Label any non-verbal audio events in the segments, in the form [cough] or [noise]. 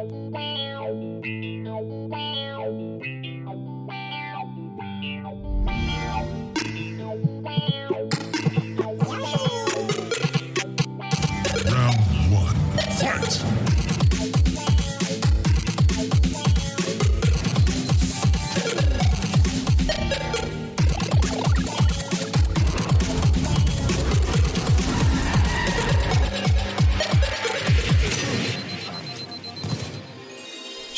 Round one. Fight!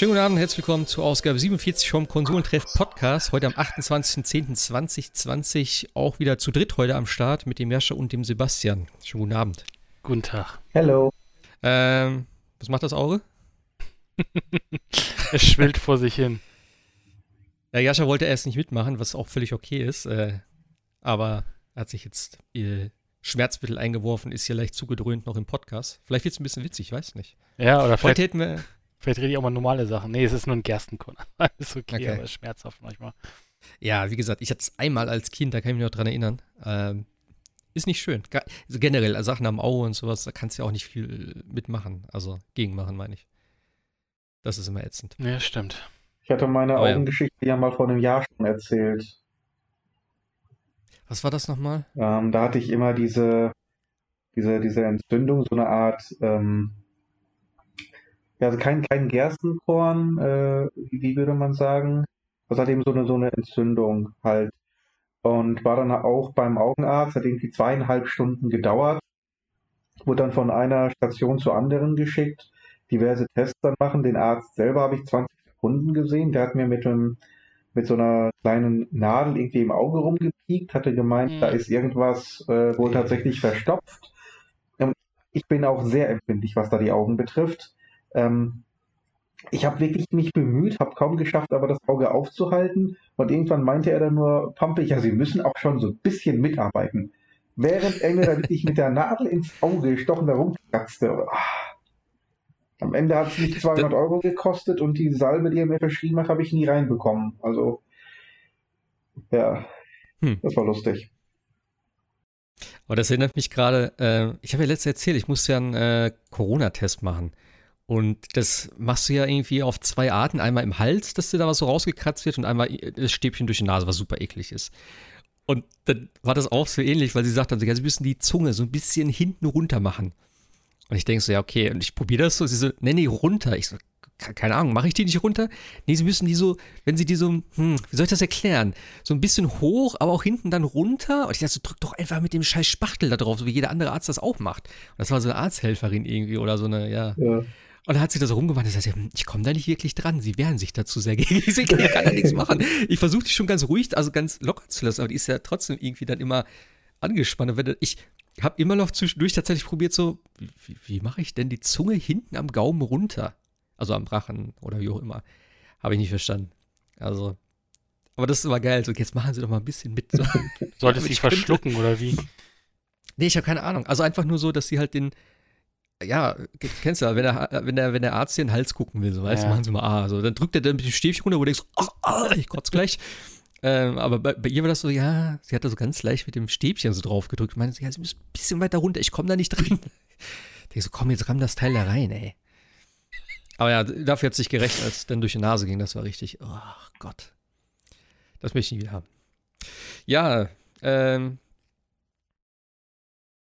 Schönen guten Abend, herzlich willkommen zur Ausgabe 47 vom Konsolentreff Podcast. Heute am 28.10.2020 auch wieder zu dritt heute am Start mit dem Jascha und dem Sebastian. Schönen guten Abend. Guten Tag. Hello. Ähm, was macht das Auge? Es schwillt vor sich hin. Ja, Jascha wollte erst nicht mitmachen, was auch völlig okay ist. Äh, aber er hat sich jetzt äh, Schmerzmittel eingeworfen, ist hier leicht zugedröhnt noch im Podcast. Vielleicht wird es ein bisschen witzig, ich weiß nicht. Ja, oder vielleicht, Heute hätten wir, vielleicht rede ich auch mal normale Sachen. Nee, es ist nur ein Gerstenkorn. ist [laughs] okay, Okay. aber ist schmerzhaft manchmal. ja, wie gesagt, ich hatte es einmal als Kind, da kann ich mich noch dran erinnern. Ähm, ist nicht schön. Also generell, also Sachen am Auge und sowas, da kannst du ja auch nicht viel mitmachen. Also gegenmachen, meine ich. Das ist immer ätzend. Ja, stimmt. Ich hatte meine Oh ja. Augengeschichte ja mal vor einem Jahr schon erzählt. Was war das nochmal? Ähm, da hatte ich immer diese, diese, diese Entzündung, so eine Art, ähm, ja, also kein, kein Gerstenkorn, äh, wie, würde man sagen? Das hat eben so eine, so eine Entzündung halt. Und war dann auch beim Augenarzt, hat irgendwie zweieinhalb Stunden gedauert, wurde dann von einer Station zur anderen geschickt, diverse Tests dann machen. Den Arzt selber habe ich 20 Sekunden gesehen, der hat mir mit einem, mit so einer kleinen Nadel irgendwie im Auge rumgepiekt, hatte gemeint, Mhm. da ist irgendwas äh, wohl tatsächlich verstopft. Ähm, ich bin auch sehr empfindlich, was da die Augen betrifft. Ähm, ich habe wirklich mich bemüht, habe kaum geschafft, aber das Auge aufzuhalten. Und irgendwann meinte er dann nur, Pampe, ja, Sie müssen auch schon so ein bisschen mitarbeiten. Während er mir da wirklich mit der Nadel ins Auge gestochen da rumkratzte. Ah. Am Ende hat es mich 200 Euro gekostet und die Salbe, die er mir verschrieben hat, habe ich nie reinbekommen. Also, ja, Hm. das war lustig. Aber das erinnert mich gerade, äh, ich habe ja letztes erzählt, ich musste ja einen äh, Corona-Test machen. Und das machst du ja irgendwie auf zwei Arten. Einmal im Hals, dass dir da was so rausgekratzt wird und einmal das Stäbchen durch die Nase, was super eklig ist. Und dann war das auch so ähnlich, weil sie sagt dann, so, ja, sie müssen die Zunge so ein bisschen hinten runter machen. Und ich denke so, ja, okay. Und ich probiere das so. Sie so, nee, nee, runter. Ich so, ke- keine Ahnung, mache ich die nicht runter? Nee, sie müssen die so, wenn sie die so, hm, wie soll ich das erklären? So ein bisschen hoch, aber auch hinten dann runter. Und ich dachte so, drück doch einfach mit dem scheiß Spachtel da drauf, so wie jeder andere Arzt das auch macht. Und das war so eine Arzthelferin irgendwie oder so eine, ja. Ja. Und dann hat sie da so rumgewandt und sagt, hm, ich komme da nicht wirklich dran. Sie wehren sich dazu sehr [laughs] gegen. Ich kann da nichts machen. Ich versuche die schon ganz ruhig, also ganz locker zu lassen, aber die ist ja trotzdem irgendwie dann immer angespannt. Und wenn ich habe immer noch zwischendurch tatsächlich probiert, so, wie, wie, mache ich denn die Zunge hinten am Gaumen runter? Also am Rachen oder wie auch immer. Habe ich nicht verstanden. Also, aber das ist immer geil. So, jetzt machen sie doch mal ein bisschen mit. So. Solltest [laughs] Ich sie verschlucken oder wie? Nee, ich habe keine Ahnung. Also einfach nur so, dass sie halt den, ja, kennst du ja, wenn der, wenn der, wenn der Arzt dir in den Hals gucken will, so weißt du, Ja. machen sie mal ah, so, dann drückt er dann mit dem Stäbchen runter, wo du denkst, ah, ah, ich kotze gleich. [laughs] ähm, aber bei, bei ihr war das so, ja, sie hat da so ganz leicht mit dem Stäbchen so drauf gedrückt. Meinte sie, ja, sie müssen ein bisschen weiter runter, ich komme da nicht dran. [laughs] Ich denke so, komm, jetzt ramm das Teil da rein, ey. Aber ja, dafür hat sich gerecht, als es dann durch die Nase ging. Das war richtig, oh Gott. Das möchte ich nie wieder haben. Ja, ähm,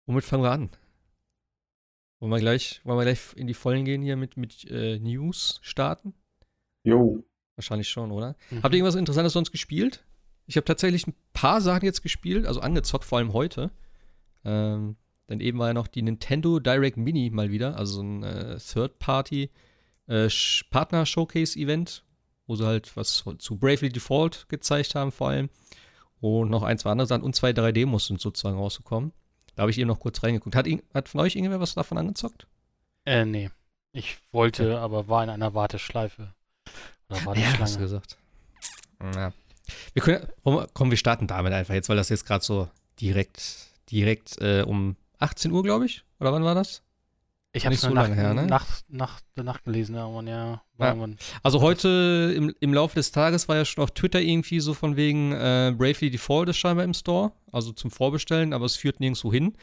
womit fangen wir an? Wollen wir gleich, wollen wir gleich in die Vollen gehen hier mit, mit äh, News starten? Jo. Wahrscheinlich schon, oder? Mhm. Habt ihr irgendwas Interessantes sonst gespielt? Ich habe tatsächlich ein paar Sachen jetzt gespielt, also angezockt, vor allem heute. Ähm, dann eben war ja noch die Nintendo Direct Mini mal wieder, also so ein äh, Third-Party äh, wo sie halt was zu Bravely Default gezeigt haben vor allem. Und noch ein, zwei andere Sachen und zwei, drei Demos sind sozusagen rausgekommen. Da habe ich eben noch kurz reingeguckt. Hat, hat von euch irgendwer was davon angezockt? Äh, nee. Ich wollte, aber war in einer Warteschleife. Oder Warteschlange. hast du gesagt. Ja. Wir können, komm, wir starten damit einfach jetzt, weil das jetzt gerade so direkt, direkt äh, um 18 Uhr, glaube ich. Oder wann war das? Ich habe es so nach, lange her, ne? nach, nach, nach gelesen, irgendwann, ja. Ja. Also heute im, im Laufe des Tages war ja schon auf Twitter irgendwie so von wegen äh, Bravely Default ist scheinbar im Store, also zum Vorbestellen, aber es führt nirgendwo hin.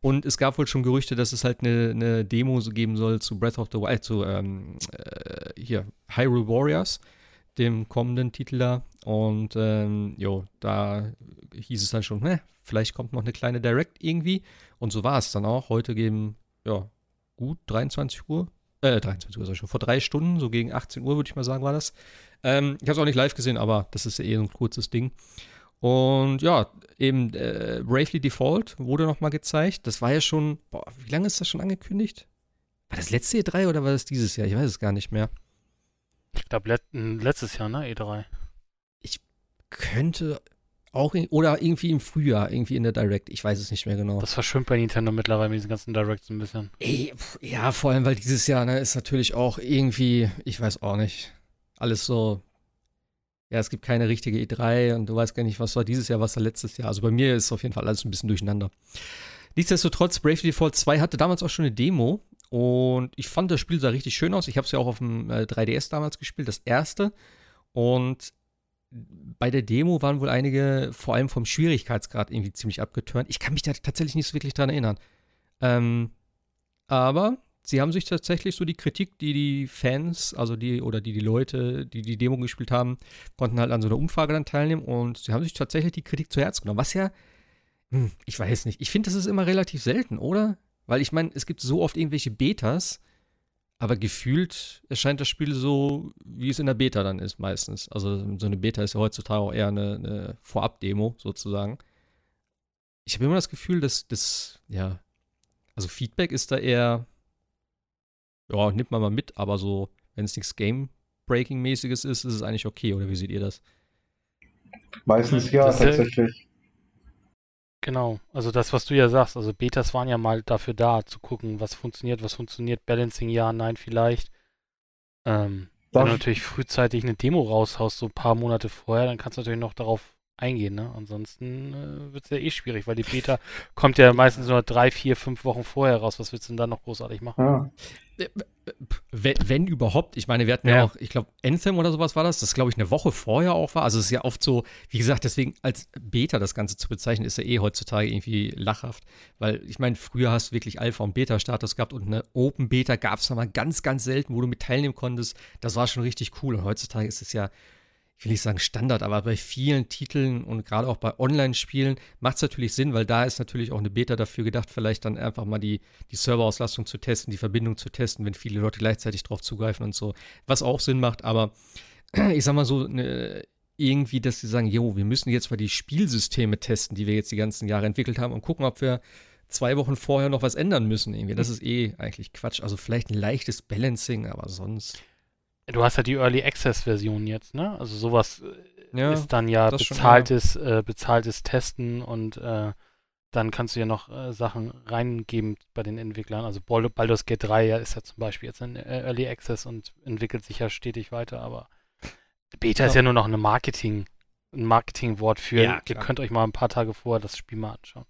Und es gab wohl schon Gerüchte, dass es halt eine, eine Demo geben soll zu Breath of the Wild, zu ähm, äh, hier Hyrule Warriors, dem kommenden Titel da. Und ähm, jo, da hieß es dann schon, ne, vielleicht kommt noch eine kleine Direct irgendwie. Und so war es dann auch. Heute gegen, ja, gut 23 Uhr. Äh, 23 Uhr, sag ich schon. Vor drei Stunden, so gegen 18 Uhr, würde ich mal sagen, war das. Ähm, ich habe es auch nicht live gesehen, aber das ist ja eh so ein kurzes Ding. Und ja, eben äh, Bravely Default wurde nochmal gezeigt. Das war ja schon, boah, wie lange ist das schon angekündigt? War das letzte E3 oder war das dieses Jahr? Ich weiß es gar nicht mehr. Ich glaube, let letztes Jahr, ne? E3. Ich könnte auch, in, oder irgendwie im Frühjahr, irgendwie in der Direct. Ich weiß es nicht mehr genau. Das verschwimmt bei Nintendo mittlerweile mit diesen ganzen Directs ein bisschen. Ey, ja, vor allem, weil dieses Jahr, ne, ist natürlich auch irgendwie, ich weiß auch nicht, alles so ja, es gibt keine richtige E3 und du weißt gar nicht, was war dieses Jahr, was war letztes Jahr. Also bei mir ist auf jeden Fall alles ein bisschen durcheinander. Nichtsdestotrotz, Bravely Default 2 hatte damals auch schon eine Demo und ich fand das Spiel sah richtig schön aus. Ich habe es ja auch auf dem äh, 3DS damals gespielt, das erste. Und bei der Demo waren wohl einige, vor allem vom Schwierigkeitsgrad, irgendwie ziemlich abgeturnt. Ich kann mich da tatsächlich nicht so wirklich dran erinnern. Ähm, aber sie haben sich tatsächlich so die Kritik, die die Fans, also die oder die die Leute, die die Demo gespielt haben, konnten halt an so einer Umfrage dann teilnehmen und sie haben sich tatsächlich die Kritik zu Herz genommen. Was ja, hm, ich weiß nicht, ich finde, das ist immer relativ selten, oder? Weil ich meine, es gibt so oft irgendwelche Betas, aber gefühlt erscheint das Spiel so, wie es in der Beta dann ist meistens. Also so eine Beta ist ja heutzutage auch eher eine, eine Vorab-Demo sozusagen. Ich habe immer das Gefühl, dass das, ja, also Feedback ist da eher ja, nimmt man mal mit, aber so, wenn es nichts Game-Breaking-mäßiges ist, ist es eigentlich okay, oder wie seht ihr das? Meistens ja, Das, tatsächlich. Genau, also das, was du ja sagst, also Betas waren ja mal dafür da, zu gucken, was funktioniert, was funktioniert, Balancing ja, nein, vielleicht. Ähm, wenn du natürlich frühzeitig eine Demo raushaust, so ein paar Monate vorher, dann kannst du natürlich noch darauf eingehen, ne? Ansonsten äh, wird es ja eh schwierig, weil die Beta kommt ja meistens nur drei, vier, fünf Wochen vorher raus. Was willst du denn dann noch großartig machen? ja. Wenn, wenn überhaupt, ich meine, wir hatten ja, Ja. auch, ich glaube, Anthem oder sowas war das, das glaube ich eine Woche vorher auch war. Also es ist ja oft so, wie gesagt, deswegen als Beta das Ganze zu bezeichnen, ist ja eh heutzutage irgendwie lachhaft. Weil ich meine, früher hast du wirklich Alpha- und Beta-Status gehabt und eine Open Beta gab es mal ganz, ganz selten, wo du mit teilnehmen konntest. Das war schon richtig cool. Und heutzutage ist es ja, ich will nicht sagen Standard, aber bei vielen Titeln und gerade auch bei Online-Spielen macht es natürlich Sinn, weil da ist natürlich auch eine Beta dafür gedacht, vielleicht dann einfach mal die, die Serverauslastung zu testen, die Verbindung zu testen, wenn viele Leute gleichzeitig drauf zugreifen und so. Was auch Sinn macht, aber [clears throat] ich sag mal so, ne, irgendwie, dass sie sagen, jo, wir müssen jetzt mal die Spielsysteme testen, die wir jetzt die ganzen Jahre entwickelt haben und gucken, ob wir zwei Wochen vorher noch was ändern müssen. Irgendwie. Das ist eh eigentlich Quatsch. Also vielleicht ein leichtes Balancing, aber sonst. Du hast ja die Early Access Version jetzt, ne? Also sowas äh, Ja, ist dann ja das schon, bezahltes, äh, bezahltes Testen und äh, dann kannst du ja noch äh, Sachen reingeben bei den Entwicklern. Also Bal- Baldur's Gate 3 ja, ist ja zum Beispiel jetzt in äh, Early Access und entwickelt sich ja stetig weiter, aber Beta ist Ja. ja nur noch eine Marketing, ein Marketingwort für, Ja, ihr könnt euch mal ein paar Tage vorher das Spiel mal anschauen.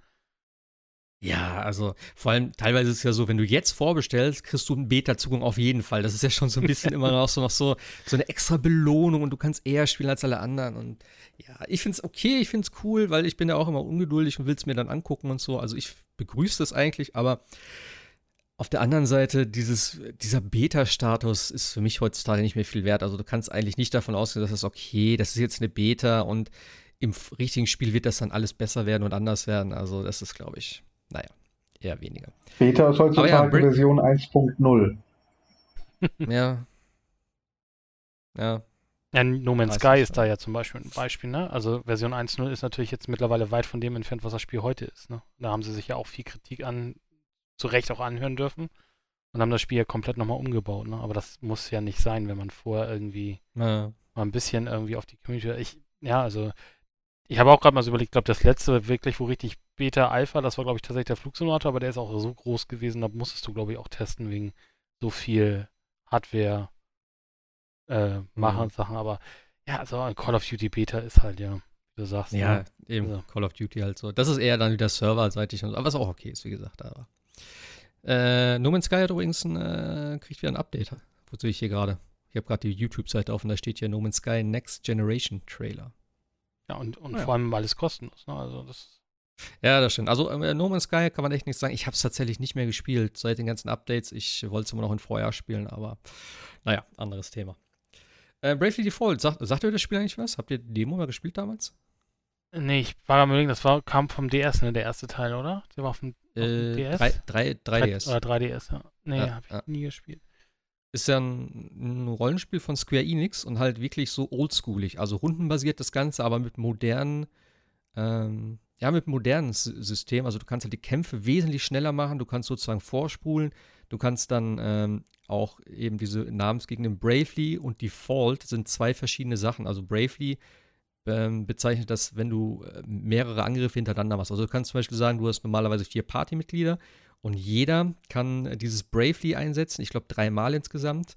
Ja, also vor allem teilweise ist es ja so, wenn du jetzt vorbestellst, kriegst du einen Beta-Zugang auf jeden Fall. Das ist ja schon so ein [laughs] bisschen immer noch so, noch so, so eine extra Belohnung und du kannst eher spielen als alle anderen. Und ja, ich finde es okay, ich finde es cool, weil ich bin ja auch immer ungeduldig und will es mir dann angucken und so. Also ich begrüße das eigentlich, aber auf der anderen Seite, dieses, dieser Beta-Status ist für mich heutzutage nicht mehr viel wert. Also du kannst eigentlich nicht davon ausgehen, dass das okay, das ist jetzt eine Beta und im richtigen Spiel wird das dann alles besser werden und anders werden. Also das ist, glaube ich, naja, eher weniger. Beta ist heutzutage ja, Version 1.0. [laughs] Ja. Ja. Ja, No Man's Sky ist da ja zum Beispiel ein Beispiel, ne? Also Version 1.0 ist natürlich jetzt mittlerweile weit von dem entfernt, was das Spiel heute ist, ne? Da haben sie sich ja auch viel Kritik an, zu Recht auch anhören dürfen und haben das Spiel ja komplett nochmal umgebaut, ne? Aber das muss ja nicht sein, wenn man vorher irgendwie ja. mal ein bisschen irgendwie auf die Community. Ich, ja, also ich habe auch gerade mal so überlegt, glaube das letzte wirklich, wo richtig Beta Alpha, das war glaube ich tatsächlich der Flugsimulator, aber der ist auch so groß gewesen, da musstest du glaube ich auch testen wegen so viel Hardware äh, machen Mhm. und Sachen, aber ja, also ein Call of Duty Beta ist halt ja, wie du sagst, Ja, ne? eben Also. Call of Duty halt so. Das ist eher dann wieder serverseitig und so, aber was auch okay ist, wie gesagt, aber. Äh, no Man's Sky hat übrigens ein, äh, kriegt wieder ein Update. Wozu ich hier gerade. Ich habe gerade die YouTube-Seite auf und da steht hier No Man's Sky Next Generation Trailer. ja und, und Ja. vor allem alles kostenlos, ne? Also das Ja, das stimmt. Also äh, No Man's Sky kann man echt nichts sagen. Ich habe es tatsächlich nicht mehr gespielt seit den ganzen Updates. Ich wollte es immer noch in Vorjahr spielen, aber naja, anderes Thema. Äh, Bravely Default, sagt, sagt ihr das Spiel eigentlich was? Habt ihr die Demo mal gespielt damals? Nee, ich war am überlegen, das war, kam vom DS, ne, der erste Teil, oder? Der war auf dem, auf dem Äh, DS? 3, 3, 3DS. Oder 3DS, ja. Nee, Ja, hab ich ja. nie gespielt. ist ja ein, ein Rollenspiel von Square Enix und halt wirklich so oldschoolig. Also rundenbasiert das Ganze, aber mit modernen, ähm, ja, mit modernen System. Also du kannst halt die Kämpfe wesentlich schneller machen, du kannst sozusagen vorspulen, du kannst dann ähm, auch eben diese Namensgegenden Bravely und Default sind zwei verschiedene Sachen. Also Bravely ähm, bezeichnet das, wenn du äh, mehrere Angriffe hintereinander machst. Also du kannst zum Beispiel sagen, du hast normalerweise vier Partymitglieder und jeder kann dieses Bravely einsetzen, ich glaube dreimal insgesamt.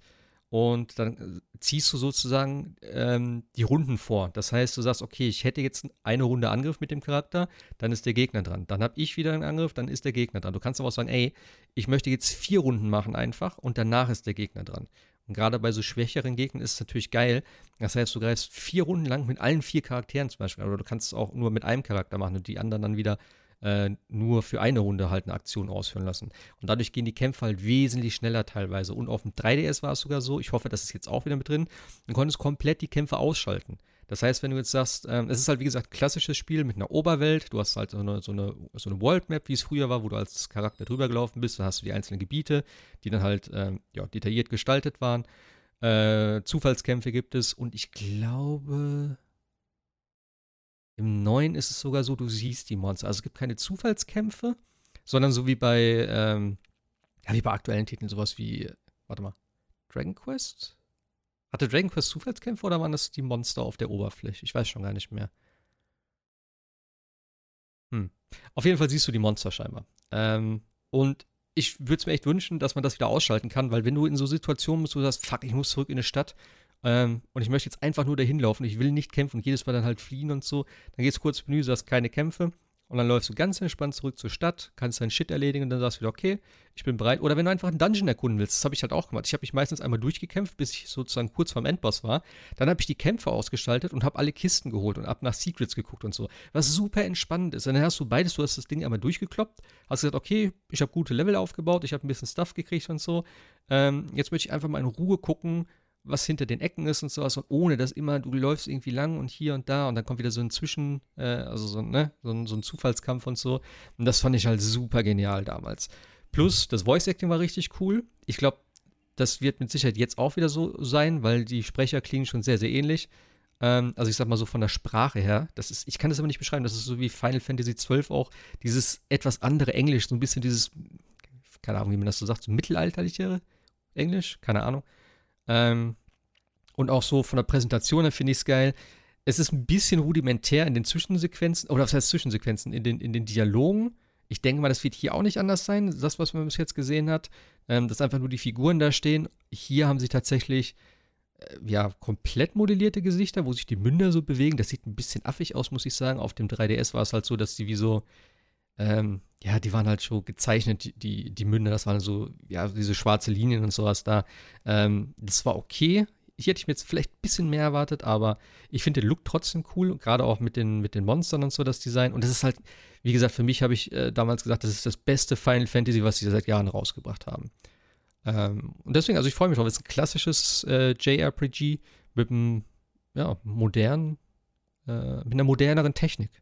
Und dann äh, ziehst du sozusagen ähm, die Runden vor. Das heißt, du sagst, okay, ich hätte jetzt eine Runde Angriff mit dem Charakter, dann ist der Gegner dran. Dann habe ich wieder einen Angriff, dann ist der Gegner dran. Du kannst aber auch sagen, ey, ich möchte jetzt vier Runden machen einfach und danach ist der Gegner dran. Und gerade bei so schwächeren Gegnern ist es natürlich geil. Das heißt, du greifst vier Runden lang mit allen vier Charakteren zum Beispiel. Oder du kannst es auch nur mit einem Charakter machen und die anderen dann wieder äh, nur für eine Runde halt eine Aktion ausführen lassen. Und dadurch gehen die Kämpfe halt wesentlich schneller teilweise. Und auf dem 3DS war es sogar so, ich hoffe, das ist jetzt auch wieder mit drin, du konntest komplett die Kämpfe ausschalten. Das heißt, wenn du jetzt sagst, ähm, es ist halt wie gesagt ein klassisches Spiel mit einer Oberwelt, du hast halt so eine, so eine, so eine World Map, wie es früher war, wo du als Charakter drüber gelaufen bist, dann hast du die einzelnen Gebiete, die dann halt ähm, ja, detailliert gestaltet waren. Äh, Zufallskämpfe gibt es und ich glaube, im neuen ist es sogar so, du siehst die Monster. Also es gibt keine Zufallskämpfe, sondern so wie bei, ähm, ja, wie bei aktuellen Titeln, sowas wie, warte mal, Dragon Quest? Hatte Dragon Quest Zufallskämpfe oder waren das die Monster auf der Oberfläche? Ich weiß schon gar nicht mehr. Hm. Auf jeden Fall siehst du die Monster scheinbar. Ähm, und ich würde es mir echt wünschen, dass man das wieder ausschalten kann, weil wenn du in so Situationen bist, wo du sagst, fuck, ich muss zurück in eine Stadt ähm, und ich möchte jetzt einfach nur dahin laufen, ich will nicht kämpfen und jedes Mal dann halt fliehen und so, dann gehst du kurz Menü, sagst keine Kämpfe und dann läufst du ganz entspannt zurück zur Stadt, kannst deinen Shit erledigen und dann sagst du wieder, okay, ich bin bereit. Oder wenn du einfach einen Dungeon erkunden willst, das habe ich halt auch gemacht. Ich habe mich meistens einmal durchgekämpft, bis ich sozusagen kurz vorm Endboss war. Dann habe ich die Kämpfe ausgestaltet und habe alle Kisten geholt und ab nach Secrets geguckt und so. Was super entspannend ist. Und dann hast du beides, du hast das Ding einmal durchgekloppt, hast gesagt, okay, ich habe gute Level aufgebaut, ich habe ein bisschen Stuff gekriegt und so. Ähm, jetzt möchte ich einfach mal in Ruhe gucken, was hinter den Ecken ist und sowas und ohne dass immer du läufst irgendwie lang und hier und da und dann kommt wieder so ein Zwischen, äh, also so, ne, so, so ein Zufallskampf und so. Und das fand ich halt super genial damals. Plus, das Voice Acting war richtig cool. Ich glaube, das wird mit Sicherheit jetzt auch wieder so sein, weil die Sprecher klingen schon sehr, sehr ähnlich. Ähm, also ich sag mal so von der Sprache her, das ist, ich kann das aber nicht beschreiben, das ist so wie Final Fantasy XII auch, dieses etwas andere Englisch, so ein bisschen dieses, keine Ahnung, wie man das so sagt, so mittelalterlichere Englisch, keine Ahnung. Ähm, und auch so von der Präsentation her finde ich es geil. Es ist ein bisschen rudimentär in den Zwischensequenzen, oder was heißt Zwischensequenzen, in den, in den Dialogen. Ich denke mal, das wird hier auch nicht anders sein, das, was man bis jetzt gesehen hat, ähm, dass einfach nur die Figuren da stehen. Hier haben sie tatsächlich äh, ja, komplett modellierte Gesichter, wo sich die Münder so bewegen. Das sieht ein bisschen affig aus, muss ich sagen. Auf dem 3DS war es halt so, dass die wie so, ähm, ja, die waren halt schon gezeichnet, die, die, Münder, das waren so, ja, diese schwarze Linien und sowas da. Ähm, das war okay. Hier hätte ich mir jetzt vielleicht ein bisschen mehr erwartet, aber ich finde den Look trotzdem cool, gerade auch mit den, mit den Monstern und so, das Design. Und das ist halt, wie gesagt, für mich habe ich äh, damals gesagt, das ist das beste Final Fantasy, was sie seit Jahren rausgebracht haben. Ähm, und deswegen, also ich freue mich drauf. Es ist ein klassisches äh, JRPG mit einem, ja, modernen, äh, mit einer moderneren Technik.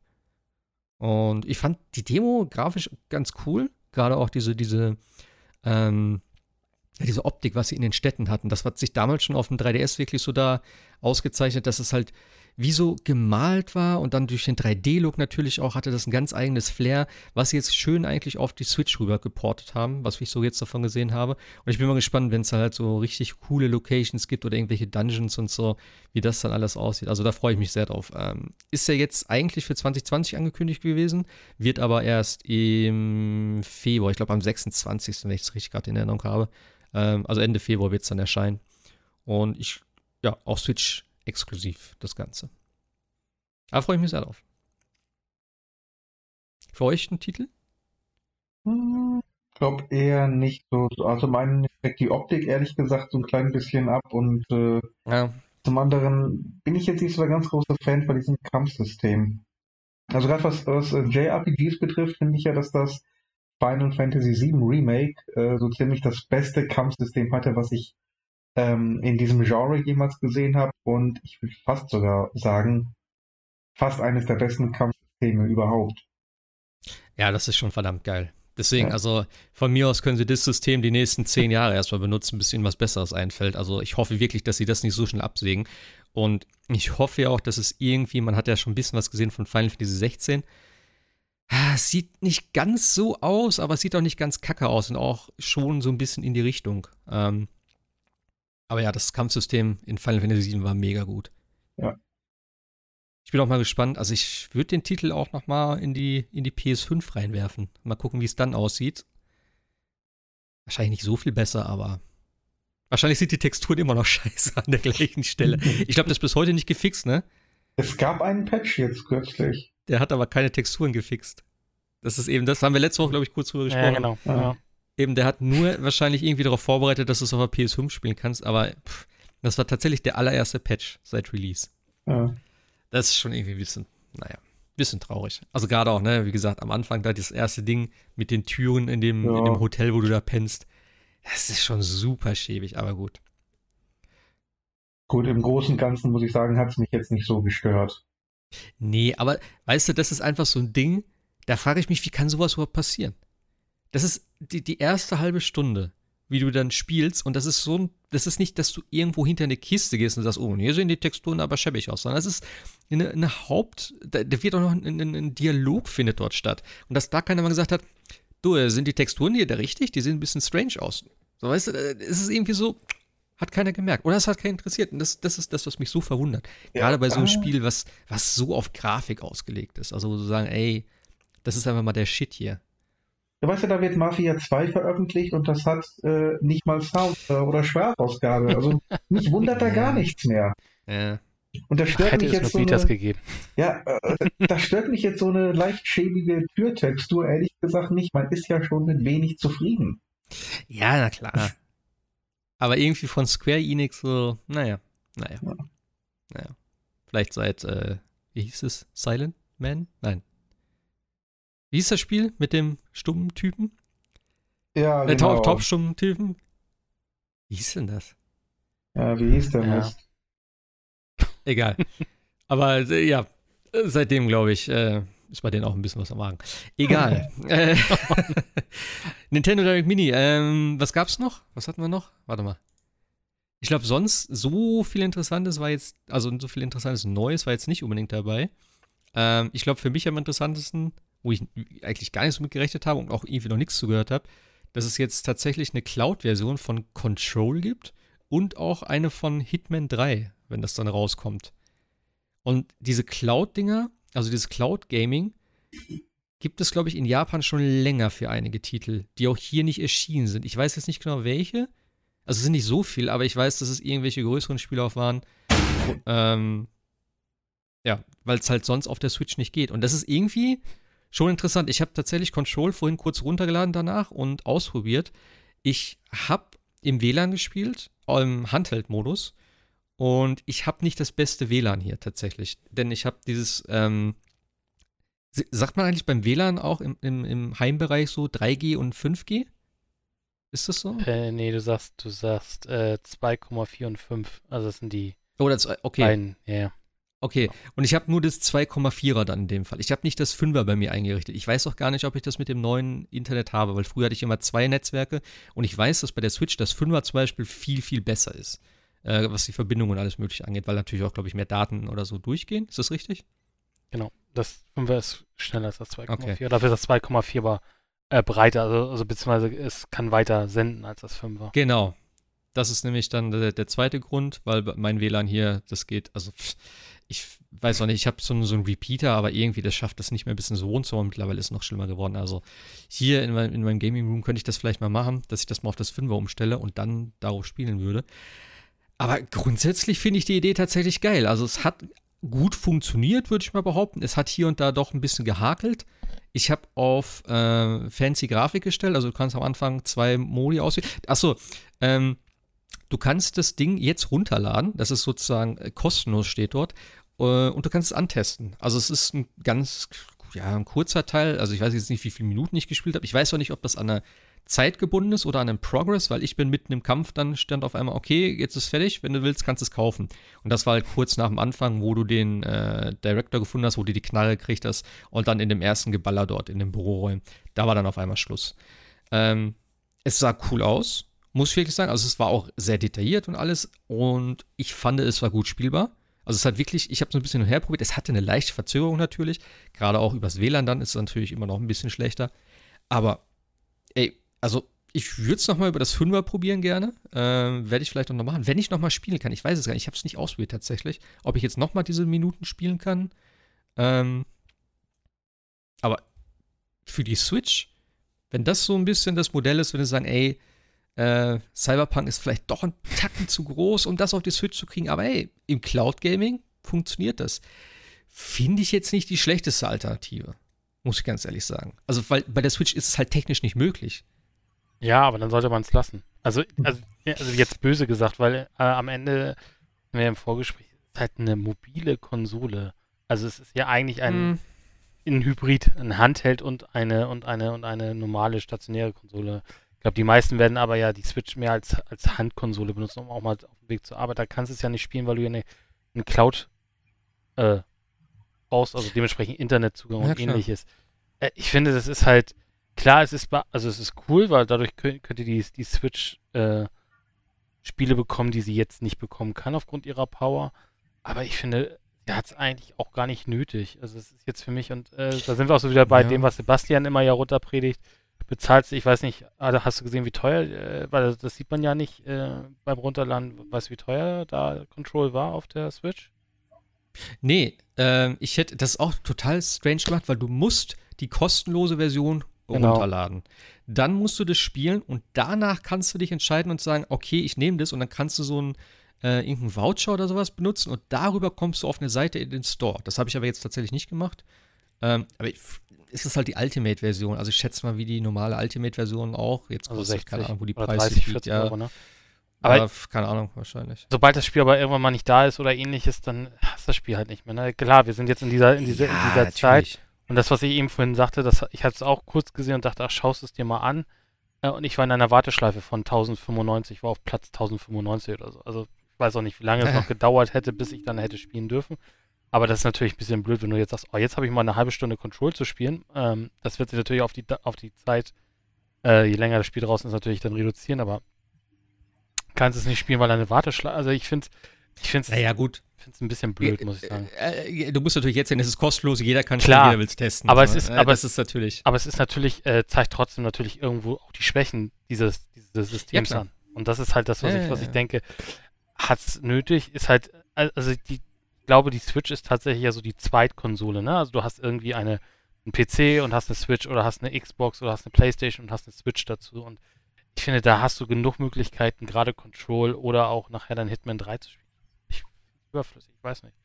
Und ich fand die Demo grafisch ganz cool. Gerade auch diese, diese, ähm, diese Optik, was sie in den Städten hatten. Das hat sich damals schon auf dem 3DS wirklich so da ausgezeichnet, dass es halt wie so gemalt war und dann durch den 3D-Look natürlich auch hatte das ein ganz eigenes Flair, was sie jetzt schön eigentlich auf die Switch rüber geportet haben, was ich so jetzt davon gesehen habe. Und ich bin mal gespannt, wenn es halt so richtig coole Locations gibt oder irgendwelche Dungeons und so, wie das dann alles aussieht. Also da freue ich mich sehr drauf. Ähm, ist ja jetzt eigentlich für 2020 angekündigt gewesen, wird aber erst im Februar, ich glaube am 26., wenn ich es richtig gerade in Erinnerung habe, ähm, also Ende Februar wird es dann erscheinen. Und ich, ja, auch Switch exklusiv, das Ganze. Da freue ich mich sehr drauf. Für euch ein Titel? Hm, Ich glaube eher nicht so. Also meinen schreckt die Optik ehrlich gesagt so ein klein bisschen ab und äh, Ja. zum anderen bin ich jetzt nicht so der ganz große Fan von diesem Kampfsystem. Also gerade was, was äh, JRPGs betrifft, finde ich ja, dass das Final Fantasy VII Remake äh, so ziemlich das beste Kampfsystem hatte, was ich ähm, in diesem Genre jemals gesehen habe. Und ich würde fast sogar sagen, fast eines der besten Kampfsysteme überhaupt. Ja, das ist schon verdammt geil. Deswegen, also von mir aus können sie das System die nächsten zehn Jahre erstmal benutzen, bis ihnen was Besseres einfällt. Also ich hoffe wirklich, dass sie das nicht so schnell absägen. Und ich hoffe ja auch, dass es irgendwie, man hat ja schon ein bisschen was gesehen von Final Fantasy 16. Ah, Es sieht nicht ganz so aus, aber es sieht auch nicht ganz kacke aus und auch schon so ein bisschen in die Richtung. Ähm, aber ja, das Kampfsystem in Final Fantasy 7 war mega gut. Ja. Ich bin auch mal gespannt. Also ich würde den Titel auch noch mal in die, in die PS5 reinwerfen. Mal gucken, wie es dann aussieht. Wahrscheinlich nicht so viel besser, aber wahrscheinlich sind die Texturen immer noch [laughs] scheiße an der gleichen Stelle. Ich glaube, das ist bis heute nicht gefixt, ne? Es gab einen Patch jetzt kürzlich. Der hat aber keine Texturen gefixt. Das ist eben, das haben wir letzte Woche, glaube ich, kurz drüber gesprochen. Ja, genau. Ja. Eben, der hat nur [laughs] wahrscheinlich irgendwie darauf vorbereitet, dass du es auf der PS5 spielen kannst, aber pff, das war tatsächlich der allererste Patch seit Release. Ja. Das ist schon irgendwie ein bisschen, naja, bisschen traurig. Also gerade auch, ne, wie gesagt, am Anfang da das erste Ding mit den Türen in dem, Ja. in dem Hotel, wo du da pennst. Das ist schon super schäbig, aber gut. Gut, im Großen und Ganzen muss ich sagen, hat es mich jetzt nicht so gestört. Nee, aber weißt du, das ist einfach so ein Ding, da frage ich mich, wie kann sowas überhaupt passieren? Das ist die, die erste halbe Stunde, wie du dann spielst, und das ist so ein, das ist nicht, dass du irgendwo hinter eine Kiste gehst und sagst, oh, hier sehen die Texturen aber schäbig aus, sondern es ist eine, eine Haupt, da, da wird auch noch ein, ein, ein Dialog findet dort statt. Und dass da keiner mal gesagt hat, du, äh, sind die Texturen hier da richtig? Die sehen ein bisschen strange aus. So, weißt du, äh, es ist irgendwie so, hat keiner gemerkt. Oder es hat keinen interessiert. Und das, das ist das, was mich so verwundert. Gerade bei so einem Ah. Spiel, was, was so auf Grafik ausgelegt ist. Also, wo sie sagen, ey, das ist einfach mal der Shit hier. Ja, weißt du, da wird Mafia 2 veröffentlicht und das hat äh, nicht mal Sound äh, oder Sprachausgabe. Also [laughs] mich wundert da gar nichts mehr. Ja. Und da stört Hätte mich jetzt so eine, gegeben. ja, äh, da stört mich jetzt so eine leicht schäbige Türtextur ehrlich gesagt nicht. Man ist ja schon mit wenig zufrieden. ja, na klar. Aber irgendwie von Square Enix so, naja, naja. Ja. Naja. Vielleicht seit, äh, wie hieß es? Silent Man? Nein. Wie hieß das Spiel mit dem stummen Typen? Ja, Äh, genau. taub, taubstummen Typen? Wie hieß denn das? Ja, wie hieß der Ja. Mist? Egal. [laughs] Aber äh, ja, seitdem glaube ich, äh, ist bei denen auch ein bisschen was am Magen. Egal. [laughs] äh, [laughs] Nintendo Direct Mini, ähm, was gab's noch? Was hatten wir noch? Warte mal. Ich glaube, sonst so viel Interessantes war jetzt, also so viel Interessantes Neues war jetzt nicht unbedingt dabei. Ähm, ich glaube, für mich am interessantesten, wo ich eigentlich gar nicht so mit gerechnet habe und auch irgendwie noch nichts zugehört habe, dass es jetzt tatsächlich eine Cloud-Version von Control gibt und auch eine von Hitman 3, wenn das dann rauskommt. Und diese Cloud-Dinger, also dieses Cloud-Gaming, gibt es, glaube ich, in Japan schon länger für einige Titel, die auch hier nicht erschienen sind. Ich weiß jetzt nicht genau welche. Also es sind nicht so viel, aber ich weiß, dass es irgendwelche größeren Spiele auch waren. Ähm, ja, weil es halt sonst auf der Switch nicht geht. Und das ist irgendwie schon interessant. Ich habe tatsächlich Control vorhin kurz runtergeladen danach und ausprobiert. Ich habe im WLAN gespielt, im Handheld-Modus. Und ich habe nicht das beste WLAN hier tatsächlich. Denn ich habe dieses, ähm, sagt man eigentlich beim WLAN auch im, im, im Heimbereich so 3G und 5G? Ist das so? Äh, nee, du sagst, du sagst äh, 2,4 und 5. Also das sind die Oh, das, okay. beiden. Ja, ja. Okay, und ich habe nur das 2,4er dann in dem Fall. Ich habe nicht das 5er bei mir eingerichtet. Ich weiß auch gar nicht, ob ich das mit dem neuen Internet habe, weil früher hatte ich immer zwei Netzwerke und ich weiß, dass bei der Switch das 5er zum Beispiel viel, viel besser ist, äh, was die Verbindung und alles mögliche angeht, weil natürlich auch, glaube ich, mehr Daten oder so durchgehen. Ist das richtig? Genau. Das 5er ist schneller als das 2,4. Okay. Dafür ist das 2,4 aber äh, breiter, also, also beziehungsweise es kann weiter senden als das 5er. Genau. Das ist nämlich dann der, der zweite Grund, weil mein WLAN hier, das geht, also pff, ich weiß auch nicht, ich habe so, einen- so einen Repeater, aber irgendwie, das schafft das nicht mehr bis ins Wohnzimmer. Mittlerweile ist es noch schlimmer geworden. Also hier in, mein, in meinem Gaming Room könnte ich das vielleicht mal machen, dass ich das mal auf das 5er umstelle und dann darauf spielen würde. Aber grundsätzlich finde ich die Idee tatsächlich geil. Also es hat gut funktioniert, würde ich mal behaupten. Es hat hier und da doch ein bisschen gehakelt. Ich habe auf äh, fancy Grafik gestellt, also du kannst am Anfang zwei Modi auswählen. Achso, ähm, du kannst das Ding jetzt runterladen. Das ist sozusagen äh, kostenlos, steht dort. Äh, und du kannst es antesten. Also es ist ein ganz, ja, ein kurzer Teil. Also ich weiß jetzt nicht, wie viele Minuten ich gespielt habe. Ich weiß auch nicht, ob das an der Zeit gebunden ist oder an einem Progress, weil ich bin mitten im Kampf, dann stand auf einmal, okay, jetzt ist fertig, wenn du willst, kannst du es kaufen. Und das war halt kurz nach dem Anfang, wo du den äh, Director gefunden hast, wo du die Knarre gekriegt hast und dann in dem ersten Geballer dort in dem Büroräumen. Da war dann auf einmal Schluss. Ähm, es sah cool aus, muss ich wirklich sagen. Also es war auch sehr detailliert und alles und ich fand, es war gut spielbar. Also es hat wirklich, ich habe es ein bisschen herprobiert. Es hatte eine leichte Verzögerung natürlich. Gerade auch übers WLAN dann ist es natürlich immer noch ein bisschen schlechter. Aber, ey, also ich würde es nochmal über das Fünfer probieren gerne. Ähm, Werde ich vielleicht auch noch machen. Wenn ich nochmal spielen kann. Ich weiß es gar nicht. Ich habe es nicht ausprobiert tatsächlich. Ob ich jetzt nochmal diese Minuten spielen kann. Ähm, aber für die Switch, wenn das so ein bisschen das Modell ist, wenn sie sagen, ey, äh, Cyberpunk ist vielleicht doch ein Tacken zu groß, um das auf die Switch zu kriegen, aber ey, im Cloud Gaming funktioniert das. Finde ich jetzt nicht die schlechteste Alternative, muss ich ganz ehrlich sagen. Also, weil bei der Switch ist es halt technisch nicht möglich. Ja, aber dann sollte man es lassen. Also, also, also, jetzt böse gesagt, weil äh, am Ende, wir im Vorgespräch, ist halt eine mobile Konsole. Also es ist ja eigentlich ein, mm. ein Hybrid, ein Handheld und eine und eine und eine normale stationäre Konsole. Ich glaube, die meisten werden aber ja die Switch mehr als, als Handkonsole benutzen, um auch mal auf dem Weg zur Arbeit. Da kannst du es ja nicht spielen, weil du ja eine, eine Cloud äh, brauchst, also dementsprechend Internetzugang ja, und klar. ähnliches. Äh, ich finde, das ist halt, klar, es ist, also es ist cool, weil dadurch könnt, könnt ihr die, die Switch äh, Spiele bekommen, die sie jetzt nicht bekommen kann aufgrund ihrer Power. Aber ich finde, sie hat es eigentlich auch gar nicht nötig. Also es ist jetzt für mich, und äh, da sind wir auch so wieder bei ja. dem, was Sebastian immer ja runterpredigt bezahlst, ich weiß nicht, also hast du gesehen, wie teuer, äh, weil das sieht man ja nicht äh, beim Runterladen, weißt du, wie teuer da Control war auf der Switch? Nee, äh, ich hätte das auch total strange gemacht, weil du musst die kostenlose Version genau. runterladen. Dann musst du das spielen und danach kannst du dich entscheiden und sagen, okay, ich nehme das und dann kannst du so einen äh, irgendeinen Voucher oder sowas benutzen und darüber kommst du auf eine Seite in den Store. Das habe ich aber jetzt tatsächlich nicht gemacht. Ähm, aber ich, ist es halt die Ultimate-Version. Also ich schätze mal, wie die normale Ultimate-Version auch. Jetzt also 60, keine Ahnung, wo die Preise liegt. Ja. Euro, ne? Aber ja, keine Ahnung, wahrscheinlich. Sobald das Spiel aber irgendwann mal nicht da ist oder ähnliches, dann hast du das Spiel halt nicht mehr. Ne? Klar, wir sind jetzt in dieser, in dieser, ja, in dieser Zeit. Und das, was ich eben vorhin sagte, das, ich hatte es auch kurz gesehen und dachte, ach, schaust es dir mal an. Äh, und ich war in einer Warteschleife von 1095, war auf Platz 1095 oder so. Also ich weiß auch nicht, wie lange es noch [laughs] gedauert hätte, bis ich dann hätte spielen dürfen. Aber das ist natürlich ein bisschen blöd, wenn du jetzt sagst, oh, jetzt habe ich mal eine halbe Stunde Control zu spielen. Ähm, das wird sich natürlich auf die, auf die Zeit, äh, je länger das Spiel draußen ist, natürlich dann reduzieren, aber kannst es nicht spielen, weil eine Warteschleife, also ich finde ich finde es naja, gut. ein bisschen blöd, muss ich sagen. Äh, äh, du musst natürlich jetzt sehen, es ist kostenlos, jeder kann spielen, jeder will es testen. Aber so. es ist, äh, aber es ist natürlich. Aber es ist natürlich, äh, zeigt trotzdem natürlich irgendwo auch die Schwächen dieses, dieses Systems ja, an. Und das ist halt das, was ja, ich, was ja, ich denke, hat es nötig, ist halt, also die, glaube, die Switch ist tatsächlich ja so die Zweitkonsole, ne? Also du hast irgendwie eine, einen PC und hast eine Switch oder hast eine Xbox oder hast eine Playstation und hast eine Switch dazu. Und ich finde, da hast du genug Möglichkeiten, gerade Control oder auch nachher dann Hitman 3 zu spielen. Ich überflüssig, ich weiß nicht.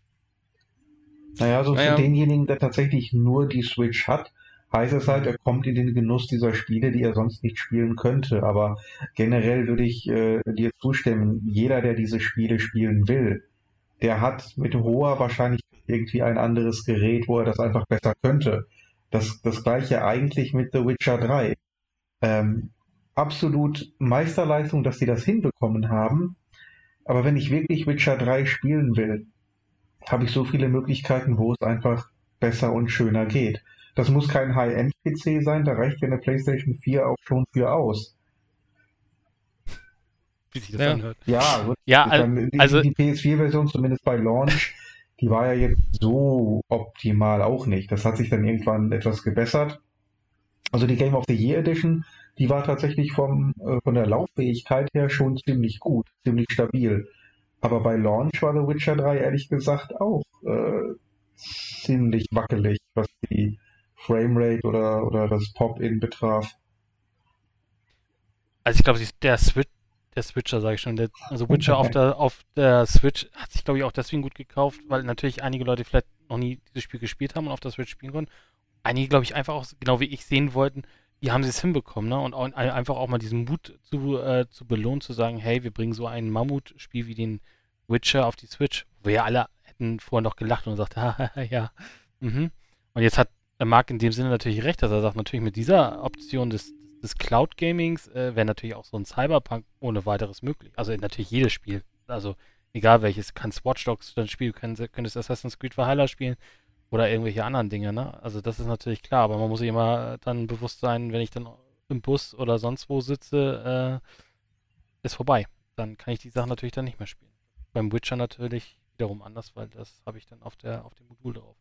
Naja, also naja. für denjenigen, der tatsächlich nur die Switch hat, heißt es halt, er kommt in den Genuss dieser Spiele, die er sonst nicht spielen könnte. Aber generell würde ich äh, dir zustimmen, jeder, der diese Spiele spielen will, der hat mit hoher Wahrscheinlichkeit irgendwie ein anderes Gerät, wo er das einfach besser könnte. Das, das gleiche eigentlich mit The Witcher 3. Ähm, absolut Meisterleistung, dass sie das hinbekommen haben. Aber wenn ich wirklich Witcher 3 spielen will, habe ich so viele Möglichkeiten, wo es einfach besser und schöner geht. Das muss kein High-End-PC sein, da reicht ja eine PlayStation 4 auch schon für aus wie sich das ja. anhört. Ja, gut. ja die, also die PS4-Version zumindest bei Launch, die war ja jetzt so optimal auch nicht. Das hat sich dann irgendwann etwas gebessert. Also die Game of the Year Edition, die war tatsächlich vom, äh, von der Lauffähigkeit her schon ziemlich gut, ziemlich stabil. Aber bei Launch war The Witcher 3 ehrlich gesagt auch äh, ziemlich wackelig, was die Framerate oder, oder das Pop-In betraf. Also ich glaube, der Switch, der Switcher, sage ich schon. Der, also Witcher auf der, auf der Switch hat sich, glaube ich, auch deswegen gut gekauft, weil natürlich einige Leute vielleicht noch nie dieses Spiel gespielt haben und auf der Switch spielen konnten. Einige, glaube ich, einfach auch, genau wie ich sehen wollten, wie haben sie es hinbekommen, ne? Und auch, einfach auch mal diesen Mut zu, äh, zu belohnen, zu sagen, hey, wir bringen so ein Mammutspiel wie den Witcher auf die Switch, wo wir alle hätten vorher noch gelacht und gesagt, [laughs] ja. Mhm. Und jetzt hat Marc in dem Sinne natürlich recht, dass er sagt, natürlich mit dieser Option des, des Cloud Gamings äh, wäre natürlich auch so ein Cyberpunk ohne weiteres möglich. Also natürlich jedes Spiel. Also egal welches, kannst Watch Dogs dann spielen, könntest, könntest Assassin's Creed Valhalla spielen oder irgendwelche anderen Dinge, ne? Also das ist natürlich klar, aber man muss sich immer dann bewusst sein, wenn ich dann im Bus oder sonst wo sitze, äh, ist vorbei. Dann kann ich die Sachen natürlich dann nicht mehr spielen. Beim Witcher natürlich wiederum anders, weil das habe ich dann auf der auf dem Modul drauf.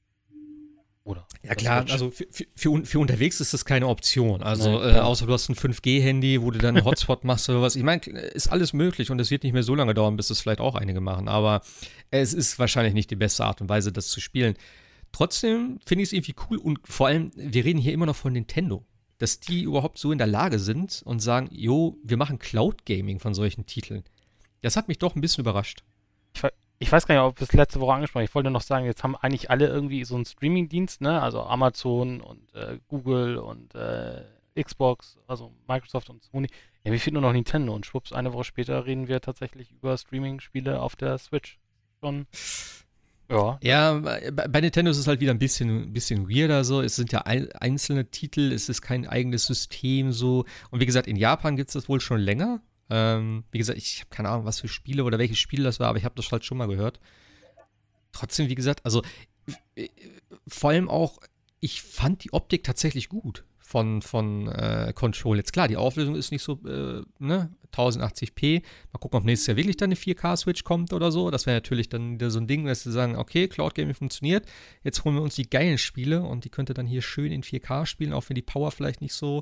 Oder? Ja klar, also für, für, für, unterwegs ist das keine Option. Also Nein, äh, außer du hast ein 5G-Handy, wo du dann einen Hotspot [laughs] machst oder was. Ich meine, ist alles möglich und es wird nicht mehr so lange dauern, bis es vielleicht auch einige machen. Aber es ist wahrscheinlich nicht die beste Art und Weise, das zu spielen. Trotzdem finde ich es irgendwie cool und vor allem, wir reden hier immer noch von Nintendo. Dass die überhaupt so in der Lage sind und sagen, jo, wir machen Cloud Gaming von solchen Titeln. Das hat mich doch ein bisschen überrascht. Ich, ich weiß gar nicht, ob wir es letzte Woche angesprochen haben. Ich wollte noch sagen, jetzt haben eigentlich alle irgendwie so einen Streaming-Dienst, ne? Also Amazon und äh, Google und äh, Xbox, also Microsoft und Sony. Ja, mir fehlt nur noch Nintendo und schwupps, eine Woche später reden wir tatsächlich über Streaming-Spiele auf der Switch. Schon. Ja. Ja, bei Nintendo ist es halt wieder ein bisschen, bisschen weirder so. Es sind ja einzelne Titel, es ist kein eigenes System so. Und wie gesagt, in Japan gibt es das wohl schon länger. Ähm, wie gesagt, ich habe keine Ahnung, was für Spiele oder welches Spiel das war, aber ich habe das halt schon mal gehört. Trotzdem, wie gesagt, also äh, vor allem auch, ich fand die Optik tatsächlich gut von, von äh, Control. Jetzt klar, die Auflösung ist nicht so, äh, ne, 1080p. Mal gucken, ob nächstes Jahr wirklich dann eine 4K-Switch kommt oder so. Das wäre natürlich dann wieder so ein Ding, dass sie sagen, okay, Cloud Gaming funktioniert. Jetzt holen wir uns die geilen Spiele und die könnte dann hier schön in 4K spielen, auch wenn die Power vielleicht nicht so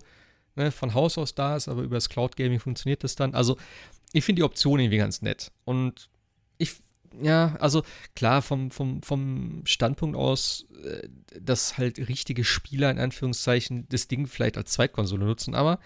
ne, von Haus aus da ist, aber über das Cloud Gaming funktioniert das dann. Also ich finde die Option irgendwie ganz nett. Und ich, ja, also klar, vom, vom, vom Standpunkt aus, äh, dass halt richtige Spieler in Anführungszeichen das Ding vielleicht als Zweitkonsole nutzen, aber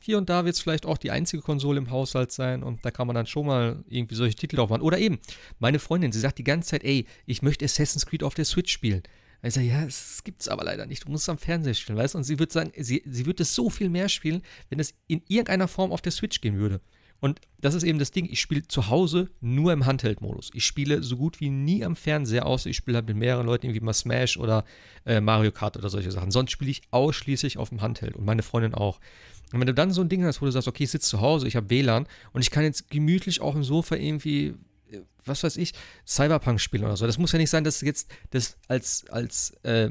hier und da wird es vielleicht auch die einzige Konsole im Haushalt sein und da kann man dann schon mal irgendwie solche Titel drauf machen. Oder eben, meine Freundin, sie sagt die ganze Zeit, ey, ich möchte Assassin's Creed auf der Switch spielen. Ich sage, ja, es gibt es aber leider nicht. Du musst es am Fernseher spielen, weißt du? Und sie würde sagen, sie, sie würde es so viel mehr spielen, wenn es in irgendeiner Form auf der Switch gehen würde. Und das ist eben das Ding, ich spiele zu Hause nur im Handheld-Modus. Ich spiele so gut wie nie am Fernseher, außer ich spiele halt mit mehreren Leuten irgendwie mal Smash oder äh, Mario Kart oder solche Sachen. Sonst spiele ich ausschließlich auf dem Handheld und meine Freundin auch. Und wenn du dann so ein Ding hast, wo du sagst, okay, ich sitze zu Hause, ich habe WLAN und ich kann jetzt gemütlich auf dem Sofa irgendwie was weiß ich, Cyberpunk spielen oder so. Das muss ja nicht sein, dass du jetzt das als, als äh,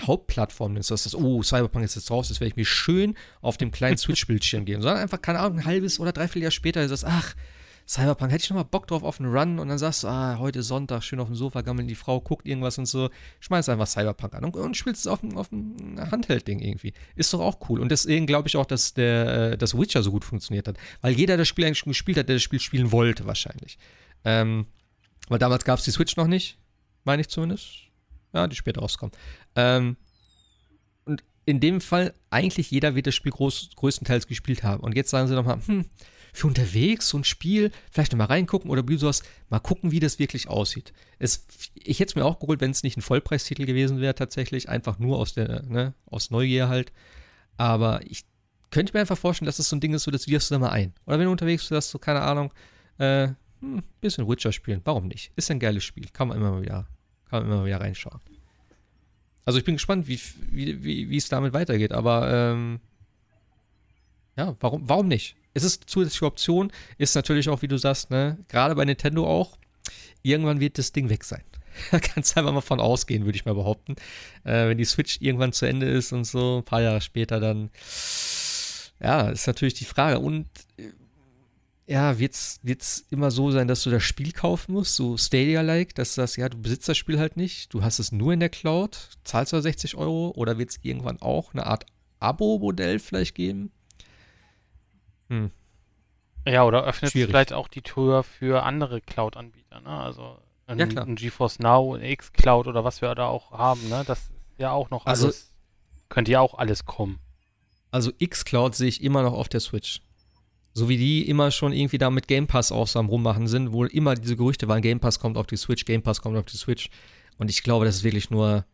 Hauptplattform nimmst, dass das, oh, Cyberpunk ist jetzt raus, das werde ich mir schön auf dem kleinen [laughs] Switch-Bildschirm geben, sondern einfach, keine Ahnung, ein halbes oder dreiviertel Jahr später ist das, ach, Cyberpunk, hätte ich nochmal Bock drauf auf einen Run und dann sagst du, ah, heute Sonntag, schön auf dem Sofa gammeln, die Frau guckt irgendwas und so, schmeißt einfach Cyberpunk an und, und spielst es auf dem, auf dem Handheld-Ding irgendwie. Ist doch auch cool. Und deswegen glaube ich auch, dass der, äh, das Witcher so gut funktioniert hat, weil jeder das Spiel eigentlich schon gespielt hat, der das Spiel spielen wollte, wahrscheinlich. Ähm, weil damals gab es die Switch noch nicht, meine ich zumindest. Ja, die später rauskommt. Ähm, und in dem Fall, eigentlich jeder wird das Spiel groß, größtenteils gespielt haben. Und jetzt sagen sie nochmal, hm, für unterwegs so ein Spiel, vielleicht nochmal reingucken oder sowas, mal gucken, wie das wirklich aussieht. Es, ich hätte es mir auch geholt, wenn es nicht ein Vollpreistitel gewesen wäre, tatsächlich, einfach nur aus der, ne, aus Neugier halt. Aber ich könnte mir einfach vorstellen, dass es das so ein Ding ist, so das wirst du da mal ein. Oder wenn du unterwegs bist, so, keine Ahnung, äh, hm, bisschen Witcher spielen. Warum nicht? Ist ein geiles Spiel. Kann man immer mal wieder, kann man immer mal wieder reinschauen. Also ich bin gespannt, wie, wie, wie, wie es damit weitergeht, aber ähm, ja, warum, warum nicht? Es ist zusätzliche Option, ist natürlich auch, wie du sagst, ne, gerade bei Nintendo auch, irgendwann wird das Ding weg sein. [laughs] Da kannst du einfach mal von ausgehen, würde ich mal behaupten. Äh, wenn die Switch irgendwann zu Ende ist und so, ein paar Jahre später, dann ja, ist natürlich die Frage. Und äh, ja, wird es immer so sein, dass du das Spiel kaufen musst, so Stadia-like, dass du sagst, ja, du besitzt das Spiel halt nicht, du hast es nur in der Cloud, zahlst du 60 Euro oder wird es irgendwann auch eine Art Abo-Modell vielleicht geben? Hm. Ja, oder öffnet vielleicht auch die Tür für andere Cloud-Anbieter, ne? Also ein, ja, ein, GeForce Now, ein X-Cloud oder was wir da auch haben, ne? Das ist ja auch noch also, alles, könnte ja auch alles kommen. Also X-Cloud sehe ich immer noch auf der Switch. So wie die immer schon irgendwie da mit Game Pass auch so am Rummachen sind, wo immer diese Gerüchte waren, Game Pass kommt auf die Switch, Game Pass kommt auf die Switch. Und ich glaube, das ist wirklich nur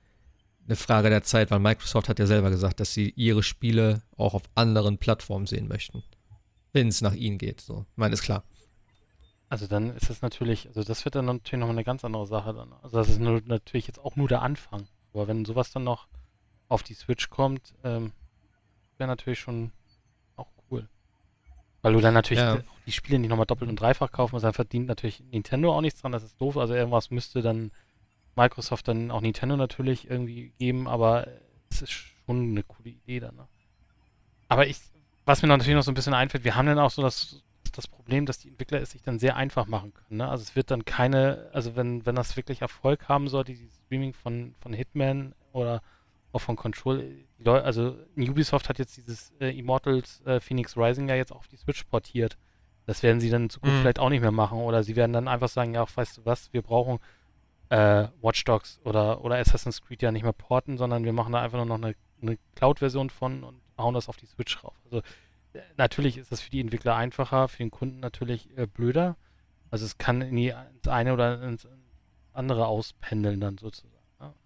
eine Frage der Zeit, weil Microsoft hat ja selber gesagt, dass sie ihre Spiele auch auf anderen Plattformen sehen möchten. Wenn es nach ihnen geht. So, ich meine, ist klar. also dann ist das natürlich, also das wird dann natürlich nochmal eine ganz andere Sache dann. Also das ist nur, natürlich jetzt auch nur der Anfang. Aber wenn sowas dann noch auf die Switch kommt, ähm, wäre natürlich schon. Weil du dann natürlich Ja. die Spiele nicht nochmal doppelt und dreifach kaufen musst, dann verdient natürlich Nintendo auch nichts dran, das ist doof. Also irgendwas müsste dann Microsoft dann auch Nintendo natürlich irgendwie geben, aber es ist schon eine coole Idee dann. Ne? Aber ich, was mir natürlich noch so ein bisschen einfällt, wir haben dann auch so das, das Problem, dass die Entwickler es sich dann sehr einfach machen können. Ne? Also es wird dann keine, also wenn, wenn das wirklich Erfolg haben sollte, dieses Streaming von, von Hitman oder auch von Control, also Ubisoft hat jetzt dieses äh, Immortals äh, Phoenix Rising ja jetzt auf die Switch portiert. Das werden sie dann in Zukunft Mhm. vielleicht auch nicht mehr machen oder sie werden dann einfach sagen, ja, weißt du was, wir brauchen äh, Watch Dogs oder, oder Assassin's Creed ja nicht mehr porten, sondern wir machen da einfach nur noch eine, eine Cloud-Version von und hauen das auf die Switch rauf. Also äh, natürlich ist das für die Entwickler einfacher, für den Kunden natürlich äh, blöder. Also es kann in die, ins eine oder ins andere auspendeln dann sozusagen.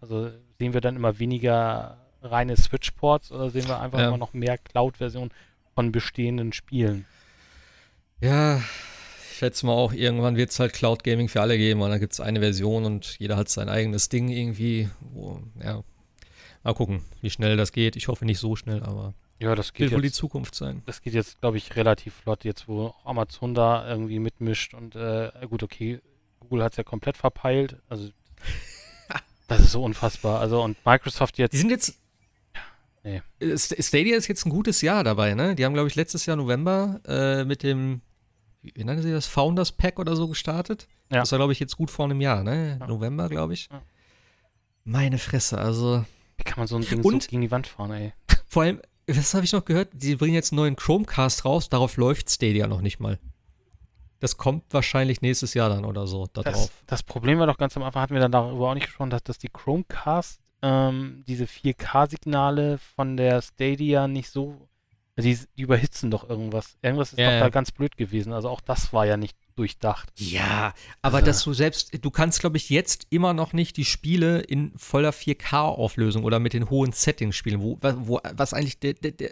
Also sehen wir dann immer weniger reine Switch-Ports oder sehen wir einfach Ja. immer noch mehr Cloud-Versionen von bestehenden Spielen? Ja, ich schätze mal auch, irgendwann wird es halt Cloud Gaming für alle geben, und dann gibt es eine Version und jeder hat sein eigenes Ding irgendwie. Wo, ja, mal gucken, wie schnell das geht. Ich hoffe nicht so schnell, aber Ja, das geht wird wohl die Zukunft sein. das geht jetzt, glaube ich, relativ flott, jetzt wo auch Amazon da irgendwie mitmischt und äh, gut, okay, Google hat es ja komplett verpeilt. Also das ist so unfassbar. Also und Microsoft jetzt Die sind jetzt. Nee. St- Stadia ist jetzt ein gutes Jahr dabei, ne? Die haben, glaube ich, letztes Jahr November äh, mit dem, wie, wie nennen sie das, Founders Pack oder so gestartet. Ja. Das war, glaube ich, jetzt gut vor einem Jahr, ne? Ja. November, glaube ich. Ja. Meine Fresse, also. Wie kann man so ein Ding Und- so gegen die Wand fahren, ey? [laughs] Vor allem, was habe ich noch gehört? Die bringen jetzt einen neuen Chromecast raus, darauf läuft Stadia noch nicht mal. Das kommt wahrscheinlich nächstes Jahr dann oder so da Das, drauf. das Problem war doch ganz am Anfang, hatten wir dann darüber auch nicht gesprochen, dass, dass die Chromecast ähm, diese 4K-Signale von der Stadia nicht so. Die, die überhitzen doch irgendwas. Irgendwas ist Ja, doch ja. da ganz blöd gewesen. Also auch das war ja nicht durchdacht. Ja, aber Also- dass du selbst, du kannst, glaube ich, jetzt immer noch nicht die Spiele in voller 4K-Auflösung oder mit den hohen Settings spielen, wo, wo was eigentlich der, der, der,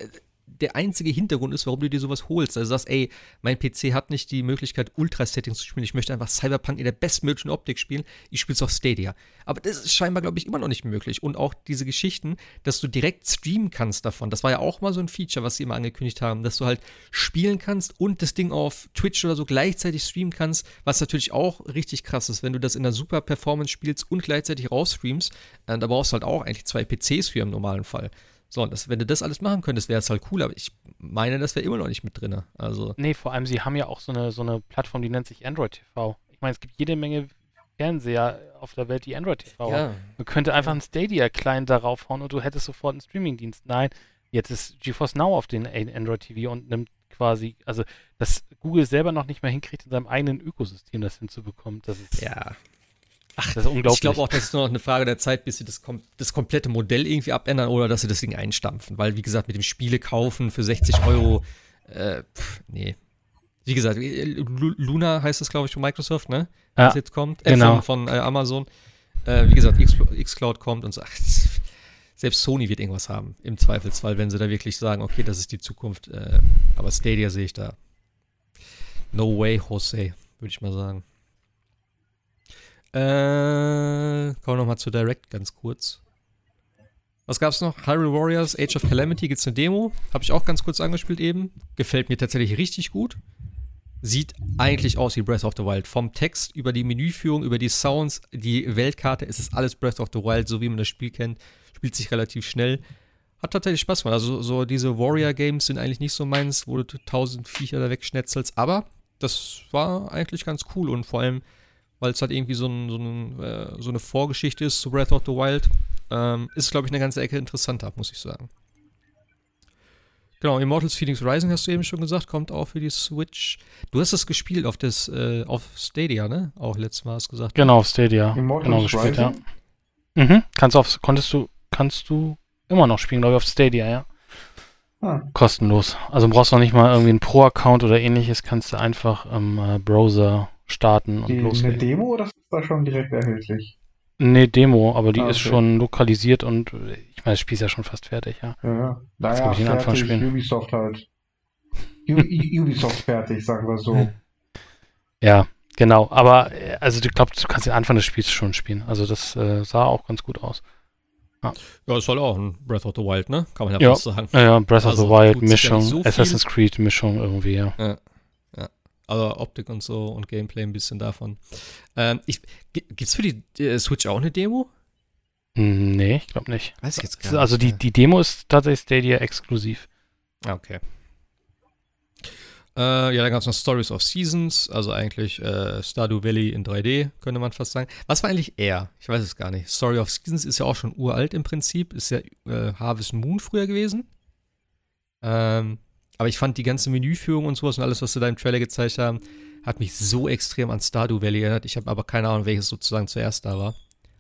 der einzige Hintergrund ist, warum du dir sowas holst. Also sagst, ey, mein PC hat nicht die Möglichkeit, Ultra-Settings zu spielen. Ich möchte einfach Cyberpunk in der bestmöglichen Optik spielen. Ich spiele es auf Stadia. Aber das ist scheinbar, glaube ich, immer noch nicht möglich. Und auch diese Geschichten, dass du direkt streamen kannst davon. Das war ja auch mal so ein Feature, was sie immer angekündigt haben, dass du halt spielen kannst und das Ding auf Twitch oder so gleichzeitig streamen kannst, was natürlich auch richtig krass ist, wenn du das in einer super Performance spielst und gleichzeitig rausstreamst. Äh, da brauchst du halt auch eigentlich zwei PCs für im normalen Fall. So, das, wenn du das alles machen könntest, wäre es halt cool, aber ich meine, das wäre immer noch nicht mit drin. Also, Nee, vor allem, sie haben ja auch so eine, so eine Plattform, die nennt sich Android TV. Ich meine, es gibt jede Menge Fernseher auf der Welt, die Android TV haben. Man könnte einfach einen Stadia-Client darauf hauen und du hättest sofort einen Streamingdienst. Nein, jetzt ist GeForce Now auf den Android TV und nimmt quasi, also dass Google selber noch nicht mehr hinkriegt, in seinem eigenen Ökosystem das hinzubekommen. Das ist, ja. Das ist unglaublich. Ich glaube auch, das ist nur noch eine Frage der Zeit, bis sie das, kom das komplette Modell irgendwie abändern oder dass sie das Ding einstampfen. Weil, wie gesagt, mit dem Spiele kaufen für 60 Euro, äh, pff, nee. Wie gesagt, Lu- Luna heißt das, glaube ich, von Microsoft, ne? Ja, Was jetzt kommt. Äh, genau. Von, von äh, Amazon. Äh, wie gesagt, Xcloud kommt und sagt, [laughs] selbst Sony wird irgendwas haben, im Zweifelsfall, wenn sie da wirklich sagen, okay, das ist die Zukunft. Äh, aber Stadia sehe ich da. No way, Jose, würde ich mal sagen. Äh, kommen wir nochmal zu Direct ganz kurz. Was gab's noch? Hyrule Warriors, Age of Calamity gibt's eine Demo. Habe ich auch ganz kurz angespielt eben. Gefällt mir tatsächlich richtig gut. Sieht eigentlich aus wie Breath of the Wild. Vom Text über die Menüführung, über die Sounds, die Weltkarte, es ist alles Breath of the Wild, so wie man das Spiel kennt. Spielt sich relativ schnell. Hat tatsächlich Spaß gemacht. Also so diese Warrior-Games sind eigentlich nicht so meins, wo du tausend Viecher da wegschnetzelst. Aber das war eigentlich ganz cool und vor allem, weil es halt irgendwie so, ein, so, ein, äh, so eine Vorgeschichte ist zu Breath of the Wild, ähm, ist, glaube ich, eine ganze Ecke interessanter, muss ich sagen. Genau, Immortals Phoenix Rising hast du eben schon gesagt, kommt auch für die Switch. Du hast das gespielt auf das, äh, auf Stadia, ne? Auch letztes Mal hast du gesagt. Genau, auf Stadia. Immortals genau gespielt, ja. Rising? Mhm. Kannst auf, konntest du, kannst du immer noch spielen, glaube ich, auf Stadia, ja. Ah, Kostenlos. Also brauchst du noch nicht mal irgendwie einen Pro-Account oder ähnliches, kannst du einfach im äh, Browser starten und die, eine loslegen. Demo oder ist das schon direkt erhältlich? Nee, Demo, aber die Ah, ist okay. schon lokalisiert und äh, ich meine, das Spiel ist ja schon fast fertig, ja. Ja, ja. Jetzt Naja, kann ich den Anfang spielen. Ubisoft halt. [laughs] Ubisoft fertig, sagen wir so. [laughs] Ja, Genau, aber äh, also du glaubst, du kannst den Anfang des Spiels schon spielen. Also das äh, sah auch ganz gut aus. Ja, ist halt auch ein Breath of the Wild, ne? Kann man ja, Ja. fast sagen. Ja, ja Breath Also, of the Wild ja Mischung, so. Assassin's Creed Mischung irgendwie, ja. Ja, ja. Aber Optik und so und Gameplay ein bisschen davon. Ähm, ich, gi- gibt's für die äh, Switch auch eine Demo? Hm, Nee, ich glaube nicht. Weiß ich jetzt gar Also nicht. die, die Demo ist tatsächlich Stadia exklusiv. Ah, okay. Äh, ja, dann gab es noch Stories of Seasons, also eigentlich äh, Stardew Valley in 3D, könnte man fast sagen. Was war eigentlich eher? Ich weiß es gar nicht. Story of Seasons ist ja auch schon uralt im Prinzip, ist ja äh, Harvest Moon früher gewesen. Ähm, aber ich fand die ganze Menüführung und sowas und alles, was sie da im Trailer gezeigt haben, hat mich so extrem an Stardew Valley erinnert. Ich habe aber keine Ahnung, welches sozusagen zuerst da war.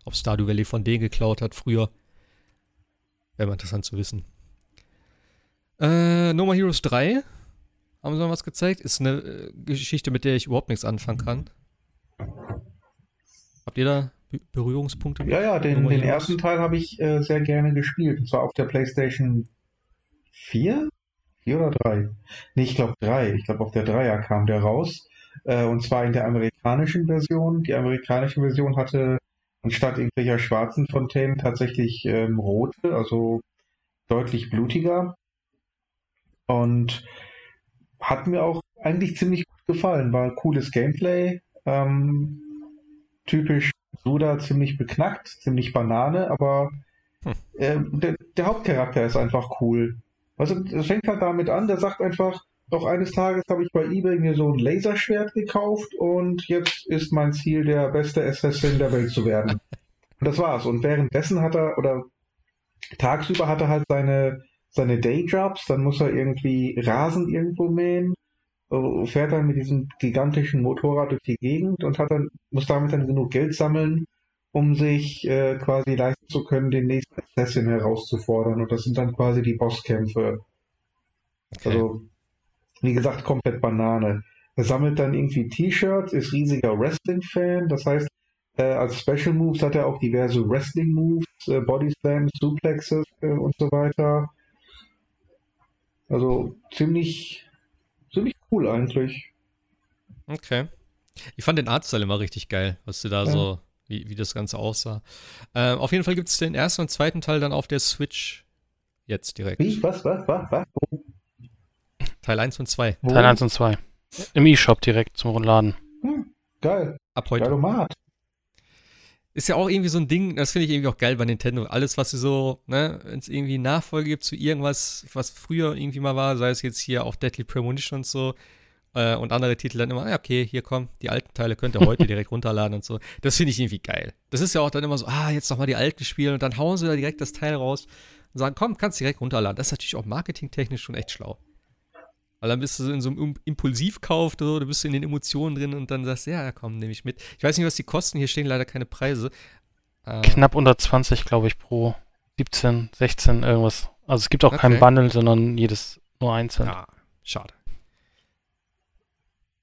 Ob Stardew Valley von denen geklaut hat früher. Wäre mal interessant zu wissen. Äh, No More Heroes 3 haben sie noch was gezeigt. Ist eine äh, Geschichte, mit der ich überhaupt nichts anfangen kann. Habt ihr da Be Berührungspunkte? Ja, ja, No den, More den ersten Teil habe ich äh, sehr gerne gespielt. Und zwar auf der PlayStation 4? 4 oder 3? Nee, ich glaube 3. Ich glaube auf der 3er kam der raus. Äh, und zwar in der amerikanischen Version. Die amerikanische Version hatte anstatt irgendwelcher schwarzen Fontänen tatsächlich ähm, rote, also deutlich blutiger. Und hat mir auch eigentlich ziemlich gut gefallen. War cooles Gameplay. Ähm, typisch Suda ziemlich beknackt, ziemlich Banane, aber Hm. ähm, der, der Hauptcharakter ist einfach cool. Also es fängt halt damit an, der sagt einfach, doch eines Tages habe ich bei eBay mir so ein Laserschwert gekauft und jetzt ist mein Ziel, der beste Assassin der Welt zu werden. Und das war's. Und währenddessen hat er, oder tagsüber hat er halt seine, seine Dayjobs, dann muss er irgendwie Rasen irgendwo mähen, äh, fährt dann mit diesem gigantischen Motorrad durch die Gegend und hat dann, muss damit dann genug Geld sammeln, um sich äh, quasi leisten zu können, den nächsten Assassin herauszufordern. Und das sind dann quasi die Bosskämpfe. Okay. Also, wie gesagt, komplett Banane. Er sammelt dann irgendwie T-Shirts, ist riesiger Wrestling-Fan. Das heißt, äh, als Special Moves hat er auch diverse Wrestling-Moves, äh, Body Slams, Suplexes äh, und so weiter. Also ziemlich, ziemlich cool eigentlich. Okay. Ich fand den Artstyle immer richtig geil, was du da Ja. so, wie, wie das Ganze aussah. Ähm, auf jeden Fall gibt es den ersten und zweiten Teil dann auf der Switch jetzt direkt. Wie? Was? Was? Was? Was? Teil 1 und 2. Wo? Teil 1 und 2. Im E-Shop direkt zum Runterladen. Hm, geil. Ab heute. Geilomat. Ist ja auch irgendwie so ein Ding, das finde ich irgendwie auch geil bei Nintendo. Alles, was sie so, ne, wenn es irgendwie Nachfolge gibt zu irgendwas, was früher irgendwie mal war, sei es jetzt hier auch Deadly Premonition und so, äh, und andere Titel dann immer, ah, okay, hier komm, die alten Teile könnt ihr heute [laughs] direkt runterladen und so. Das finde ich irgendwie geil. Das ist ja auch dann immer so, ah, jetzt noch mal die alten spielen und dann hauen sie da direkt das Teil raus und sagen, komm, kannst direkt runterladen. Das ist natürlich auch marketingtechnisch schon echt schlau. Weil dann bist du so in so einem Im- Impulsivkauf, so, du bist in den Emotionen drin und dann sagst ja, komm, nehme ich mit. Ich weiß nicht, was die kosten, hier stehen leider keine Preise. Äh, Knapp unter 20, glaube ich, pro 17, 16, irgendwas. Also es gibt auch Okay. Bundle, sondern jedes nur einzeln. Ja, schade.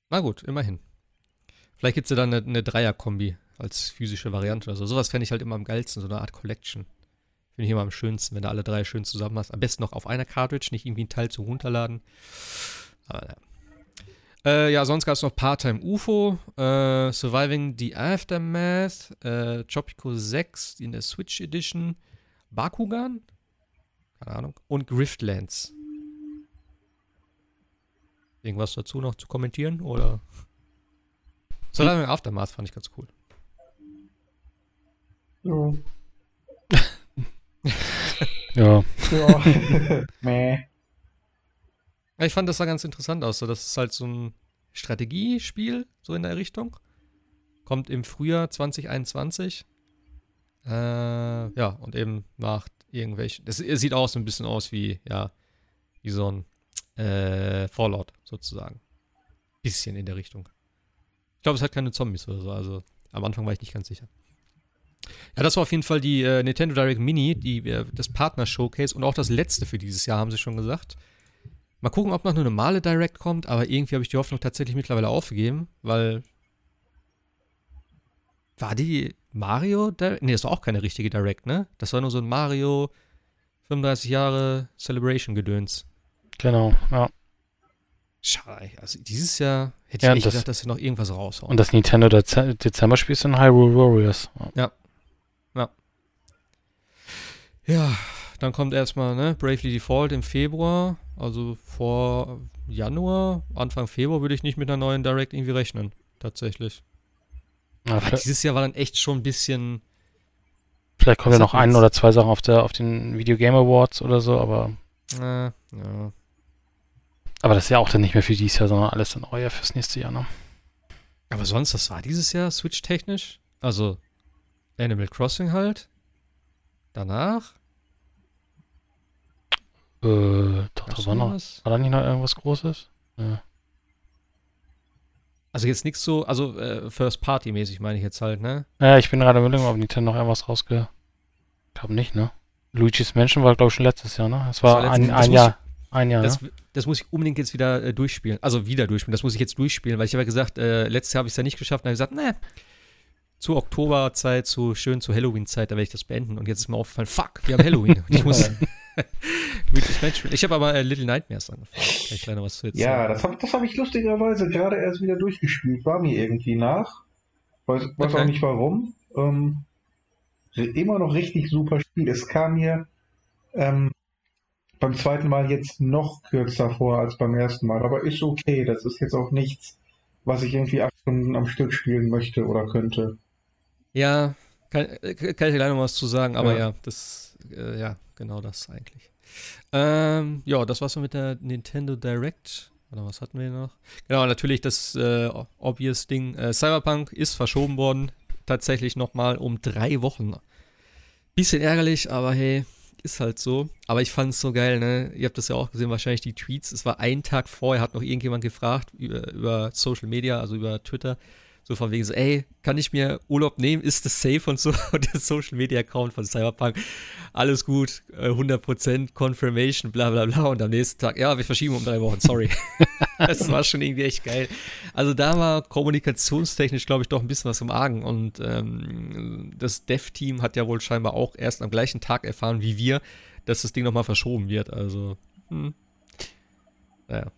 Na gut, immerhin. Vielleicht gibt es ja dann eine, eine Dreier-Kombi als physische Variante oder so. Sowas fände ich halt immer am geilsten, so eine Art Collection. Finde ich immer am schönsten, wenn du alle drei schön zusammen hast. Am besten noch auf einer Cartridge, nicht irgendwie ein Teil zu runterladen. Aber ja. Äh, ja, sonst gab es noch Part-Time UFO, äh, Surviving the Aftermath, äh, Tropico 6 in der Switch Edition, Bakugan, keine Ahnung, und Griftlands. Irgendwas dazu noch zu kommentieren oder? Surviving Aftermath fand ich ganz cool. Ja. Ja. [laughs] ja. Ich fand das sah ganz interessant aus. So, das ist halt so ein Strategiespiel, so in der Richtung. Kommt im Frühjahr 2021. Äh, ja, und eben macht irgendwelche. Das es sieht auch so ein bisschen aus wie, ja, wie so ein äh, Fallout sozusagen. Bisschen in der Richtung. Ich glaube, es hat keine Zombies oder so. Also am Anfang war ich nicht ganz sicher. Ja, das war auf jeden Fall die äh, Nintendo Direct Mini, die, äh, das Partner-Showcase und auch das letzte für dieses Jahr, haben sie schon gesagt. Mal gucken, ob noch eine normale Direct kommt, aber irgendwie habe ich die Hoffnung tatsächlich mittlerweile aufgegeben, weil. War die Mario Direct? Nee, das war auch keine richtige Direct, ne? Das war nur so ein Mario 35 Jahre Celebration-Gedöns. Genau, ja. Schade. Also dieses Jahr hätte Ja, ich nicht das- gedacht, dass sie noch irgendwas raushauen. Und das Nintendo Dez Dezember-Spiel ist dann Hyrule Warriors. Ja. Ja, dann kommt erstmal ne, Bravely Default im Februar. Also vor Januar, Anfang Februar würde ich nicht mit einer neuen Direct irgendwie rechnen. Tatsächlich. Ja, dieses Jahr war dann echt schon ein bisschen. vielleicht kommen ja noch ein oder zwei Sachen auf, der, auf den Video Game Awards oder so, aber, Äh, ja. Aber das ist ja auch dann nicht mehr für dieses Jahr, sondern alles dann eher fürs nächste Jahr, ne? Aber sonst, das war dieses Jahr Switch-technisch. Also Animal Crossing halt. Danach. Äh, doch, da war noch, war da nicht noch irgendwas Großes? Ja. Also jetzt nichts so, also äh, First-Party-mäßig meine ich jetzt halt, ne? Naja, ich bin gerade überlegen, ob Nintendo noch irgendwas rausge... Ich glaube nicht, ne? Luigi's Mansion war, glaube ich, schon letztes Jahr, ne? Es war, war ein, ein Jahr. Ein Jahr, Das, das muss ich unbedingt jetzt wieder äh, durchspielen. Also wieder durchspielen. Das muss ich jetzt durchspielen, weil ich habe ja gesagt, äh, letztes Jahr habe ich es ja nicht geschafft. Und habe gesagt, ne, zu Oktoberzeit, zu schön zu Halloween-Zeit, da werde ich das beenden. Und jetzt ist mir aufgefallen, fuck, wir haben Halloween. Und [laughs] ich muss Luigi's [laughs] Mansion spielen. Ich habe aber äh, Little Nightmares angefangen. Ich leider was zu jetzt Ja, sagen. das habe das hab ich lustigerweise gerade erst wieder durchgespielt. War mir irgendwie nach. Weiß, weiß Okay. auch nicht warum. Ähm, immer noch richtig super Spiel. Es kam mir ähm, beim zweiten Mal jetzt noch kürzer vor als beim ersten Mal. Aber ist okay. Das ist jetzt auch nichts, was ich irgendwie acht Stunden am Stück spielen möchte oder könnte. Ja, kann, äh, kann ich gleich noch was zu sagen, aber ja, Ja. das, äh, ja, genau das eigentlich. Ähm, ja, das war's so mit der Nintendo Direct. Oder was hatten wir noch? Genau, natürlich das äh, obvious Ding. Äh, Cyberpunk ist verschoben worden. Tatsächlich nochmal um drei Wochen. Bisschen ärgerlich, aber hey, ist halt so. Aber ich fand es so geil, ne? Ihr habt das ja auch gesehen, wahrscheinlich die Tweets. Es war ein Tag vorher, hat noch irgendjemand gefragt über, über Social Media, also über Twitter. So von wegen so, ey, kann ich mir Urlaub nehmen? Ist das safe und so? [laughs] Und der Social Media Account von Cyberpunk, alles gut, äh, 100% Confirmation, bla bla bla. Und am nächsten Tag, ja, wir verschieben um drei Wochen, sorry. [laughs] das war schon irgendwie echt geil. Also da war kommunikationstechnisch, glaube ich, doch ein bisschen was im Argen. Und ähm, das Dev-Team hat ja wohl scheinbar auch erst am gleichen Tag erfahren wie wir, dass das Ding nochmal verschoben wird. Also, hm. Naja.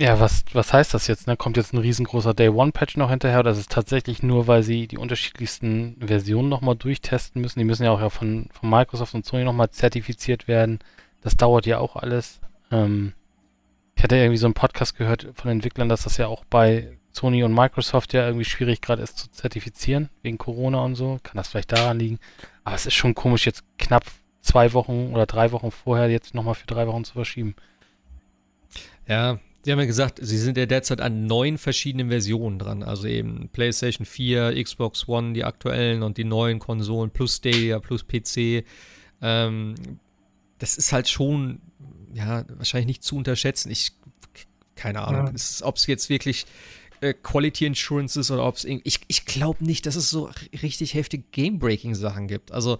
Ja, was, was heißt das jetzt? Ne? Kommt jetzt ein riesengroßer Day-One-Patch noch hinterher? Oder ist es tatsächlich nur, weil sie die unterschiedlichsten Versionen nochmal durchtesten müssen? Die müssen ja auch ja von, von Microsoft und Sony nochmal zertifiziert werden. Das dauert ja auch alles. Ähm, ich hatte irgendwie so einen Podcast gehört von Entwicklern, dass das ja auch bei Sony und Microsoft ja irgendwie schwierig gerade ist zu zertifizieren, wegen Corona und so. Kann das vielleicht daran liegen? Aber es ist schon komisch, jetzt knapp zwei Wochen oder drei Wochen vorher jetzt nochmal für drei Wochen zu verschieben. Ja, sie haben ja gesagt, sie sind ja derzeit an neun verschiedenen Versionen dran. Also eben PlayStation 4, Xbox One, die aktuellen und die neuen Konsolen plus Stadia, plus PC. Ähm, das ist halt schon, ja, wahrscheinlich nicht zu unterschätzen. Ich, keine Ahnung, Ja. Ob es jetzt wirklich äh, Quality Insurance ist oder ob es irgendwie, ich, ich glaube nicht, dass es so richtig heftige Game-Breaking-Sachen gibt. Also,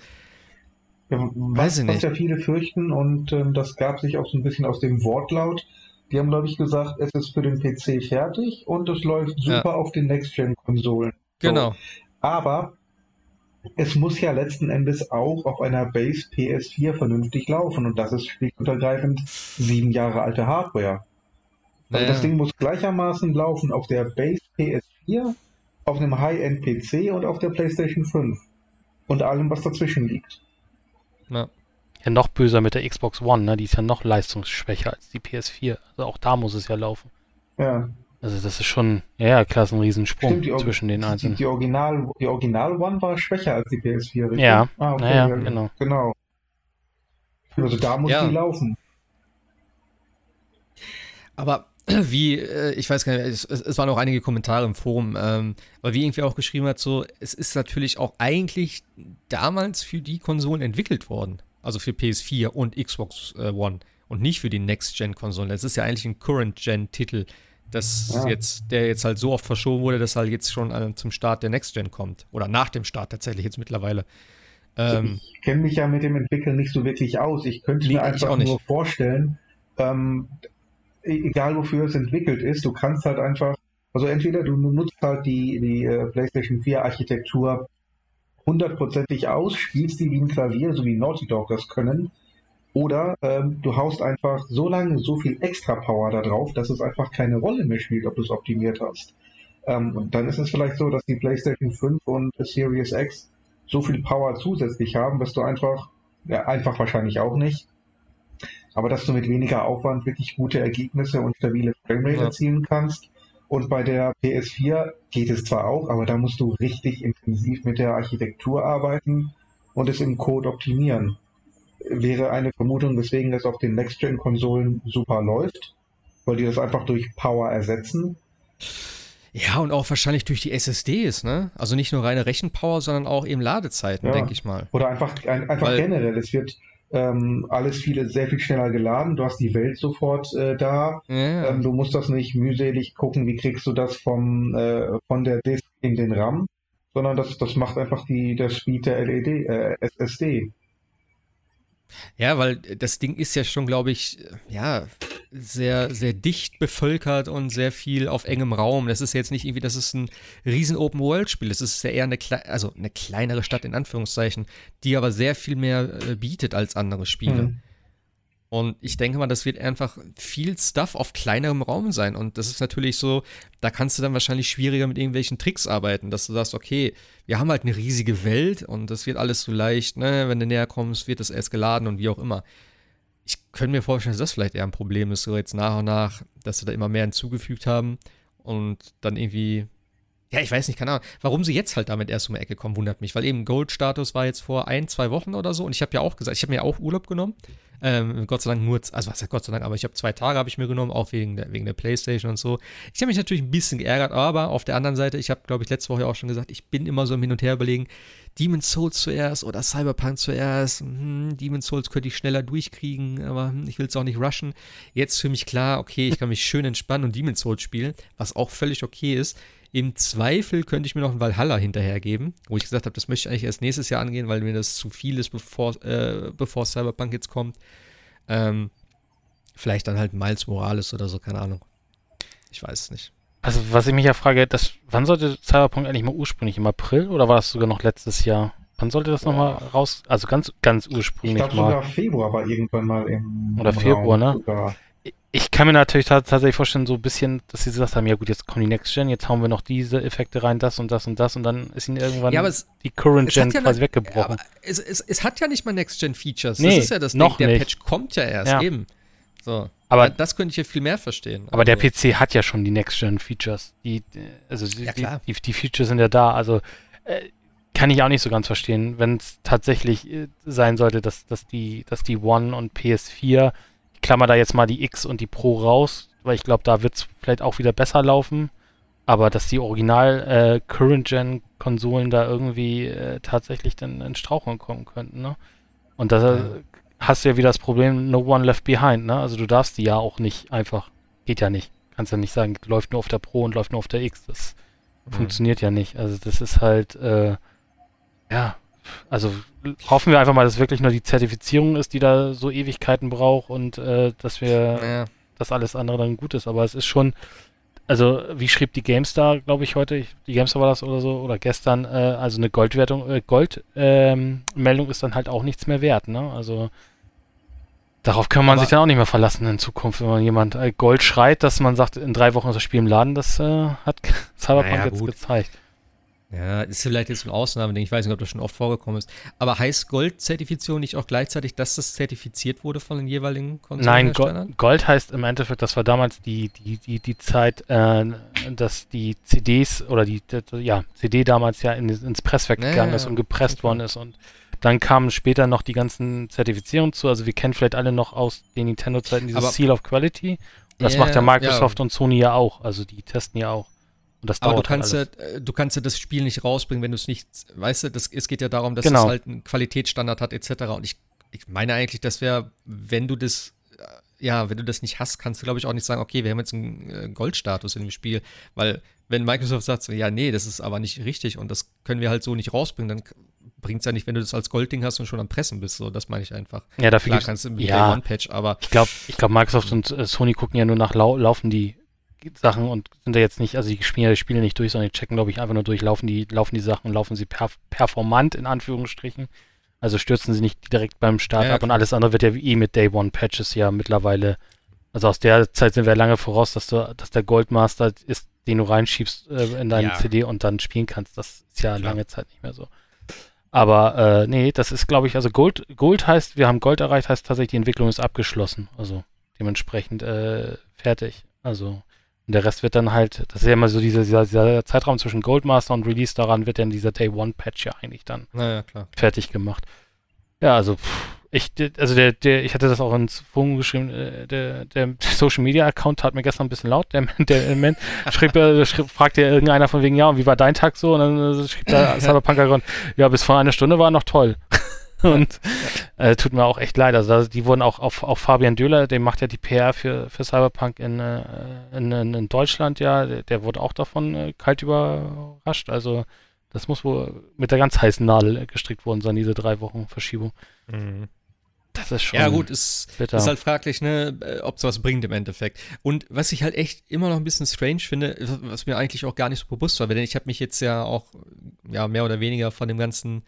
Ja, Weiß was, ich was nicht. ja viele fürchten, und ähm, das gab sich auch so ein bisschen aus dem Wortlaut. Die haben, glaube ich, gesagt, es ist für den PC fertig und es läuft Ja. super auf den Next-Gen-Konsolen. So. genau. Aber es muss ja letzten Endes auch auf einer Base PS4 vernünftig laufen und das ist schlicht und ergreifend sieben Jahre alte Hardware. Also Naja. das Ding muss gleichermaßen laufen auf der Base PS4, auf einem High-End-PC und auf der PlayStation 5 und allem, was dazwischen liegt. Ja. Ja, noch böser mit der Xbox One, ne? Die ist ja noch leistungsschwächer als die PS4. Also auch da muss es ja laufen. Ja, Also das ist schon, ja, ja, klar, ist ein Riesensprung Stimmt, die zwischen den die, einzelnen. die Original, die Original One war schwächer als die PS4, richtig? Ja, ah, okay, naja, ja, genau. genau. Also da muss Ja. die laufen. Aber [clears throat] wie, äh, ich weiß gar nicht, es, es es waren auch einige Kommentare im Forum, ähm, aber wie irgendwie auch geschrieben hat, so, es ist natürlich auch eigentlich damals für die Konsolen entwickelt worden. Also für PS4 und Xbox äh, One und nicht für die Next-Gen-Konsolen. Es ist ja eigentlich ein Current-Gen-Titel, das Ja. jetzt, der jetzt halt so oft verschoben wurde, dass halt jetzt schon äh, zum Start der Next-Gen kommt. Oder nach dem Start tatsächlich jetzt mittlerweile. Ähm, ich kenne mich ja mit dem Entwickeln nicht so wirklich aus. Ich könnte mir einfach auch nicht. nur vorstellen, ähm, e- egal wofür es entwickelt ist, du kannst halt einfach, also entweder du nutzt halt die, die äh, PlayStation 4 Architektur hundertprozentig aus, spielst die wie ein Klavier, so wie Naughty Dog das können, Oder ähm, du haust einfach so lange so viel extra Power da drauf, dass es einfach keine Rolle mehr spielt, ob du es optimiert hast. Ähm, und dann ist es vielleicht so, dass die PlayStation 5 und Series X so viel Power zusätzlich haben, dass du einfach, ja, einfach wahrscheinlich auch nicht, aber dass du mit weniger Aufwand wirklich gute Ergebnisse und stabile Framerate Ja. erzielen kannst. Und bei der PS4 geht es zwar auch, aber da musst du richtig intensiv mit der Architektur arbeiten und es im Code optimieren. Wäre eine Vermutung, weswegen das auf den Next-Gen-Konsolen super läuft, weil die das einfach durch Power ersetzen. Ja, und auch wahrscheinlich durch die SSDs, ne? Also nicht nur reine Rechenpower, sondern auch eben Ladezeiten, Ja. denke ich mal. Oder einfach, ein, einfach Weil- generell. Es wird ähm, alles viele, sehr viel schneller geladen. Du hast die Welt sofort äh, da. Ja, Ähm, du musst das nicht mühselig gucken, wie kriegst du das vom, äh, von der Disk in den RAM, sondern das, das macht einfach die, der Speed der LED, äh, SSD. ja, weil das Ding ist ja schon, glaube ich, ja, sehr, sehr dicht bevölkert und sehr viel auf engem Raum. Das ist jetzt nicht irgendwie, das ist ein riesen Open-World-Spiel. Das ist ja eher eine, klei also eine kleinere Stadt in Anführungszeichen, die aber sehr viel mehr äh, bietet als andere Spiele. Hm. Und ich denke mal, das wird einfach viel Stuff auf kleinerem Raum sein. Und das ist natürlich so, da kannst du dann wahrscheinlich schwieriger mit irgendwelchen Tricks arbeiten, dass du sagst, okay, wir haben halt eine riesige Welt und das wird alles so leicht, ne? Wenn du näher kommst, wird das erst geladen und wie auch immer. Ich könnte mir vorstellen, dass das vielleicht eher ein Problem ist, so jetzt nach und nach, dass sie da immer mehr hinzugefügt haben und dann irgendwie. Ja, ich weiß nicht, keine Ahnung. Warum sie jetzt halt damit erst um die Ecke kommen, wundert mich, weil eben Gold-Status war jetzt vor ein, zwei Wochen oder so und ich habe ja auch gesagt, ich habe mir ja auch Urlaub genommen. Ähm, Gott sei Dank nur, also was heißt Gott sei Dank, aber ich habe zwei Tage habe ich mir genommen, auch wegen der, wegen der Playstation und so. Ich habe mich natürlich ein bisschen geärgert, aber auf der anderen Seite, ich habe, glaube ich, letzte Woche auch schon gesagt, ich bin immer so im Hin und Her überlegen, Demon's Souls zuerst oder Cyberpunk zuerst. Hm, Demon's Souls könnte ich schneller durchkriegen, aber hm, ich will es auch nicht rushen. Jetzt für mich klar, okay, ich kann mich schön entspannen und Demon's Souls spielen, was auch völlig okay ist. Im Zweifel könnte ich mir noch ein Valhalla hinterhergeben, wo ich gesagt habe, das möchte ich eigentlich erst nächstes Jahr angehen, weil mir das zu viel ist, bevor, äh, bevor Cyberpunk jetzt kommt. Ähm, vielleicht dann halt Miles Morales oder so, keine Ahnung. Ich weiß es nicht. Also, was ich mich ja frage, das, wann sollte Cyberpunk eigentlich mal ursprünglich? Im April oder war das sogar noch letztes Jahr? Wann sollte das nochmal raus? Also ganz, ganz Ich ursprünglich glaube mal. sogar Februar war irgendwann mal im Oder Februar, Raum ne? sogar. Ich kann mir natürlich ta- tatsächlich vorstellen, so ein bisschen, dass sie gesagt haben, ja gut, jetzt kommen die Next Gen, jetzt hauen wir noch diese Effekte rein, das und das und das und dann ist ihnen irgendwann Ja, es, die Current Gen ja quasi weggebrochen. aber es, es, es hat ja nicht mal Next-Gen-Features. Nee, das ist ja das noch Ding. Der nicht. Patch kommt ja erst, Ja. eben. So. Aber- das könnte ich ja viel mehr verstehen. Aber der Also, PC hat ja schon die Next-Gen-Features. Die, die- also die, Ja, klar. Die, die Features sind ja da. Also äh, kann ich auch nicht so ganz verstehen, wenn es tatsächlich äh, sein sollte, dass, dass, die, dass die One und PS4, ich klammer da jetzt mal die X und die Pro raus, weil ich glaube, da wird es vielleicht auch wieder besser laufen. Aber dass die Original äh, Current-Gen-Konsolen da irgendwie äh, tatsächlich dann in Straucheln kommen könnten, ne? Und da Ja. hast du ja wieder das Problem, no one left behind, ne? Also du darfst die ja auch nicht einfach, geht ja nicht. Kannst ja nicht sagen, läuft nur auf der Pro und läuft nur auf der X. Das Mhm. funktioniert ja nicht. Also das ist halt, äh, ja, also hoffen wir einfach mal, dass wirklich nur die Zertifizierung ist, die da so Ewigkeiten braucht und äh, dass wir, ja. dass alles andere dann gut ist. Aber es ist schon, also wie schrieb die GameStar, glaube ich, heute, die GameStar war das oder so, oder gestern, äh, also eine Goldwertung, äh, Goldmeldung ist dann halt auch nichts mehr wert, ne? Also darauf kann man Aber- sich dann auch nicht mehr verlassen in Zukunft, wenn man jemand äh, Gold schreit, dass man sagt, in drei Wochen ist das Spiel im Laden, das äh, hat [laughs] Cyberpunk Naja, jetzt gut. gezeigt. Ja, ist vielleicht jetzt ein Ausnahmeding. Ich weiß nicht, ob das schon oft vorgekommen ist. Aber heißt Gold-Zertifizierung nicht auch gleichzeitig, dass das zertifiziert wurde von den jeweiligen Nein, Konsolenherstellern? Gold, heißt im Endeffekt, das war damals die, die, die, die Zeit, äh, dass die CDs oder die, die ja, CD damals ja in, ins Presswerk Ja, gegangen ja, ist und ja. gepresst worden ist und dann kamen später noch die ganzen Zertifizierungen zu. Also wir kennen vielleicht alle noch aus den Nintendo-Zeiten dieses Aber- Seal of Quality. Und das Ja, macht ja ja. Microsoft und Sony ja auch. Also die testen ja auch. Und das Aber du dauert kannst, ja, halt alles. äh, du kannst ja das Spiel nicht rausbringen, wenn du es nicht, weißt du, das, es geht ja darum, dass Genau. es halt einen Qualitätsstandard hat, etc. Und ich, ich meine eigentlich, das wäre, wenn du das, äh, ja, wenn du das nicht hast, kannst du, glaube ich, auch nicht sagen, okay, wir haben jetzt einen äh, Goldstatus in dem Spiel. Weil, wenn Microsoft sagt, so, ja, nee, das ist aber nicht richtig und das können wir halt so nicht rausbringen, dann bringt es ja nicht, wenn du das als Goldding hast und schon am Pressen bist. So, das meine ich einfach. Ja, dafür Klar kannst du mit ja. Day One Patch, aber Ich glaube, ich glaub, Microsoft und äh, Sony gucken ja nur nach, lau laufen die Sachen und sind da jetzt nicht, also die spielen ja die Spiele nicht durch, sondern die checken, glaube ich, einfach nur durch, laufen die, laufen die Sachen, laufen sie perf performant in Anführungsstrichen. Also stürzen sie nicht direkt beim Start Ja, ab und alles andere wird ja eh mit Day One Patches ja mittlerweile. Also aus der Zeit sind wir lange voraus, dass du, dass der Goldmaster ist, den du reinschiebst äh, in deine Ja. CD und dann spielen kannst. Das ist ja Klar. lange Zeit nicht mehr so. Aber äh, nee, das ist, glaube ich, also Gold, Gold heißt, wir haben Gold erreicht, heißt tatsächlich, die Entwicklung ist abgeschlossen. Also dementsprechend äh, fertig. Also und der Rest wird dann halt, das ist ja immer so dieser, dieser, dieser Zeitraum zwischen Goldmaster und Release, daran wird dann dieser Day One Patch ja eigentlich dann klar. fertig gemacht. Ja, also ich, also der, der, ich hatte das auch ins Forum geschrieben, äh, der, der Social Media Account tat mir gestern ein bisschen laut. Der, [laughs] der Element schrieb, äh, schrieb, fragte irgendeiner von wegen, ja, und wie war dein Tag so? Und dann äh, schrieb der [laughs] Cyberpunk ja, bis vor einer Stunde war noch toll. Und äh, tut mir auch echt leid. Also die wurden auch auf, auf Fabian Döhler, der macht ja die PR für, für Cyberpunk in, äh, in, in, in Deutschland, ja, der, der wurde auch davon äh, kalt überrascht. Also das muss wohl mit der ganz heißen Nadel gestrickt worden sein, diese drei Wochen Verschiebung. Das ist schon Ja, gut, ist, bitter. ist halt fraglich, ne, äh, ob es was bringt im Endeffekt. Und was ich halt echt immer noch ein bisschen strange finde, was mir eigentlich auch gar nicht so bewusst war, denn ich habe mich jetzt ja auch ja, mehr oder weniger von dem ganzen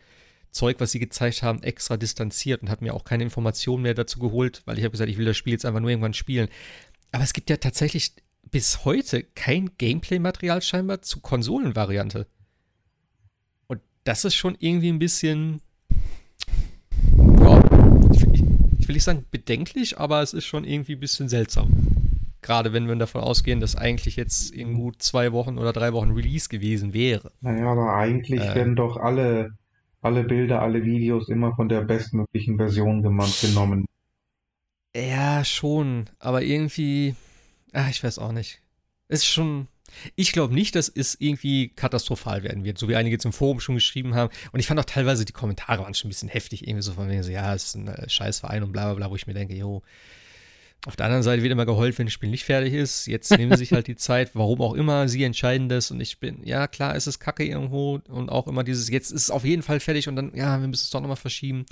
Zeug, was sie gezeigt haben, extra distanziert und habe mir auch keine Informationen mehr dazu geholt, weil ich habe gesagt, ich will das Spiel jetzt einfach nur irgendwann spielen. Aber es gibt ja tatsächlich bis heute kein Gameplay-Material scheinbar zur Konsolenvariante. Und das ist schon irgendwie ein bisschen, ja, ich, ich, ich will nicht sagen bedenklich, aber es ist schon irgendwie ein bisschen seltsam. Gerade wenn wir davon ausgehen, dass eigentlich jetzt in gut zwei Wochen oder drei Wochen Release gewesen wäre. Naja, aber eigentlich Äh. werden doch alle, alle Bilder, alle Videos immer von der bestmöglichen Version genommen. Ja, schon, aber irgendwie, ach, ich weiß auch nicht. Es ist schon, ich glaube nicht, dass es irgendwie katastrophal werden wird, so wie einige jetzt im Forum schon geschrieben haben. Und ich fand auch teilweise die Kommentare waren schon ein bisschen heftig, irgendwie so von wegen so, ja, es ist ein äh, Scheißverein und bla bla bla, wo ich mir denke, jo. Auf der anderen Seite wird immer geheult, wenn das Spiel nicht fertig ist. Jetzt nehmen sie sich halt die [laughs] Zeit, warum auch immer, sie entscheiden das und ich bin, ja klar, es ist kacke irgendwo und auch immer dieses, jetzt ist es auf jeden Fall fertig und dann, ja, wir müssen es doch nochmal verschieben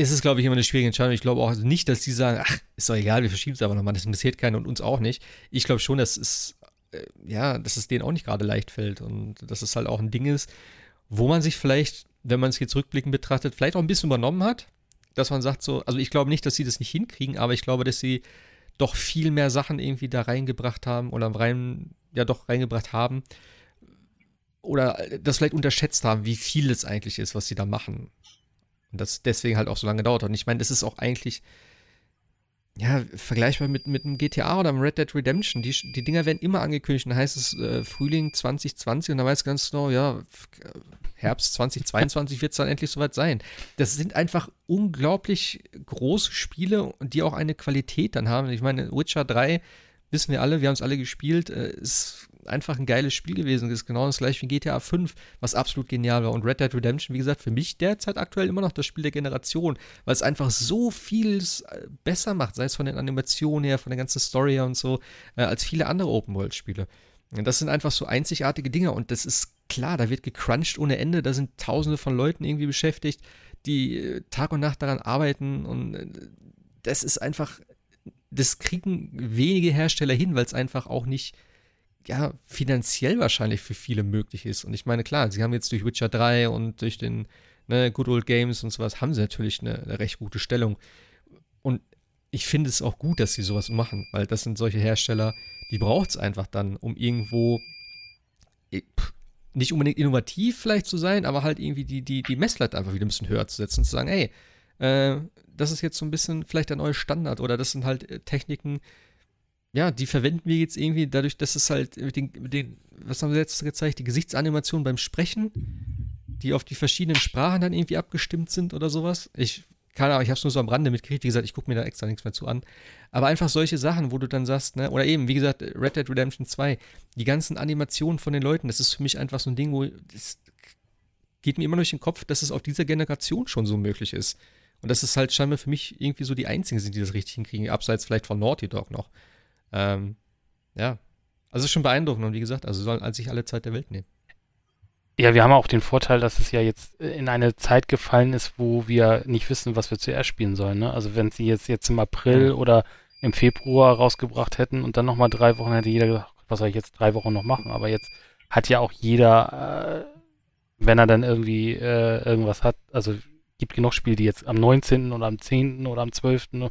ist es, glaube ich, immer eine schwierige Entscheidung. Ich glaube auch nicht, dass die sagen, ach, ist doch egal, wir verschieben es aber nochmal, das interessiert keinen und uns auch nicht. Ich glaube schon, dass es, äh, ja, dass es denen auch nicht gerade leicht fällt und dass es halt auch ein Ding ist, wo man sich vielleicht, wenn man es jetzt rückblickend betrachtet, vielleicht auch ein bisschen übernommen hat, dass man sagt so, also ich glaube nicht, dass sie das nicht hinkriegen, aber ich glaube, dass sie doch viel mehr Sachen irgendwie da reingebracht haben oder rein, ja doch reingebracht haben oder das vielleicht unterschätzt haben, wie viel es eigentlich ist, was sie da machen. Und das deswegen halt auch so lange dauert. Und ich meine, das ist auch eigentlich, ja, vergleichbar mit, mit einem GTA oder einem Red Dead Redemption. Die, die Dinger werden immer angekündigt. Dann heißt es äh, Frühling 2020 und dann weiß ganz genau, ja, f- Herbst 2022 wird es dann endlich soweit sein. Das sind einfach unglaublich große Spiele, die auch eine Qualität dann haben. Ich meine, Witcher 3 wissen wir alle, wir haben es alle gespielt, äh, ist einfach ein geiles Spiel gewesen. Das ist genau das gleiche wie GTA 5, was absolut genial war. Und Red Dead Redemption, wie gesagt, für mich derzeit aktuell immer noch das Spiel der Generation, weil es einfach so viel besser macht, sei es von den Animationen her, von der ganzen Story her und so, äh, als viele andere Open-World-Spiele. Das sind einfach so einzigartige Dinge und das ist klar, da wird gecrunched ohne Ende, da sind tausende von Leuten irgendwie beschäftigt, die äh, Tag und Nacht daran arbeiten und äh, das ist einfach, das kriegen wenige Hersteller hin, weil es einfach auch nicht ja, finanziell wahrscheinlich für viele möglich ist. Und ich meine, klar, sie haben jetzt durch Witcher 3 und durch den ne, Good Old Games und sowas, haben sie natürlich eine, eine recht gute Stellung. Und ich finde es auch gut, dass sie sowas machen, weil das sind solche Hersteller, die braucht es einfach dann, um irgendwo nicht unbedingt innovativ vielleicht zu sein, aber halt irgendwie die, die, die Messlatte einfach wieder ein bisschen höher zu setzen und zu sagen, ey, äh, das ist jetzt so ein bisschen vielleicht der neue Standard oder das sind halt äh, Techniken, ja, die verwenden wir jetzt irgendwie dadurch, dass es halt mit den, mit den was haben sie jetzt gezeigt, die Gesichtsanimation beim Sprechen, die auf die verschiedenen Sprachen dann irgendwie abgestimmt sind oder sowas. Ich keine Ahnung, ich habe es nur so am Rande mitgekriegt. Wie gesagt, ich gucke mir da extra nichts mehr zu an. Aber einfach solche Sachen, wo du dann sagst, ne, oder eben, wie gesagt, Red Dead Redemption 2, die ganzen Animationen von den Leuten, das ist für mich einfach so ein Ding, wo das geht mir immer durch den Kopf, dass es auf dieser Generation schon so möglich ist. Und dass es halt scheinbar für mich irgendwie so die einzigen sind, die das richtig hinkriegen, abseits vielleicht von Naughty Dog noch. Ähm, ja. Also ist schon beeindruckend und wie gesagt, also sollen als sich alle Zeit der Welt nehmen. Ja, wir haben auch den Vorteil, dass es ja jetzt in eine Zeit gefallen ist, wo wir nicht wissen, was wir zuerst spielen sollen. Ne? Also wenn sie jetzt, jetzt im April oder im Februar rausgebracht hätten und dann nochmal drei Wochen, hätte jeder gesagt, was soll ich jetzt drei Wochen noch machen? Aber jetzt hat ja auch jeder, äh, wenn er dann irgendwie äh, irgendwas hat, also gibt genug Spiele, die jetzt am 19. oder am 10. oder am 12.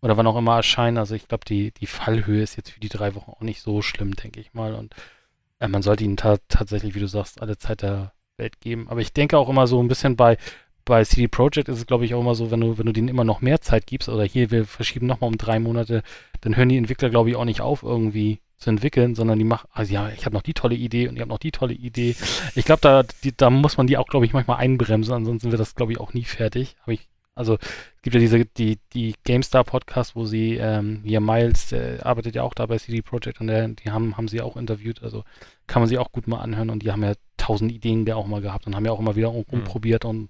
oder wann auch immer erscheinen. Also ich glaube, die, die Fallhöhe ist jetzt für die drei Wochen auch nicht so schlimm, denke ich mal. Und äh, man sollte ihnen ta tatsächlich, wie du sagst, alle Zeit der Welt geben. Aber ich denke auch immer so ein bisschen bei, bei CD Projekt ist es, glaube ich, auch immer so, wenn du, wenn du denen immer noch mehr Zeit gibst, oder hier, wir verschieben nochmal um drei Monate, dann hören die Entwickler, glaube ich, auch nicht auf, irgendwie zu entwickeln, sondern die machen, also ja, ich habe noch die tolle Idee und ich habe noch die tolle Idee. Ich glaube, da, da muss man die auch, glaube ich, manchmal einbremsen, ansonsten wird das, glaube ich, auch nie fertig. Aber ich, also es gibt ja diese, die, die GameStar-Podcast, wo sie, ähm, hier Miles, der arbeitet ja auch da bei CD Projekt und der, die haben, haben sie auch interviewt, also kann man sich auch gut mal anhören und die haben ja tausend Ideen der auch mal gehabt und haben ja auch immer wieder rumprobiert mhm. und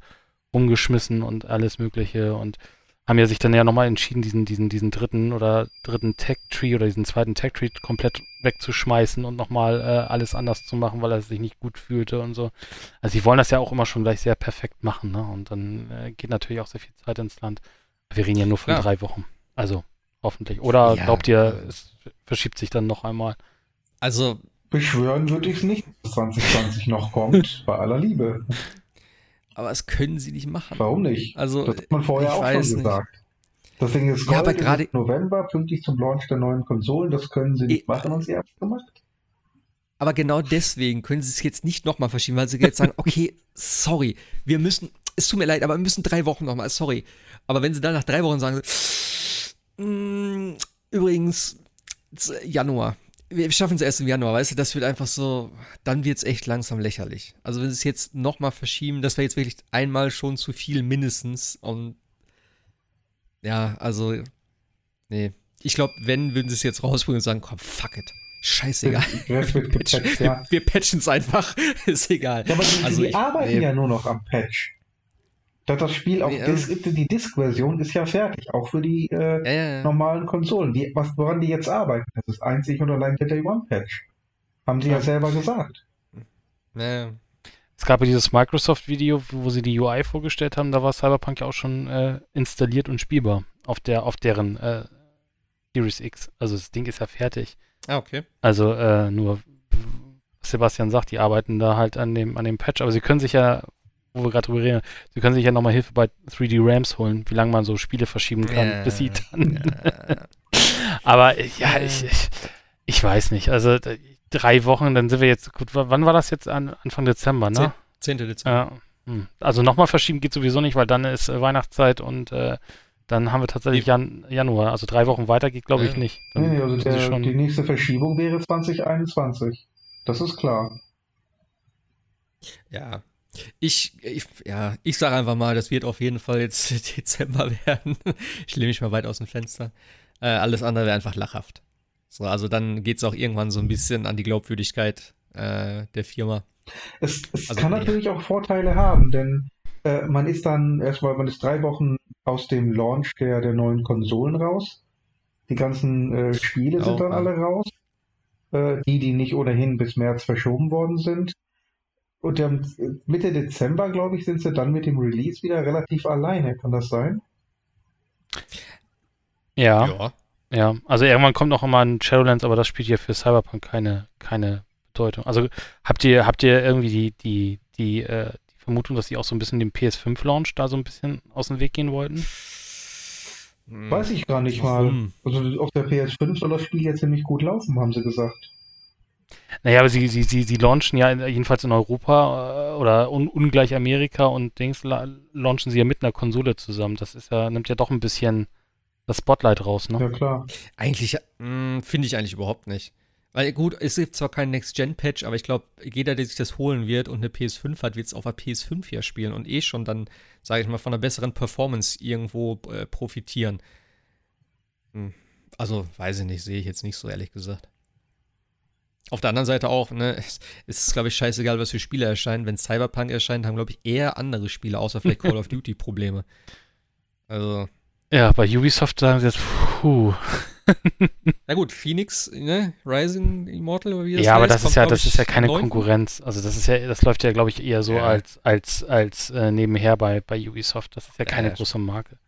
umgeschmissen und alles Mögliche und haben ja sich dann ja nochmal entschieden, diesen, diesen, diesen dritten oder dritten Tech-Tree oder diesen zweiten Tech-Tree komplett wegzuschmeißen und nochmal äh, alles anders zu machen, weil er sich nicht gut fühlte und so. Also sie wollen das ja auch immer schon gleich sehr perfekt machen, ne? Und dann äh, geht natürlich auch sehr viel Zeit ins Land. Wir reden ja nur von ja. drei Wochen. Also hoffentlich. Oder ja, glaubt ihr, es verschiebt sich dann noch einmal? Also. Beschwören würde ich es nicht, dass 2020 noch kommt, [laughs] bei aller Liebe aber das können sie nicht machen. Warum nicht? Also, das hat man vorher auch schon gesagt. Deswegen ist ja, aber gerade November, pünktlich zum Launch der neuen Konsolen, das können sie nicht machen und sie haben es gemacht. Aber genau deswegen können sie es jetzt nicht nochmal verschieben, weil sie jetzt sagen, [laughs] okay, sorry, wir müssen, es tut mir leid, aber wir müssen drei Wochen nochmal, sorry. Aber wenn sie dann nach drei Wochen sagen, mm, übrigens, Januar, wir schaffen es erst im Januar, weißt du, das wird einfach so, dann wird es echt langsam lächerlich. Also wenn sie es jetzt nochmal verschieben, das wäre jetzt wirklich einmal schon zu viel mindestens und ja, also, nee. Ich glaube, wenn, würden sie es jetzt rausbringen und sagen, komm, fuck it. Scheißegal. [laughs] Wir, patchen, ja. wir patchen es einfach. [laughs] ist egal. Ja, aber die, also die ich, arbeiten nee. ja nur noch am Patch. Das Spiel, auch nee, Dis die Disk-Version ist ja fertig, auch für die äh, ja, ja, normalen Konsolen. Die, was, woran die jetzt arbeiten, das ist einzig und allein der Day One Patch. Haben sie ja, selber gesagt. Es gab ja dieses Microsoft-Video, wo sie die UI vorgestellt haben, da war Cyberpunk ja auch schon äh, installiert und spielbar auf der, auf deren äh, Series X. Also das Ding ist ja fertig. Ah, okay. Also äh, nur Sebastian sagt, die arbeiten da halt an dem, an dem Patch, aber sie können sich ja wo wir gerade drüber reden, Sie können sich ja nochmal Hilfe bei 3D Rams holen, wie lange man so Spiele verschieben kann, ja, bis sie dann. Ja. [laughs] Aber ja, ich, ich, ich, weiß nicht. Also drei Wochen, dann sind wir jetzt, gut, wann war das jetzt? An, Anfang Dezember, ne? 10. Dezember. Ja. Hm. Also nochmal verschieben geht sowieso nicht, weil dann ist äh, Weihnachtszeit und äh, dann haben wir tatsächlich Jan Januar. Also drei Wochen weiter geht, glaube ich, nicht. Dann nee, also der, die nächste Verschiebung wäre 2021. Das ist klar. Ja, ich, ich, ja, ich sage einfach mal, das wird auf jeden Fall jetzt [laughs] Dezember werden. Ich lehne mich mal weit aus dem Fenster. Äh, alles andere wäre einfach lachhaft. So, also dann geht es auch irgendwann so ein bisschen an die Glaubwürdigkeit äh, der Firma. Es, es also, kann nee. natürlich auch Vorteile haben, denn äh, man ist dann erstmal, man ist drei Wochen aus dem Launch der, der neuen Konsolen raus. Die ganzen äh, Spiele oh, sind dann alle raus. Äh, die, die nicht ohnehin bis März verschoben worden sind. Und ähm, Mitte Dezember, glaube ich, sind sie dann mit dem Release wieder relativ alleine. Kann das sein? Ja. Ja. Ja, also irgendwann kommt noch immer ein Shadowlands, aber das spielt ja für Cyberpunk keine, keine Bedeutung. Also habt ihr, habt ihr irgendwie die, die, die, äh, die Vermutung, dass sie auch so ein bisschen den PS5-Launch da so ein bisschen aus dem Weg gehen wollten? Weiß ich gar nicht Warum? mal. Also auf der PS5 soll das Spiel ja ziemlich gut laufen, haben sie gesagt. Naja, aber sie, sie, sie, sie launchen ja jedenfalls in Europa äh, oder un, ungleich Amerika und Dings launchen sie ja mit einer Konsole zusammen. Das ist ja, nimmt ja doch ein bisschen das Spotlight raus, ne? Ja, klar. Eigentlich, hm, finde ich eigentlich überhaupt nicht. Weil gut, es gibt zwar keinen Next-Gen-Patch, aber ich glaube, jeder, der sich das holen wird und eine PS5 hat, wird es auf der PS5 hier spielen und eh schon dann, sage ich mal, von einer besseren Performance irgendwo äh, profitieren. Hm. Also, weiß ich nicht, sehe ich jetzt nicht so ehrlich gesagt. Auf der anderen Seite auch, ne, es ist, glaube ich, scheißegal, was für Spiele erscheinen. Wenn Cyberpunk erscheint, haben, glaube ich, eher andere Spiele, außer vielleicht Call of [laughs] Duty, Probleme. Also. Ja, bei Ubisoft sagen sie jetzt, puh. [laughs] Na gut, Phoenix, ne? Rising Immortal oder wie das Ja, heißt, aber das ist ja, das ist ja keine 9. Konkurrenz. Also das ist ja, das läuft ja, glaube ich, eher so ja. als, als, als äh, nebenher bei, bei Ubisoft. Das ist ja keine ja, große Marke.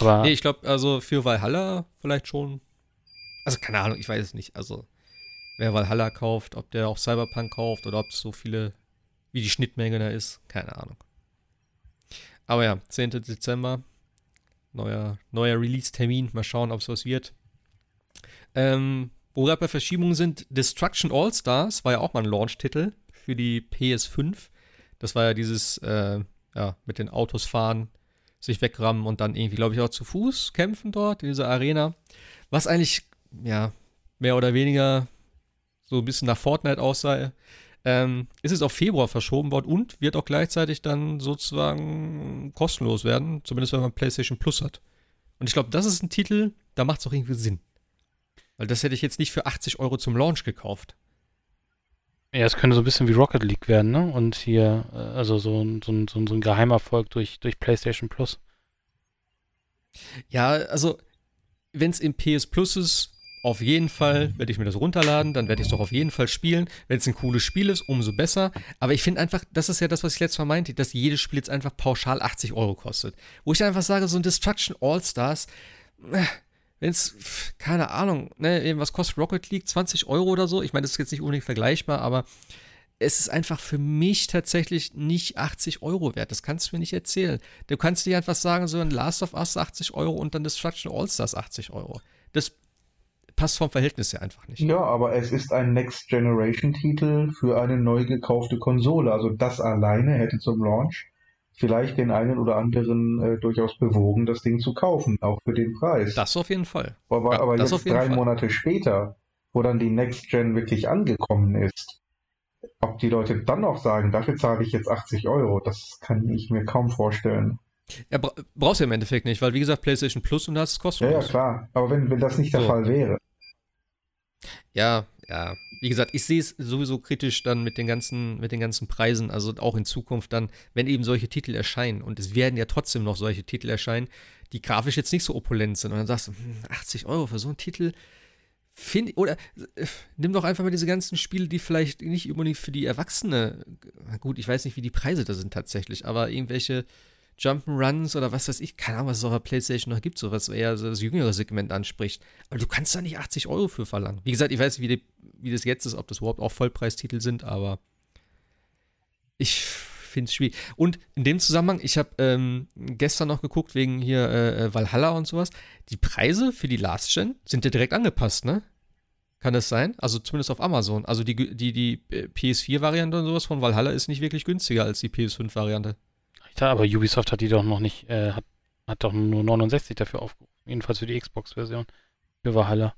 Aber nee, ich glaube, also für Valhalla vielleicht schon. Also keine Ahnung, ich weiß es nicht. Also wer Valhalla kauft, ob der auch Cyberpunk kauft oder ob es so viele, wie die Schnittmenge da ist, keine Ahnung. Aber ja, 10. Dezember, neuer, neuer Release-Termin. Mal schauen, ob es was wird. Ähm, wo gerade bei Verschiebungen sind, Destruction All-Stars war ja auch mal ein Launch-Titel für die PS5. Das war ja dieses, äh, ja, mit den Autos fahren, sich wegrammen und dann irgendwie, glaube ich, auch zu Fuß kämpfen dort in dieser Arena. Was eigentlich, ja, mehr oder weniger so ein bisschen nach Fortnite aussah. Ähm, ist es auf Februar verschoben worden und wird auch gleichzeitig dann sozusagen kostenlos werden, zumindest wenn man PlayStation Plus hat. Und ich glaube, das ist ein Titel, da macht es auch irgendwie Sinn. Weil das hätte ich jetzt nicht für 80 Euro zum Launch gekauft. Ja, es könnte so ein bisschen wie Rocket League werden, ne? Und hier, äh, also so, so, so, so ein Geheimerfolg durch, durch PlayStation Plus. Ja, also, wenn es im PS Plus ist, auf jeden Fall werde ich mir das runterladen, dann werde ich es doch auf jeden Fall spielen. Wenn es ein cooles Spiel ist, umso besser. Aber ich finde einfach, das ist ja das, was ich letztes Mal meinte, dass jedes Spiel jetzt einfach pauschal 80 Euro kostet. Wo ich einfach sage, so ein Destruction All-Stars, äh, wenn es, keine Ahnung, ne, was kostet Rocket League? 20 Euro oder so? Ich meine, das ist jetzt nicht unbedingt vergleichbar, aber es ist einfach für mich tatsächlich nicht 80 Euro wert. Das kannst du mir nicht erzählen. Du kannst dir einfach sagen, so ein Last of Us 80 Euro und dann Destruction All-Stars 80 Euro. Das passt vom Verhältnis her einfach nicht. Ja, aber es ist ein Next-Generation-Titel für eine neu gekaufte Konsole. Also das alleine hätte zum Launch vielleicht den einen oder anderen äh, durchaus bewogen, das Ding zu kaufen, auch für den Preis. Das auf jeden Fall. Aber, Ja, aber jetzt drei Fall. Monate später, wo dann die Next Gen wirklich angekommen ist, ob die Leute dann noch sagen, dafür zahle ich jetzt 80 Euro, das kann ich mir kaum vorstellen. Ja, bra brauchst du im Endeffekt nicht, weil wie gesagt, PlayStation Plus und das ist Ja, kostenlos. ja, klar. Aber wenn, wenn das nicht der So. Fall wäre. Ja, ja. Wie gesagt, ich sehe es sowieso kritisch dann mit den ganzen, mit den ganzen Preisen, also auch in Zukunft dann, wenn eben solche Titel erscheinen. Und es werden ja trotzdem noch solche Titel erscheinen, die grafisch jetzt nicht so opulent sind. Und dann sagst du, hm, 80 Euro für so einen Titel. Find, oder äh, nimm doch einfach mal diese ganzen Spiele, die vielleicht nicht unbedingt für die Erwachsene, gut, ich weiß nicht, wie die Preise da sind tatsächlich, aber irgendwelche Jump'n'Runs oder was weiß ich, keine Ahnung, was es auf der Playstation noch gibt, so was eher so das jüngere Segment anspricht. Aber du kannst da nicht 80 Euro für verlangen. Wie gesagt, ich weiß nicht, wie, die, wie das jetzt ist, ob das überhaupt auch Vollpreistitel sind, aber ich finde es schwierig. Und in dem Zusammenhang, ich habe ähm, gestern noch geguckt, wegen hier äh, Valhalla und sowas, die Preise für die Last Gen sind ja direkt angepasst, ne? Kann das sein? Also zumindest auf Amazon. Also die, die, die äh, PS4-Variante und sowas von Valhalla ist nicht wirklich günstiger als die PS5-Variante. Ja, aber Ubisoft hat die doch noch nicht, äh, hat, hat doch nur 69 dafür aufgerufen. Jedenfalls für die Xbox-Version. Für Valhalla.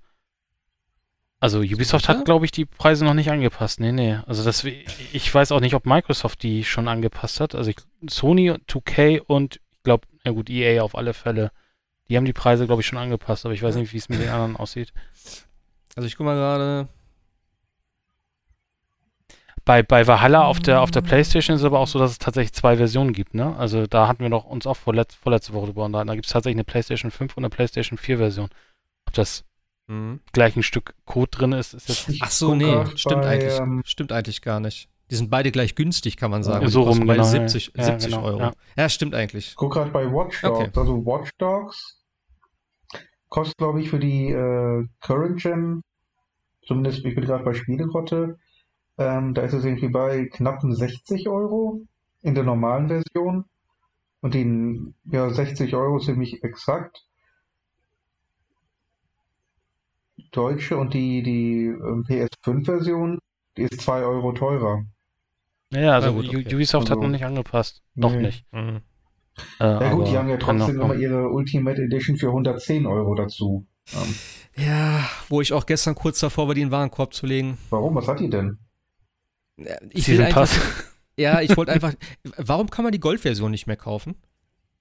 Also Ubisoft Sicher? hat, glaube ich, die Preise noch nicht angepasst. Nee, nee. Also das, ich weiß auch nicht, ob Microsoft die schon angepasst hat. Also ich, Sony, 2K und ich glaube, na gut, EA auf alle Fälle. Die haben die Preise, glaube ich, schon angepasst, aber ich weiß nicht, wie es mit den anderen aussieht. Also ich guck mal gerade. Bei, bei Valhalla auf der, auf der Playstation ist es aber auch so, dass es tatsächlich zwei Versionen gibt, ne? Also da hatten wir doch uns auch vorletz, vorletzte Woche drüber unterhalten. Da gibt es tatsächlich eine Playstation 5 und eine Playstation 4 Version. Ob das Mhm. gleich ein Stück Code drin ist, ist jetzt. Ich Ach so, guck nee, grad stimmt bei, eigentlich. ähm, Stimmt eigentlich gar nicht. Die sind beide gleich günstig, kann man sagen. So rum, beide genau, ja. 70, Ja, 70 genau, Euro. ja. Ja. stimmt eigentlich. Ich gucke gerade bei Watch Dogs. Okay. Also Watch Dogs kostet, glaube ich, für die äh, Current Gen, zumindest ich bin gerade bei Spielegrotte, ähm, da ist es irgendwie bei knappen 60 Euro in der normalen Version. Und die ja, 60 Euro ziemlich exakt. Deutsche und die, die ähm, PS5-Version, die ist 2 Euro teurer. Ja, also gut, okay. Ubisoft hat Also- noch nicht angepasst. Noch Nee. nicht. Mhm. Äh, Ja gut, die haben ja noch trotzdem immer kommen. ihre Ultimate Edition für 110 Euro dazu. Ja, wo ich auch gestern kurz davor war, die in den Warenkorb zu legen. warum? Was hat die denn? Ja, Ich will Season einfach, Pass. [laughs] ja, ich wollte einfach, warum kann man die Goldversion nicht mehr kaufen?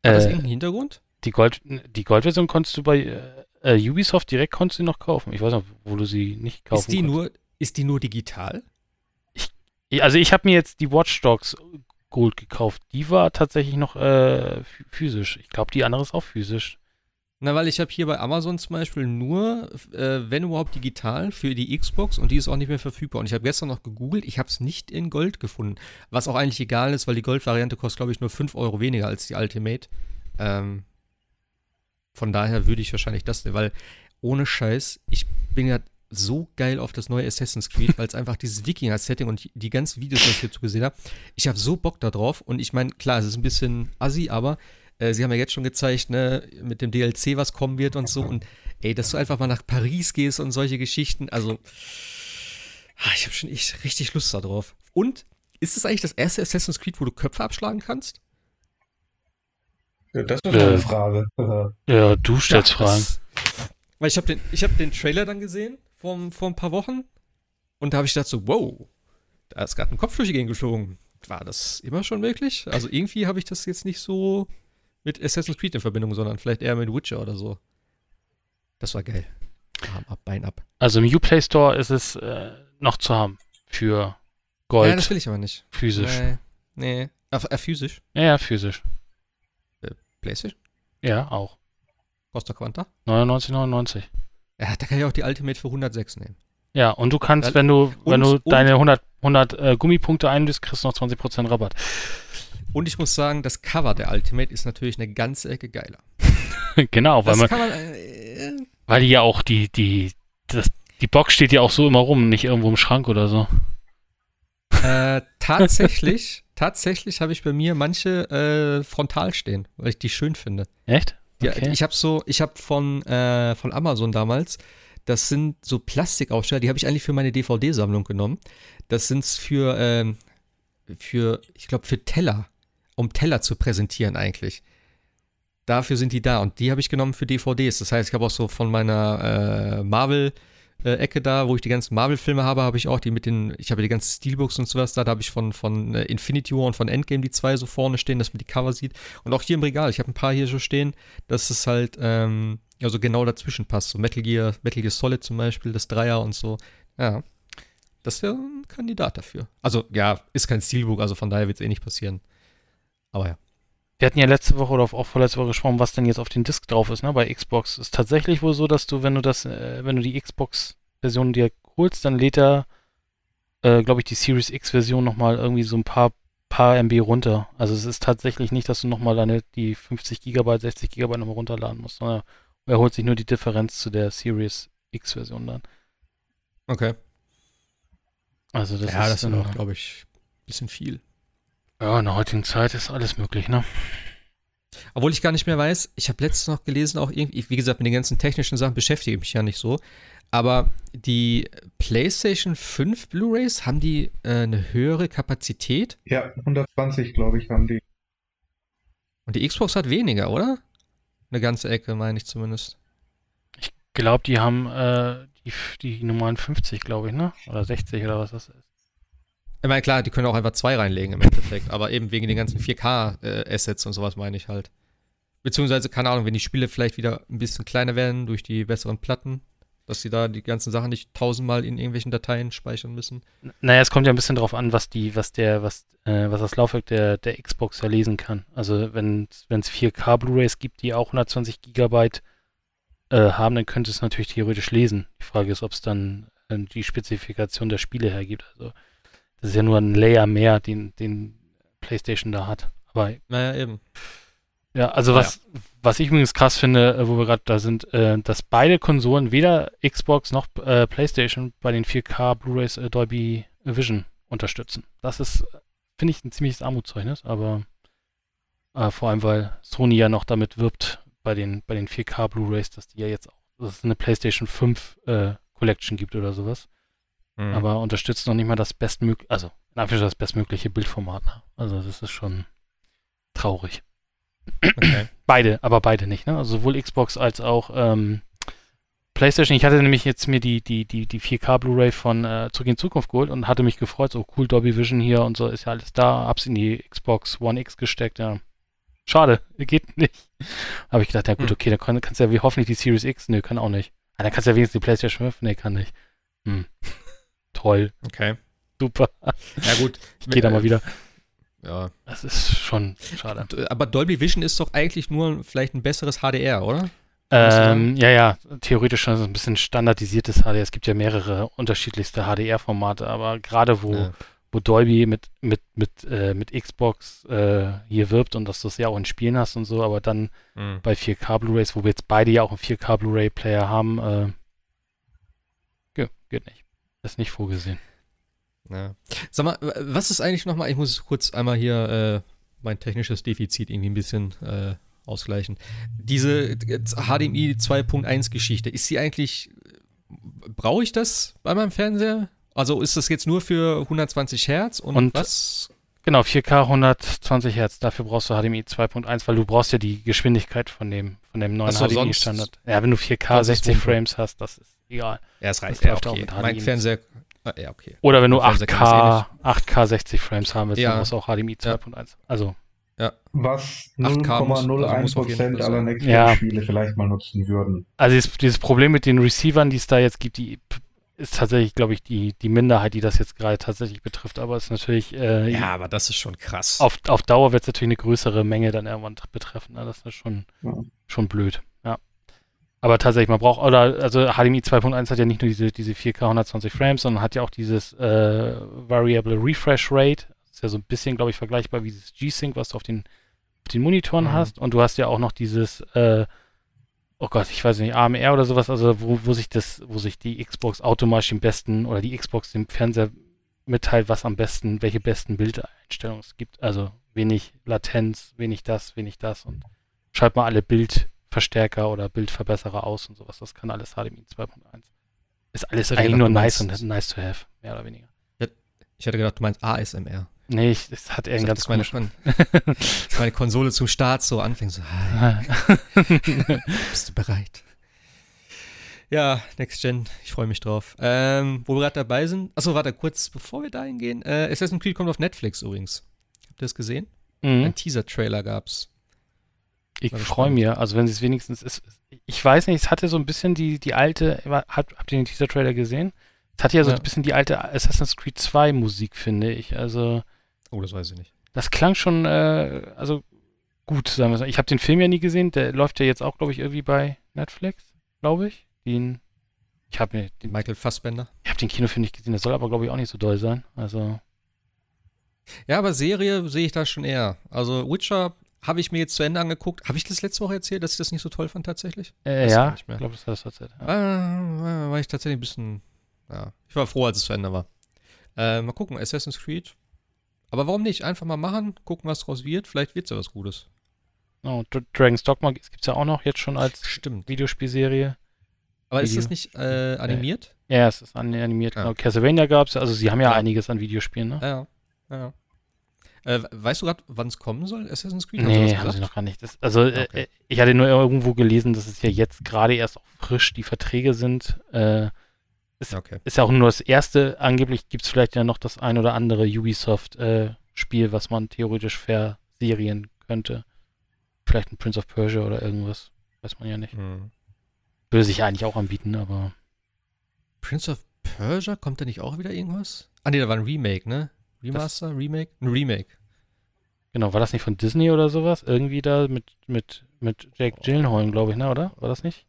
Hat das Äh, irgendeinen Hintergrund? die Gold, die Goldversion konntest du bei äh, äh, Ubisoft direkt konntest du noch kaufen. Ich weiß noch, wo du sie nicht kaufen Ist die konntest. nur, ist die nur digital? Ja, Also ich habe mir jetzt die Watch Dogs Gold gekauft. Die war tatsächlich noch äh, ph- physisch. Ich glaube, die andere ist auch physisch. Na, weil ich habe hier bei Amazon zum Beispiel nur, äh, wenn überhaupt digital, für die Xbox und die ist auch nicht mehr verfügbar. Und ich habe gestern noch gegoogelt, ich habe es nicht in Gold gefunden. Was auch eigentlich egal ist, weil die Gold-Variante kostet, glaube ich, nur 5 Euro weniger als die Ultimate. Ähm, von daher würde ich wahrscheinlich das weil ohne Scheiß, ich bin ja so geil auf das neue Assassin's Creed, weil es einfach dieses Wikinger-Setting und die ganzen Videos, die ich hierzu gesehen habe, ich habe so Bock da drauf. Und ich meine, klar, es ist ein bisschen assi, aber äh, sie haben ja jetzt schon gezeigt, ne, mit dem DLC, was kommen wird und so. Und ey, dass du einfach mal nach Paris gehst und solche Geschichten, also ah, ich habe schon echt richtig Lust darauf. Und ist es eigentlich das erste Assassin's Creed, wo du Köpfe abschlagen kannst? Ja, das ist Äh, eine Frage. [laughs] Ja, du stellst Ja, Fragen. das- Weil ich habe den, ich hab den Trailer dann gesehen vor, vor ein paar Wochen und da habe ich gedacht so, wow, da ist gerade ein Kopf durch die Gegend geflogen. War das immer schon möglich? Also irgendwie habe ich das jetzt nicht so mit Assassin's Creed in Verbindung, sondern vielleicht eher mit Witcher oder so. Das war geil. Arm ab, Bein ab. Also im Uplay Store ist es äh, noch zu haben für Gold Ja, das will ich aber nicht. physisch. Nee. nee. Äh, äh, physisch? Ja, ja, physisch. PlayStation? Ja, auch. Costa Quanta? 99,99. Ja, da kann ich auch die Ultimate für 106 nehmen. Ja, und du kannst, wenn du, wenn du und- deine 100, 100 äh, Gummipunkte einlöst, kriegst du noch 20% Rabatt. Und ich muss sagen, das Cover der Ultimate ist natürlich eine ganze Ecke geiler. [laughs] genau, weil man, kann man, äh, weil die ja auch die, die, das, die Box steht ja auch so immer rum, nicht irgendwo im Schrank oder so. Äh, tatsächlich, [laughs] tatsächlich habe ich bei mir manche äh, frontal stehen, weil ich die schön finde. Echt? Okay. Ich habe so, ich habe von, äh, von Amazon damals, das sind so Plastikaufsteller, die habe ich eigentlich für meine DVD-Sammlung genommen. Das sind für, ähm, für, ich glaube, für Teller, um Teller zu präsentieren eigentlich. Dafür sind die da und die habe ich genommen für DVDs. Das heißt, ich habe auch so von meiner äh, Marvel äh, Ecke da, wo ich die ganzen Marvel-Filme habe, habe ich auch die mit den, ich habe die ganzen Steelbooks und sowas da, da habe ich von, von äh, Infinity War und von Endgame die zwei so vorne stehen, dass man die Cover sieht. Und auch hier im Regal, ich habe ein paar hier so stehen, dass es halt, ähm, also genau dazwischen passt. So Metal Gear, Metal Gear Solid zum Beispiel, das Dreier und so. Ja. Das wäre ein Kandidat dafür. Also, ja, ist kein Steelbook, also von daher wird es eh nicht passieren. Aber ja. Wir hatten ja letzte Woche oder auch vorletzte Woche gesprochen, was denn jetzt auf den Disk drauf ist, ne? Bei Xbox ist tatsächlich wohl so, dass du, wenn du das, äh, wenn du die Xbox-Version dir holst, dann lädt er, äh, glaube ich, die Series X-Version nochmal irgendwie so ein paar, paar MB runter. Also es ist tatsächlich nicht, dass du nochmal deine die 50 Gigabyte, 60 Gigabyte nochmal runterladen musst, sondern er holt sich nur die Differenz zu der Series X-Version dann. Okay. Also das ja, ist das ist dann, auch, glaube ich, ein bisschen viel. Ja, in der heutigen Zeit ist alles möglich, ne? Obwohl ich gar nicht mehr weiß, ich habe letztens noch gelesen, auch irgendwie, wie gesagt, mit den ganzen technischen Sachen beschäftige ich mich ja nicht so. Aber die PlayStation 5 Blu-rays, haben die äh, eine höhere Kapazität? Ja, 120, glaube ich, haben die. Und die Xbox hat weniger, oder? Eine ganze Ecke, meine ich zumindest. Ich glaube, die haben äh, die, die normalen 50, glaube ich, ne? Oder 60 oder was das ist. Ich meine, klar, die können auch einfach zwei reinlegen im Endeffekt, aber eben wegen den ganzen 4K-Assets und sowas meine ich halt. Beziehungsweise, keine Ahnung, wenn die Spiele vielleicht wieder ein bisschen kleiner werden durch die besseren Platten, dass sie da die ganzen Sachen nicht tausendmal in irgendwelchen Dateien speichern müssen. Naja, es kommt ja ein bisschen drauf an, was die, was der, was, äh, was das Laufwerk der, der Xbox ja lesen kann. Also wenn es 4K Blu-rays gibt, die auch 120 Gigabyte äh, haben, dann könnte es natürlich theoretisch lesen. Die Frage ist, ob es dann äh, die Spezifikation der Spiele hergibt. Also das ist ja nur ein Layer mehr, den, den PlayStation da hat. Aber Naja, eben. Ja, also Ah, was, was ich übrigens krass finde, äh, wo wir gerade da sind, äh, dass beide Konsolen, weder Xbox noch äh, PlayStation, bei den 4K Blu-rays äh, Dolby Vision unterstützen. Das ist, finde ich, ein ziemliches Armutszeugnis, aber äh, vor allem, weil Sony ja noch damit wirbt bei den, bei den 4K Blu-rays, dass die ja jetzt auch, dass es eine PlayStation 5 äh, Collection gibt oder sowas, Mhm. aber unterstützt noch nicht mal das bestmögliche, also in Anführungszeichen das bestmögliche Bildformat. Ne? Also das ist schon traurig. okay. [clears throat] Beide, aber beide nicht, ne? Also sowohl Xbox als auch ähm, PlayStation. Ich hatte nämlich jetzt mir die, die, die, die 4K Blu-ray von äh, Zurück in Zukunft geholt und hatte mich gefreut, so cool, Dolby Vision hier und so ist ja alles da. Hab's in die Xbox One X gesteckt, ja. Schade, [laughs] geht nicht. Habe ich gedacht, ja gut, Hm. okay, dann kann, kannst du ja wie hoffentlich die Series X. Nö, kann auch nicht. Ah, dann kannst du ja wenigstens die PlayStation 5. Nee, kann nicht. Hm. Toll, Okay. super. Ja, gut. [laughs] Ich gehe da mal wieder. Ja. Das ist schon schade. Äh, Aber Dolby Vision ist doch eigentlich nur vielleicht ein besseres HDR, oder? Ähm, ja, ja, theoretisch schon ein bisschen standardisiertes HDR. Es gibt ja mehrere unterschiedlichste HDR-Formate, aber gerade wo, Ja. wo Dolby mit, mit, mit, äh, mit Xbox äh, hier wirbt und dass du es ja auch in Spielen hast und so, aber dann Mhm. bei 4K Blu-rays, wo wir jetzt beide ja auch einen 4K Blu-ray-Player haben, äh, geht nicht. Ist nicht vorgesehen. Ja. Sag mal, was ist eigentlich nochmal, ich muss kurz einmal hier äh, mein technisches Defizit irgendwie ein bisschen äh, ausgleichen. Diese HDMI 2.1 Geschichte, ist sie eigentlich, brauche ich das bei meinem Fernseher? Also ist das jetzt nur für 120 Hertz und, Und- was? Genau, 4K 120 Hertz. Dafür brauchst du HDMI 2.1, weil du brauchst ja die Geschwindigkeit von dem, von dem neuen so, HDMI-Standard. Ja, wenn du 4K sonst ist 60 Wumpe. Frames hast, das ist egal. Ja, es reicht. Das Ja, läuft auch okay. mit Mein HDMI. Fernseher, ah, ja, okay. Oder wenn du Beim Fernseher kann 8K, 8K 60 Frames haben willst, Ja. dann brauchst du auch HDMI 2.1. Also, Was 8K muss- also auf jeden 0,01% Fall aller. Next-Gen-Spiele vielleicht mal nutzen würden. also dieses, dieses Problem mit den Receivern, die es da jetzt gibt, die ist tatsächlich, glaube ich, die, die Minderheit, die das jetzt gerade tatsächlich betrifft. Aber es ist natürlich, äh, Ja, aber das ist schon krass. auf, auf Dauer wird es natürlich eine größere Menge dann irgendwann tr- betreffen. Ne? Das ist schon, Ja. schon blöd. Aber tatsächlich, man braucht, oder, also HDMI 2.1 hat ja nicht nur diese, diese 4K 120 Frames, sondern hat ja auch dieses äh, Variable Refresh Rate. Das ist ja so ein bisschen, glaube ich, vergleichbar wie dieses G-Sync, was du auf den, auf den Monitoren Mhm. hast. Und du hast ja auch noch dieses, äh, oh Gott, ich weiß nicht, AMR oder sowas, also wo, wo sich das, wo sich die Xbox automatisch den besten oder die Xbox dem Fernseher mitteilt, was am besten, welche besten Bildeinstellungen es gibt. Also wenig Latenz, wenig das, wenig das und schalt mal alle Bildverstärker oder Bildverbesserer aus und sowas. Das kann alles HDMI 2.1. Ist alles eigentlich nur nice und nice to have, mehr oder weniger. ich hätte gedacht, du meinst ASMR. Nee, ich, es hat irgendeinen ganz meine, komischen. [laughs] Meine Konsole zum Start so anfängt, so, [laughs] bist du bereit? Ja, Next Gen, ich freue mich drauf. Ähm, wo wir gerade dabei sind, achso, warte, kurz bevor wir dahin gehen, äh, Assassin's Creed kommt auf Netflix übrigens. Habt ihr das gesehen? mhm. Ein Teaser-Trailer gab's. Ich freue mich, also wenn sie es wenigstens ist. Ich weiß nicht, es hatte so ein bisschen die, die alte, habt, habt ihr den Teaser-Trailer gesehen? Es hatte ja so Ja. ein bisschen die alte Assassin's Creed 2 Musik, finde ich. Also, Oh, das weiß ich nicht. das klang schon, äh, also gut, sagen wir so. Ich habe den Film ja nie gesehen, der läuft ja jetzt auch, glaube ich, irgendwie bei Netflix, glaube ich. Den, ich habe mir den, Michael Fassbender. ich hab den Kinofilm nicht gesehen, der soll aber, glaube ich, auch nicht so doll sein. Also, Ja, aber Serie sehe ich da schon eher. Also Witcher habe ich mir jetzt zu Ende angeguckt. Habe ich das letzte Woche erzählt, dass ich das nicht so toll fand tatsächlich? äh, ja, nicht ich glaube, das hat das erzählt. Ja. Ah, war ich tatsächlich ein bisschen. Ja, ich war froh, als es zu Ende war. Äh, mal gucken, Assassin's Creed. Aber warum nicht? Einfach mal machen, gucken, was draus wird. Vielleicht wird es ja was Gutes. Oh, Dra- Dragon's Dogma gibt es ja auch noch jetzt schon als Stimmt. Videospielserie. Aber ist Video. das nicht äh, animiert? Ja, es ist an- animiert, Ja. genau. Castlevania gab es, also sie haben ja, Ja. einiges an Videospielen, ne? Ja. ja. Äh, weißt du gerade, wann es kommen soll, Assassin's Creed? Nee, sie gesagt? noch gar nicht. Das, also, äh, Okay. äh, ich hatte nur irgendwo gelesen, dass es ja jetzt gerade erst auch frisch die Verträge sind. Äh, Okay. ist ja auch nur das erste. Angeblich gibt es vielleicht ja noch das ein oder andere Ubisoft-Spiel, was man theoretisch verserien könnte. Vielleicht ein Prince of Persia oder irgendwas. Weiß man ja nicht. Hm. Würde sich eigentlich auch anbieten, aber. Prince of Persia, kommt da nicht auch wieder irgendwas? Ah, nee, da war ein Remake, ne? Remaster, Remake? Ein Remake. Genau, war das nicht von Disney oder sowas? Irgendwie da mit, mit, mit Jake Oh. Gyllenhaal, glaube ich, ne, oder? War das nicht?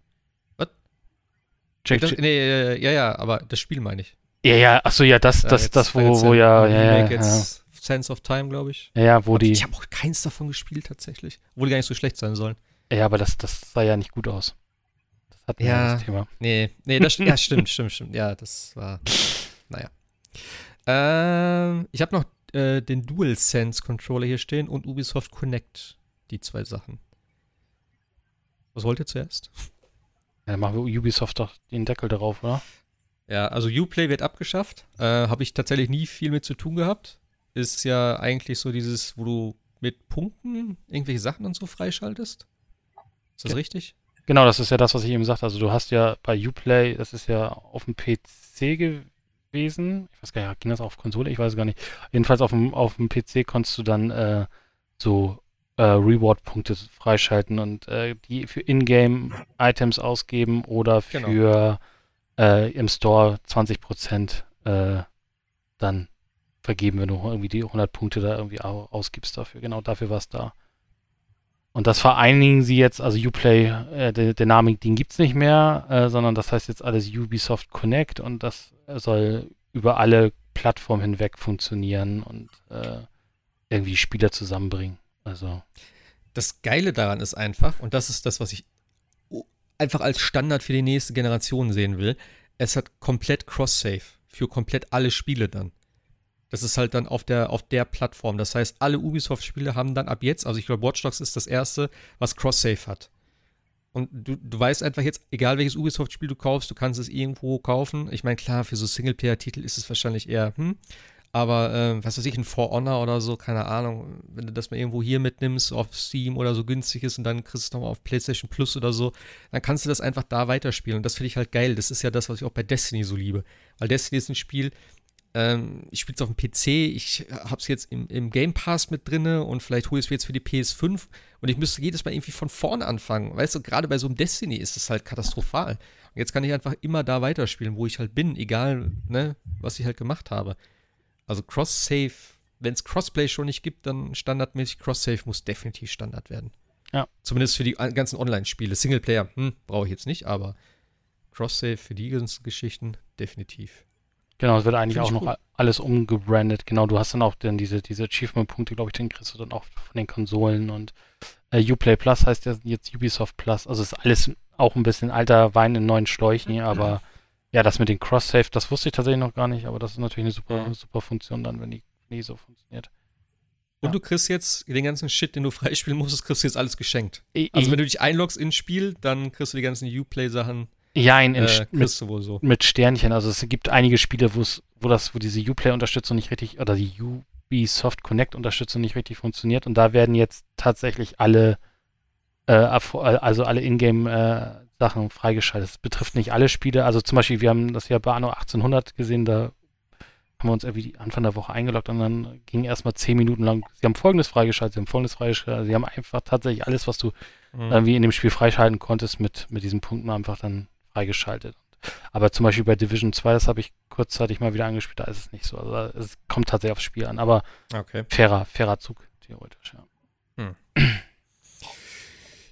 Was? Jake Das, nee, ja, ja, aber das Spiel meine ich. ja, ja, achso, ja, das, Ja, das, jetzt- das, da wo, wo ja, ja, ja, Remake ja, jetzt Sense of Time, glaube ich. ja, wo Und die, Ich habe auch keins davon gespielt tatsächlich. Obwohl die gar nicht so schlecht sein sollen. ja, aber das, das sah ja nicht gut aus. Das wir Ja. das Thema. Nee, nee, das ja, stimmt, stimmt, stimmt. Ja, das war. Naja. Ähm, ich habe noch äh, den DualSense Controller hier stehen und Ubisoft Connect. Die zwei Sachen. Was wollt ihr zuerst? Ja, dann machen wir Ubisoft doch den Deckel darauf, oder? Ja, also Uplay wird abgeschafft. Äh, habe ich tatsächlich nie viel mit zu tun gehabt. Ist ja eigentlich so dieses, wo du mit Punkten irgendwelche Sachen und so freischaltest. Ist das Ja. richtig? Genau, das ist ja das, was ich eben sagte. Also du hast ja bei Uplay, das ist ja auf dem PC gewesen. Ich weiß gar nicht, ging das auf Konsole? Ich weiß es gar nicht. Jedenfalls auf dem, auf dem PC konntest du dann äh, so äh, Reward-Punkte freischalten und äh, die für Ingame-Items ausgeben oder Genau. für äh, im Store 20% äh, dann vergeben, wenn du irgendwie die 100 Punkte da irgendwie au ausgibst dafür. Genau dafür war es da. Und das vereinigen sie jetzt, also Uplay, äh, der, der Name, den gibt es nicht mehr, äh, sondern das heißt jetzt alles Ubisoft Connect und das soll über alle Plattformen hinweg funktionieren und äh, irgendwie Spieler zusammenbringen. Also, Das Geile daran ist einfach, und das ist das, was ich einfach als Standard für die nächste Generation sehen will, es hat komplett Cross-Save für komplett alle Spiele dann. Das ist halt dann auf der, auf der Plattform. Das heißt, alle Ubisoft-Spiele haben dann ab jetzt, also ich glaube, Watch Dogs ist das erste, was Cross-Save hat. Und du, du weißt einfach jetzt, egal welches Ubisoft-Spiel du kaufst, du kannst es irgendwo kaufen. Ich meine, klar, für so Singleplayer-Titel ist es wahrscheinlich eher, hm, aber äh, was weiß ich, ein For Honor oder so, keine Ahnung, wenn du das mal irgendwo hier mitnimmst, auf Steam oder so günstig ist und dann kriegst du es nochmal auf PlayStation Plus oder so, dann kannst du das einfach da weiterspielen. Und das finde ich halt geil. Das ist ja das, was ich auch bei Destiny so liebe. Weil Destiny ist ein Spiel, ähm, ich spiele es auf dem PC, ich habe es jetzt im, im, Game Pass mit drinne und vielleicht hole ich es jetzt für die PS5 und ich müsste jedes Mal irgendwie von vorne anfangen. Weißt du, gerade bei so einem Destiny ist es halt katastrophal. Und jetzt kann ich einfach immer da weiterspielen, wo ich halt bin, egal, ne, was ich halt gemacht habe. Also Cross-Save, wenn es Crossplay schon nicht gibt, dann standardmäßig Cross-Save muss definitiv Standard werden. Ja. Zumindest für die ganzen Online-Spiele. Singleplayer, hm, brauche ich jetzt nicht, aber Cross-Save für die ganzen Geschichten definitiv. Genau, es wird eigentlich auch noch gut. alles umgebrandet. Genau, du hast dann auch dann diese, diese Achievement-Punkte, glaube ich, den kriegst du dann auch von den Konsolen und äh, Uplay Plus heißt ja jetzt Ubisoft Plus. Also ist alles auch ein bisschen alter Wein in neuen Schläuchen, aber ja, das mit den Cross-Save, das wusste ich tatsächlich noch gar nicht, aber das ist natürlich eine super, ja. super Funktion dann, wenn die nie so funktioniert. Und ja. du kriegst jetzt den ganzen Shit, den du [laughs] freispielen musst, kriegst du jetzt alles geschenkt. Ich, also wenn du dich einloggst ins Spiel, dann kriegst du die ganzen Uplay-Sachen ja, in, in äh, mit, so. mit, Sternchen. Also es gibt einige Spiele, wo es, wo das, wo diese Uplay-Unterstützung nicht richtig, oder die Ubisoft Connect-Unterstützung nicht richtig funktioniert. Und da werden jetzt tatsächlich alle, äh, also alle Ingame-Sachen äh, freigeschaltet. Das betrifft nicht alle Spiele. Also zum Beispiel, wir haben das ja bei Anno 1800 gesehen, da haben wir uns irgendwie Anfang der Woche eingeloggt und dann ging erstmal zehn Minuten lang, sie haben folgendes freigeschaltet, sie haben folgendes freigeschaltet, sie haben einfach tatsächlich alles, was du mhm. irgendwie in dem Spiel freischalten konntest, mit, mit diesen Punkten einfach dann freigeschaltet. Aber zum Beispiel bei Division 2, das habe ich kurzzeitig mal wieder angespielt, da ist es nicht so. Also es kommt tatsächlich aufs Spiel an, aber okay. fairer, fairer Zug, theoretisch, ja. Hm.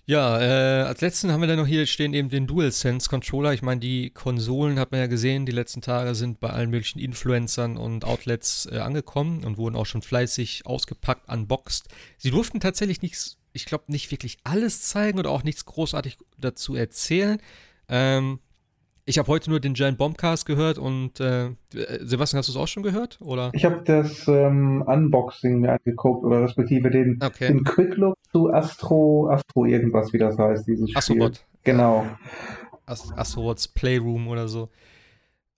Ja, äh, als letzten haben wir dann noch hier stehen eben den DualSense Controller. Ich meine, die Konsolen hat man ja gesehen, die letzten Tage sind bei allen möglichen Influencern und Outlets äh, angekommen und wurden auch schon fleißig ausgepackt, unboxed. Sie durften tatsächlich nichts, ich glaube, nicht wirklich alles zeigen oder auch nichts großartig dazu erzählen. Ähm, ich habe heute nur den Giant Bombcast gehört und äh, Sebastian, hast du es auch schon gehört? Oder? Ich habe das ähm, Unboxing mir angeguckt oder respektive den, okay. den Quick Look zu Astro, Astro irgendwas, wie das heißt, dieses Spiel. Astrobot. Genau. Ast Astrobots Playroom oder so.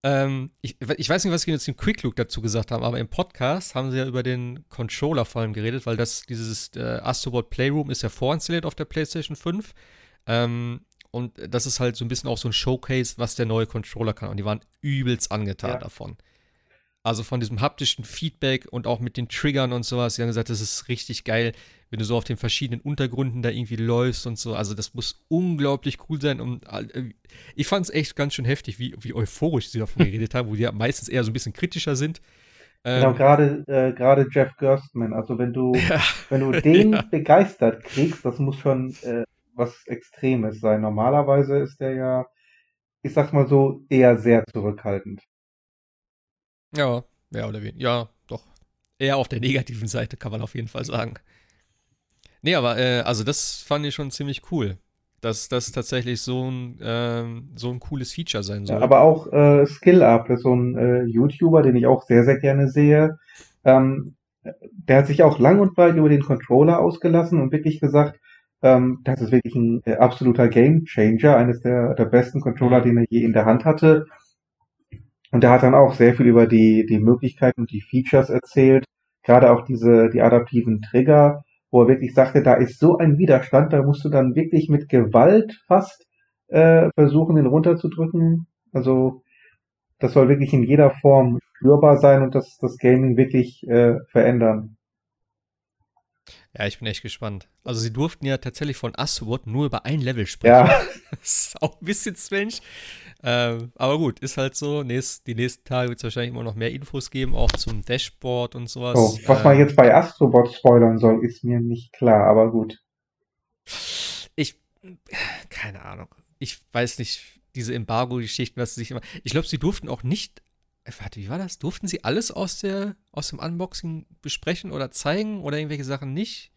Ähm, ich, ich, weiß nicht, was sie jetzt im Quick Look dazu gesagt haben, aber im Podcast haben sie ja über den Controller vor allem geredet, weil das dieses äh, Astrobot Playroom ist ja vorinstalliert auf der PlayStation 5. Ähm, und das ist halt so ein bisschen auch so ein Showcase, was der neue Controller kann. Und die waren übelst angetan ja. davon. Also von diesem haptischen Feedback und auch mit den Triggern und sowas. Sie haben gesagt, das ist richtig geil, wenn du so auf den verschiedenen Untergründen da irgendwie läufst und so. Also das muss unglaublich cool sein. Und äh, ich fand es echt ganz schön heftig, wie, wie euphorisch sie davon geredet haben, wo die ja meistens eher so ein bisschen kritischer sind. Genau, ähm, gerade äh, gerade Jeff Gerstmann. Also wenn du [laughs] ja, wenn du den [laughs] ja. begeistert kriegst, das muss schon äh, was Extremes sein. Normalerweise ist er ja, ich sag mal so, eher sehr zurückhaltend. Ja, mehr oder weniger. Ja, doch. Eher auf der [laughs] negativen Seite, kann man auf jeden Fall sagen. Nee, aber äh, also das fand ich schon ziemlich cool. Dass das tatsächlich so ein, ähm, so ein cooles Feature sein soll. Ja, aber auch äh, Skill Up, so ein äh, YouTuber, den ich auch sehr, sehr gerne sehe. Ähm, der hat sich auch lang und breit über den Controller ausgelassen und wirklich gesagt, ähm, das ist wirklich ein äh, absoluter Game Changer, eines der, der besten Controller, den er je in der Hand hatte. Und er hat dann auch sehr viel über die, die Möglichkeiten und die Features erzählt. Gerade auch diese, die adaptiven Trigger, wo er wirklich sagte, da ist so ein Widerstand, da musst du dann wirklich mit Gewalt fast äh, versuchen, den runterzudrücken. Also das soll wirklich in jeder Form spürbar sein und das, das Gaming wirklich äh, verändern. Ja, ich bin echt gespannt. Also sie durften ja tatsächlich von Astrobot nur über ein Level sprechen. Ja. [laughs] Das ist auch ein bisschen strange. Ähm, aber gut, ist halt so. Nächst, die nächsten Tage wird es wahrscheinlich immer noch mehr Infos geben, auch zum Dashboard und sowas. Oh, was ähm, man jetzt bei Astrobot spoilern soll, ist mir nicht klar, aber gut. Ich, keine Ahnung. Ich weiß nicht, diese Embargo-Geschichten, was sie sich immer. Ich glaube, sie durften auch nicht warte, wie war das? Durften sie alles aus, der, aus dem Unboxing besprechen oder zeigen oder irgendwelche Sachen nicht?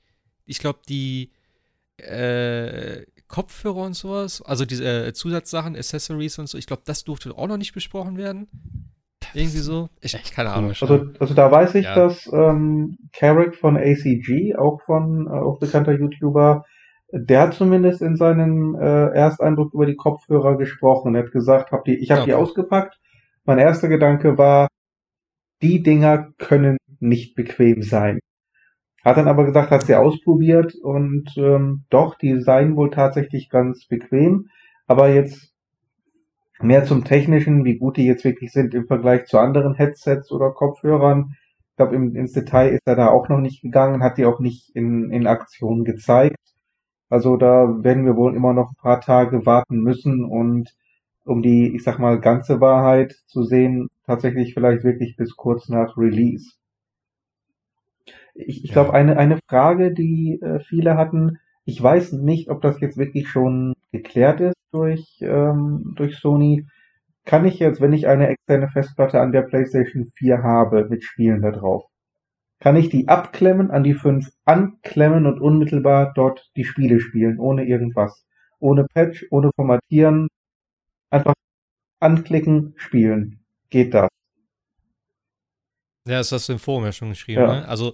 Ich glaube, die äh, Kopfhörer und sowas, also diese äh, Zusatzsachen, Accessories und so, ich glaube, das durfte auch noch nicht besprochen werden. Irgendwie so. Ich, Echt keine Ahnung. Also, also da weiß ich, Ja. dass ähm, Carrick von ACG, auch von äh, auch bekannter YouTuber, der hat zumindest in seinem äh, Ersteindruck über die Kopfhörer gesprochen. Er hat gesagt, hab die, ich habe die Okay. ausgepackt. Mein erster Gedanke war, die Dinger können nicht bequem sein. Hat dann aber gesagt, hat sie ausprobiert und ähm, doch, die seien wohl tatsächlich ganz bequem. Aber jetzt mehr zum Technischen, wie gut die jetzt wirklich sind im Vergleich zu anderen Headsets oder Kopfhörern. Ich glaube, ins Detail ist er da auch noch nicht gegangen, hat die auch nicht in, in Aktion gezeigt. Also da werden wir wohl immer noch ein paar Tage warten müssen und um die, ich sag mal, ganze Wahrheit zu sehen, tatsächlich vielleicht wirklich bis kurz nach Release. Ich, ich Ja. glaube, eine, eine Frage, die äh, viele hatten, ich weiß nicht, ob das jetzt wirklich schon geklärt ist durch, ähm, durch Sony. Kann ich jetzt, wenn ich eine externe Festplatte an der PlayStation 4 habe mit Spielen da drauf, kann ich die abklemmen, an die 5 anklemmen und unmittelbar dort die Spiele spielen, ohne irgendwas. Ohne Patch, ohne Formatieren, einfach anklicken, spielen. Geht das? Ja, das hast du im Forum ja schon geschrieben. Ja. Ne? Also,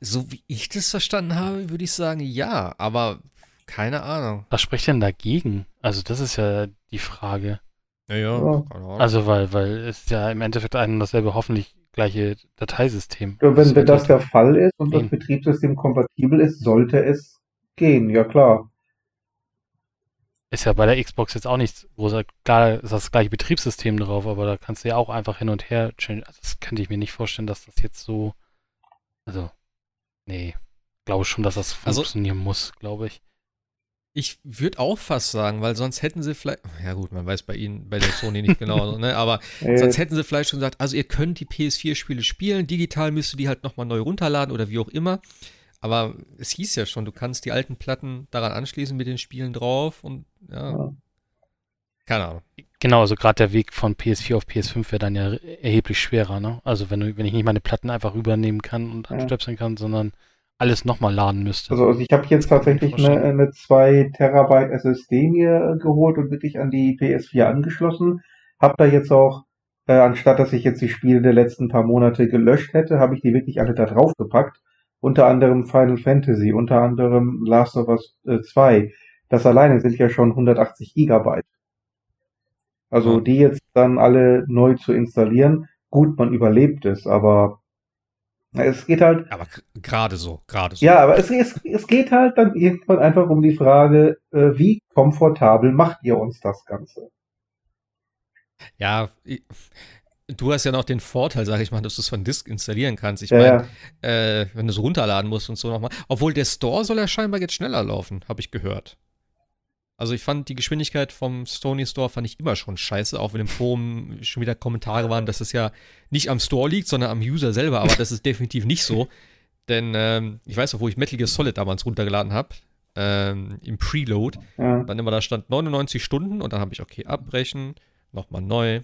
so wie ich das verstanden habe, würde ich sagen, ja, aber keine Ahnung. Was spricht denn dagegen? Also, das ist ja die Frage. Ja, ja. Also, weil, weil es ist ja im Endeffekt ein und dasselbe hoffentlich gleiche Dateisystem. Ja, Wenn, das sollte- der Fall ist und das. Betriebssystem kompatibel ist, sollte es gehen, ja klar. Ist ja bei der Xbox jetzt auch nichts großer. Klar ist das gleiche Betriebssystem drauf, aber da kannst du ja auch einfach hin und her changen. Also das könnte ich mir nicht vorstellen, dass das jetzt so. Also, nee. Glaube schon, dass das Also- funktionieren muss, glaube ich. Ich würde auch fast sagen, weil sonst hätten sie vielleicht, ja gut, man weiß bei ihnen, bei der Sony nicht genau, [laughs] ne, aber Äh, sonst hätten sie vielleicht schon gesagt, also ihr könnt die PS4-Spiele spielen, digital müsst ihr die halt nochmal neu runterladen oder wie auch immer. Aber es hieß ja schon, du kannst die alten Platten daran anschließen mit den Spielen drauf und ja, Ja. keine Ahnung. Genau, also gerade der Weg von PS4 auf PS5 wäre dann ja erheblich schwerer, ne? Also wenn, du, wenn ich nicht meine Platten einfach rübernehmen kann und Ja. anstöpseln kann, sondern alles nochmal laden müsste. Also, also ich habe jetzt tatsächlich eine, eine 2 Terabyte SSD mir geholt und wirklich an die PS4 angeschlossen. Hab da jetzt auch, äh, anstatt dass ich jetzt die Spiele der letzten paar Monate gelöscht hätte, habe ich die wirklich alle da drauf gepackt. Unter anderem Final Fantasy, unter anderem Last of Us äh, 2. Das alleine sind ja schon 180 Gigabyte. Also die jetzt dann alle neu zu installieren, gut, man überlebt es, aber es geht halt Aber gerade so, gerade so. ja, aber es, es, es geht halt dann irgendwann einfach um die Frage, äh, wie komfortabel macht ihr uns das Ganze? Ja, du hast ja noch den Vorteil, sag ich mal, dass du es von Disk installieren kannst. Ich Ja, meine, äh, wenn du es runterladen musst und so nochmal. Obwohl der Store soll ja scheinbar jetzt schneller laufen, habe ich gehört. Also ich fand die Geschwindigkeit vom Sony Store fand ich immer schon scheiße, auch wenn im Forum schon wieder Kommentare waren, dass es ja nicht am Store liegt, sondern am User selber, aber das ist definitiv nicht so. Denn ähm, ich weiß noch, wo ich Metal Gear Solid damals runtergeladen habe, ähm, im Preload, ja. dann immer da stand 99 Stunden und dann habe ich, okay, abbrechen, nochmal neu.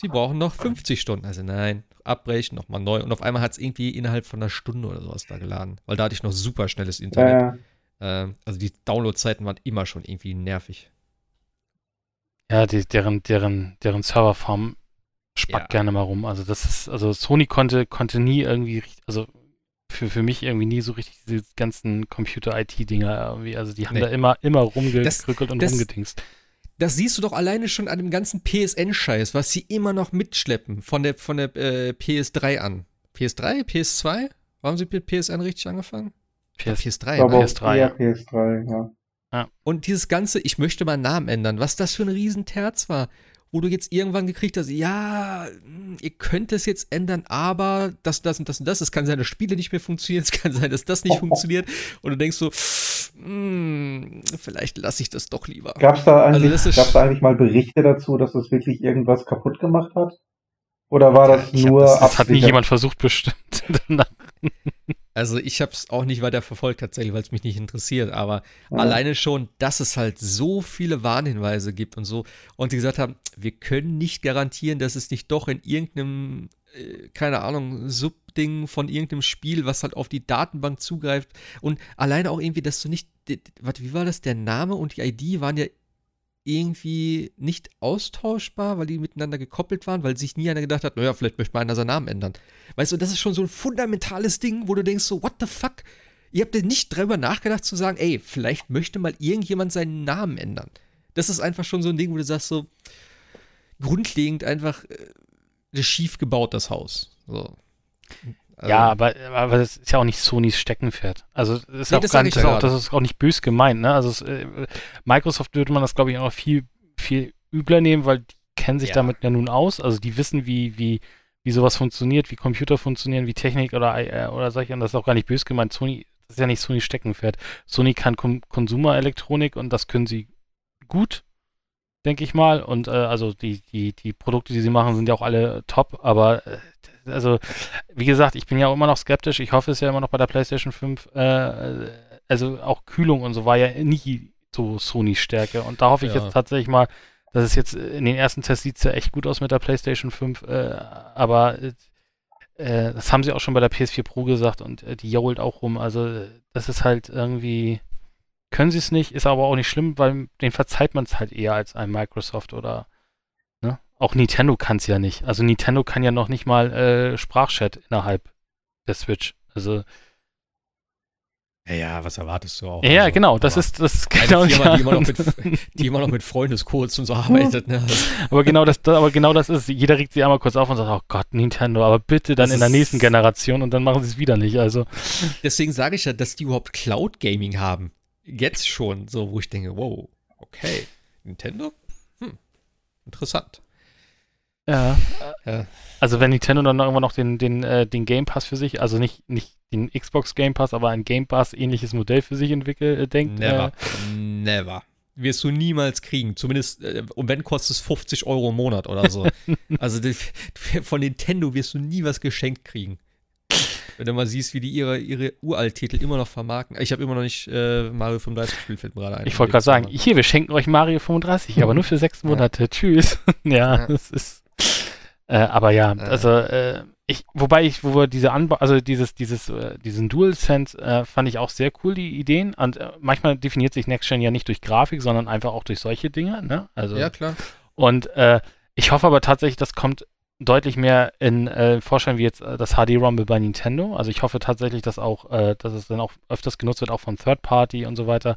Sie brauchen noch 50 Stunden. Also nein, abbrechen, nochmal neu. Und auf einmal hat es irgendwie innerhalb von einer Stunde oder sowas da geladen. Weil da hatte ich noch super schnelles Internet. Ja, Ähm, also die Downloadzeiten waren immer schon irgendwie nervig. Ja, die, deren, deren, deren Serverfarm spackt Ja. gerne mal rum. Also das ist, also Sony konnte, konnte nie irgendwie, also für, für mich irgendwie nie so richtig diese ganzen Computer-IT-Dinger irgendwie. Also die haben Nee. da immer, immer rumgekrückelt und das- rumgedingst. Das siehst du doch alleine schon an dem ganzen PSN-Scheiß, was sie immer noch mitschleppen von der, von der äh, PS3 an. PS3? PS2? Warum haben sie mit PSN richtig angefangen? Ja, PS, PS3, aber ne? PS3, auch eher ja. PS3, ja. Und dieses ganze, ich möchte meinen Namen ändern, was das für ein Riesenterz war, wo du jetzt irgendwann gekriegt hast, ja, hm, ihr könnt es jetzt ändern, aber das, das und das und das, es kann sein, dass Spiele nicht mehr funktionieren, [laughs] es kann sein, dass das nicht [laughs] funktioniert und du denkst so, hm, vielleicht lasse ich das doch lieber. Gab's da Also eigentlich, das gab's da eigentlich mal Berichte dazu, dass es wirklich irgendwas kaputt gemacht hat? Oder war das ich nur das- Das hat nie jemand versucht, bestimmt. [laughs] Danach- Also ich habe es auch nicht weiter verfolgt tatsächlich, weil es mich nicht interessiert, aber Ja. alleine schon, dass es halt so viele Warnhinweise gibt und so und die gesagt haben, wir können nicht garantieren, dass es nicht doch in irgendeinem keine Ahnung, Subding von irgendeinem Spiel, was halt auf die Datenbank zugreift. Und alleine auch irgendwie, dass du nicht, warte, wie war das? Der Name und die ID waren ja irgendwie nicht austauschbar, weil die miteinander gekoppelt waren, weil sich nie einer gedacht hat, naja, vielleicht möchte mal einer seinen Namen ändern. Weißt du, das ist schon so ein fundamentales Ding, wo du denkst so, what the fuck? Ihr habt ja nicht drüber nachgedacht zu sagen, ey, vielleicht möchte mal irgendjemand seinen Namen ändern. Das ist einfach schon so ein Ding, wo du sagst so, grundlegend einfach schief gebaut, das Haus. So. Also, ja, aber, aber das ist ja auch nicht Sonys Steckenpferd. Also das ist, nee, auch, das gar nicht, das, auch, das ist auch nicht bös gemeint. Ne? Also es, äh, Microsoft würde man das, glaube ich, auch viel, viel übler nehmen, weil die kennen sich ja. damit ja nun aus. Also die wissen, wie, wie, wie sowas funktioniert, wie Computer funktionieren, wie Technik oder, äh, oder solche. Und das ist auch gar nicht bös gemeint. Sony, das ist ja nicht Sonys Steckenpferd. Sony kann Kon Konsumerelektronik und das können sie gut denke ich mal. Und äh, also die, die, die Produkte, die sie machen, sind ja auch alle top, aber äh, also, wie gesagt, ich bin ja auch immer noch skeptisch. Ich hoffe es ja immer noch bei der PlayStation 5. Äh, also auch Kühlung und so war ja nie so Sonys Stärke. Und da hoffe ich ja. jetzt tatsächlich mal, dass es jetzt in den ersten Tests sieht es ja echt gut aus mit der PlayStation 5. Äh, aber äh, das haben sie auch schon bei der PS4 Pro gesagt und äh, die jault auch rum. Also das ist halt irgendwie können sie es nicht, ist aber auch nicht schlimm, weil den verzeiht man es halt eher als ein Microsoft oder ne? Auch Nintendo kann es ja nicht. Also Nintendo kann ja noch nicht mal äh, Sprachchat innerhalb der Switch. Also ja, ja, was erwartest du auch? Ja, also, genau, das ist, das ist genau Firma, die, immer noch mit, [laughs] die immer noch mit Freundescodes und so arbeitet. Ne? [laughs] aber, genau das, aber genau das ist, jeder regt sich einmal kurz auf und sagt, oh Gott, Nintendo, aber bitte dann das in der nächsten Generation und dann machen sie es wieder nicht. Also. Deswegen sage ich ja, dass die überhaupt Cloud Gaming haben jetzt schon so, wo ich denke, wow, okay, Nintendo? Hm, interessant. Ja. ja. Also wenn Nintendo dann irgendwann noch den, den, äh, den Game Pass für sich, also nicht, nicht den Xbox Game Pass, aber ein Game Pass ähnliches Modell für sich entwickelt, äh, denkt. Never. Äh, Never. Wirst du niemals kriegen. Zumindest, äh, und wenn kostet es 50 Euro im Monat oder so. [laughs] also die, [laughs] von Nintendo wirst du nie was geschenkt kriegen. Wenn du mal siehst, wie die ihre, ihre Uralt-Titel immer noch vermarkten. Ich habe immer noch nicht äh, Mario 35 gespielt, fällt mir gerade ein. Ich wollte gerade sagen, hier, wir schenken euch Mario 35, aber nur für sechs Monate. Ja. Tschüss. [laughs] ja, ja, das ist. Äh, aber ja, äh. also äh, ich, wobei ich, wo wir diese Anbau, also dieses, dieses, äh, diesen DualSense äh, fand ich auch sehr cool, die Ideen. Und manchmal definiert sich Next Gen ja nicht durch Grafik, sondern einfach auch durch solche Dinge, ne? Also, ja, klar. Und ich hoffe aber tatsächlich, das kommt deutlich mehr in äh, Vorschein wie jetzt äh, das HD Rumble bei Nintendo. Also ich hoffe tatsächlich, dass auch, äh, dass es dann auch öfters genutzt wird, auch von Third Party und so weiter.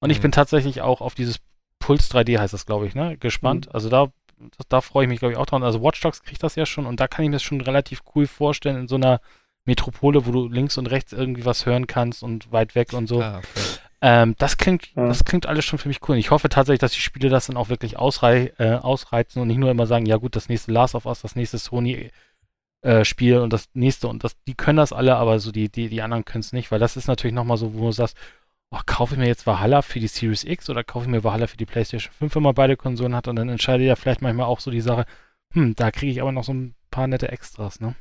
Und mhm. ich bin tatsächlich auch auf dieses Puls 3D heißt das, glaube ich, ne, gespannt. Mhm. Also da, das, da freue ich mich, glaube ich, auch dran. Also Watch Dogs kriegt das ja schon und da kann ich mir das schon relativ cool vorstellen in so einer Metropole, wo du links und rechts irgendwie was hören kannst und weit weg und so. Ah, okay. Ähm, das klingt, ja. das klingt alles schon für mich cool. Ich hoffe tatsächlich, dass die Spiele das dann auch wirklich ausrei äh, ausreizen und nicht nur immer sagen, ja gut, das nächste Last of Us, das nächste Sony äh, Spiel und das nächste und das, die können das alle, aber so die, die, die anderen können es nicht, weil das ist natürlich nochmal so, wo du sagst, oh, kaufe ich mir jetzt Valhalla für die Series X oder kaufe ich mir Valhalla für die PlayStation 5, wenn man beide Konsolen hat und dann entscheidet ja vielleicht manchmal auch so die Sache, hm, da kriege ich aber noch so ein paar nette Extras, ne?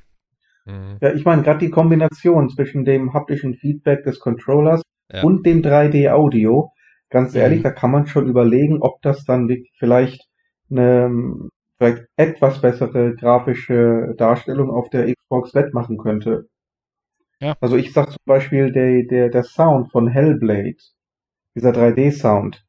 Mhm. Ja, ich meine, gerade die Kombination zwischen dem haptischen Feedback des Controllers ja. und dem 3D-Audio. Ganz ehrlich, mhm. da kann man schon überlegen, ob das dann wirklich vielleicht eine vielleicht etwas bessere grafische Darstellung auf der Xbox wettmachen könnte. Ja. Also ich sag zum Beispiel, der, der, der Sound von Hellblade, dieser 3D-Sound,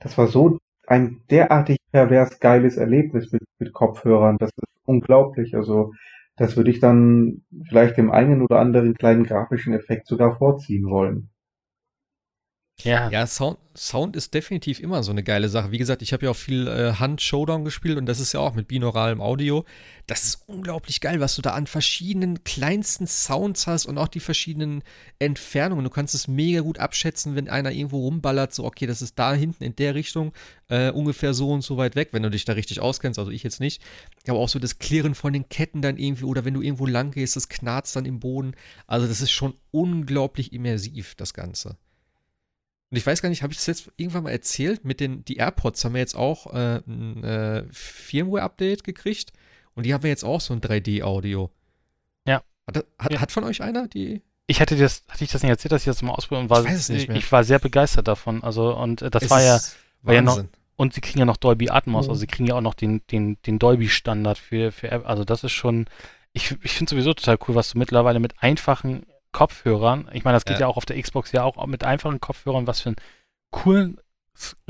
das war so ein derartig pervers geiles Erlebnis mit, mit Kopfhörern. Das ist unglaublich. Also das würde ich dann vielleicht dem einen oder anderen kleinen grafischen Effekt sogar vorziehen wollen. Ja, ja Sound, Sound ist definitiv immer so eine geile Sache. Wie gesagt, ich habe ja auch viel äh, Hand-Showdown gespielt und das ist ja auch mit binauralem Audio. Das ist unglaublich geil, was du da an verschiedenen kleinsten Sounds hast und auch die verschiedenen Entfernungen. Du kannst es mega gut abschätzen, wenn einer irgendwo rumballert, so, okay, das ist da hinten in der Richtung, äh, ungefähr so und so weit weg, wenn du dich da richtig auskennst, also ich jetzt nicht. Aber auch so das Klirren von den Ketten dann irgendwie oder wenn du irgendwo lang gehst, das knarzt dann im Boden. Also, das ist schon unglaublich immersiv, das Ganze. Und ich weiß gar nicht, habe ich das jetzt irgendwann mal erzählt? Mit den die AirPods haben wir jetzt auch äh, ein äh, Firmware-Update gekriegt und die haben wir jetzt auch so ein 3D-Audio. Ja. Hat, hat, ja. hat, von euch einer die? Ich hatte das, hatte ich das nicht erzählt, dass ich das mal ausprobiert und war, ich, weiß es nicht mehr. ich war sehr begeistert davon. Also und das es war ja, war ja noch und sie kriegen ja noch Dolby Atmos, mhm. also sie kriegen ja auch noch den, den, den Dolby-Standard für, für, also das ist schon, ich, ich finde sowieso total cool, was du mittlerweile mit einfachen Kopfhörern, ich meine, das geht ja. Ja. auch auf der Xbox ja auch mit einfachen Kopfhörern, was für einen coolen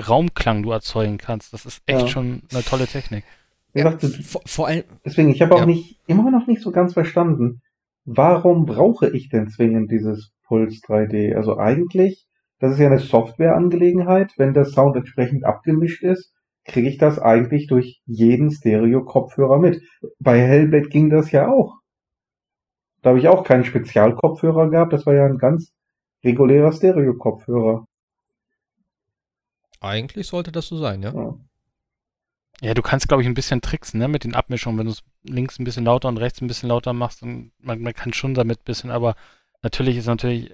Raumklang du erzeugen kannst. Das ist echt Ja. schon eine tolle Technik. Wie gesagt, Vor, vor allem, deswegen, ich habe auch Ja. nicht, immer noch nicht so ganz verstanden, warum brauche ich denn zwingend dieses Puls 3D? Also eigentlich, das ist ja eine Softwareangelegenheit. Wenn der Sound entsprechend abgemischt ist, kriege ich das eigentlich durch jeden Stereo-Kopfhörer mit. Bei Hellblade ging das ja auch. Da habe ich auch keinen Spezialkopfhörer gehabt, das war ja ein ganz regulärer Stereo-Kopfhörer. eigentlich sollte das so sein, ja. Ja. Ja, du kannst, glaube ich, ein bisschen tricksen, ne, mit den Abmischungen. Wenn du es links ein bisschen lauter und rechts ein bisschen lauter machst, dann man, man kann schon damit ein bisschen, aber natürlich ist natürlich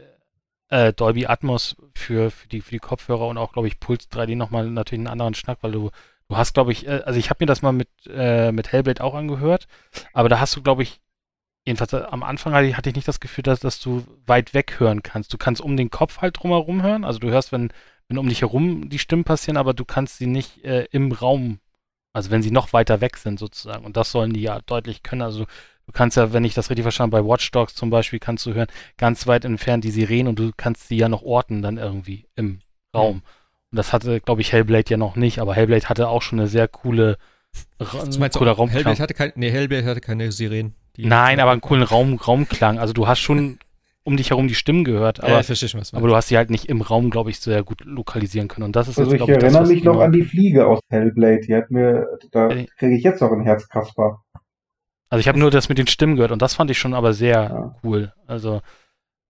äh, Dolby Atmos für, für, die, für die Kopfhörer und auch, glaube ich, Puls 3D nochmal natürlich einen anderen Schnack, weil du, du hast, glaube ich, äh, also ich habe mir das mal mit, äh, mit Hellblade auch angehört, aber da hast du, glaube ich, jedenfalls äh, am Anfang hatte ich, nicht das Gefühl, dass, dass du weit weg hören kannst. Du kannst um den Kopf halt drumherum hören, also du hörst, wenn, wenn um dich herum die Stimmen passieren, aber du kannst sie nicht äh, im Raum also wenn sie noch weiter weg sind sozusagen. Und das sollen die ja deutlich können. Also du kannst ja, wenn ich das richtig verstanden habe, bei Watch Dogs zum Beispiel kannst du hören, ganz weit entfernt die Sirenen und du kannst sie ja noch orten dann irgendwie im Raum. Und das hatte, glaube ich, Hellblade ja noch nicht, aber Hellblade hatte auch schon eine sehr coole, Ra cooler. Hellblade hatte kein, nee, Hellblade hatte keine Sirenen. Die- Nein, aber einen coolen Raum, Raumklang. Also du hast schon um dich herum die Stimmen gehört, aber, ja, verstehe schon, was du aber du hast sie halt nicht im Raum, glaube ich, sehr gut lokalisieren können. Und das ist Also jetzt, ich glaube ich, das, erinnere was mich noch genau- an die Fliege aus Hellblade. Die hat mir, da Äh. kriege ich jetzt noch ein Herzkasper. Also ich habe nur das mit den Stimmen gehört und das fand ich schon aber sehr Ja. cool. Also,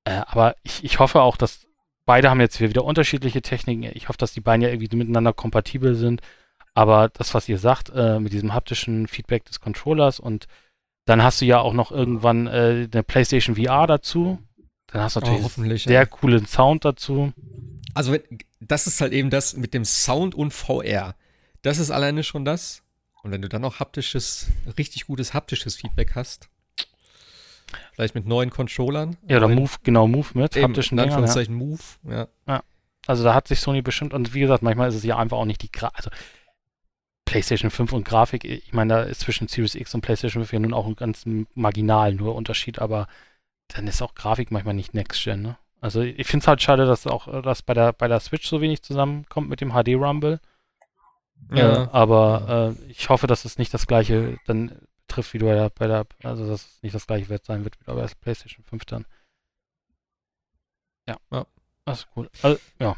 äh, aber ich, ich hoffe auch, dass beide haben jetzt wieder unterschiedliche Techniken. Ich hoffe, dass die beiden ja irgendwie miteinander kompatibel sind. Aber das, was ihr sagt, äh, mit diesem haptischen Feedback des Controllers und dann hast du ja auch noch irgendwann äh, eine PlayStation VR dazu. Dann hast du Oh, natürlich hoffentlich. sehr ja. coolen Sound dazu. Also, wenn, das ist halt eben das mit dem Sound und VR. Das ist alleine schon das. Und wenn du dann noch haptisches, richtig gutes haptisches Feedback hast, vielleicht mit neuen Controllern. Ja, oder Move, genau, Move mit eben, haptischen in Dingern. Ja. Move. Ja. Also da hat sich Sony bestimmt, und wie gesagt, manchmal ist es ja einfach auch nicht die Gra also PlayStation 5 und Grafik, ich meine, da ist zwischen Series X und PlayStation 5 ja nun auch ein ganz marginal nur Unterschied, aber dann ist auch Grafik manchmal nicht Next Gen, ne? Also ich finde es halt schade, dass auch dass bei der bei der Switch so wenig zusammenkommt mit dem HD Rumble. Ja. Äh, aber äh, ich hoffe, dass es nicht das gleiche dann trifft wie bei der, bei der also dass es nicht das gleiche Wert sein wird wie bei der PlayStation 5 dann. Ja. Ja. Das ist cool. Also, ja.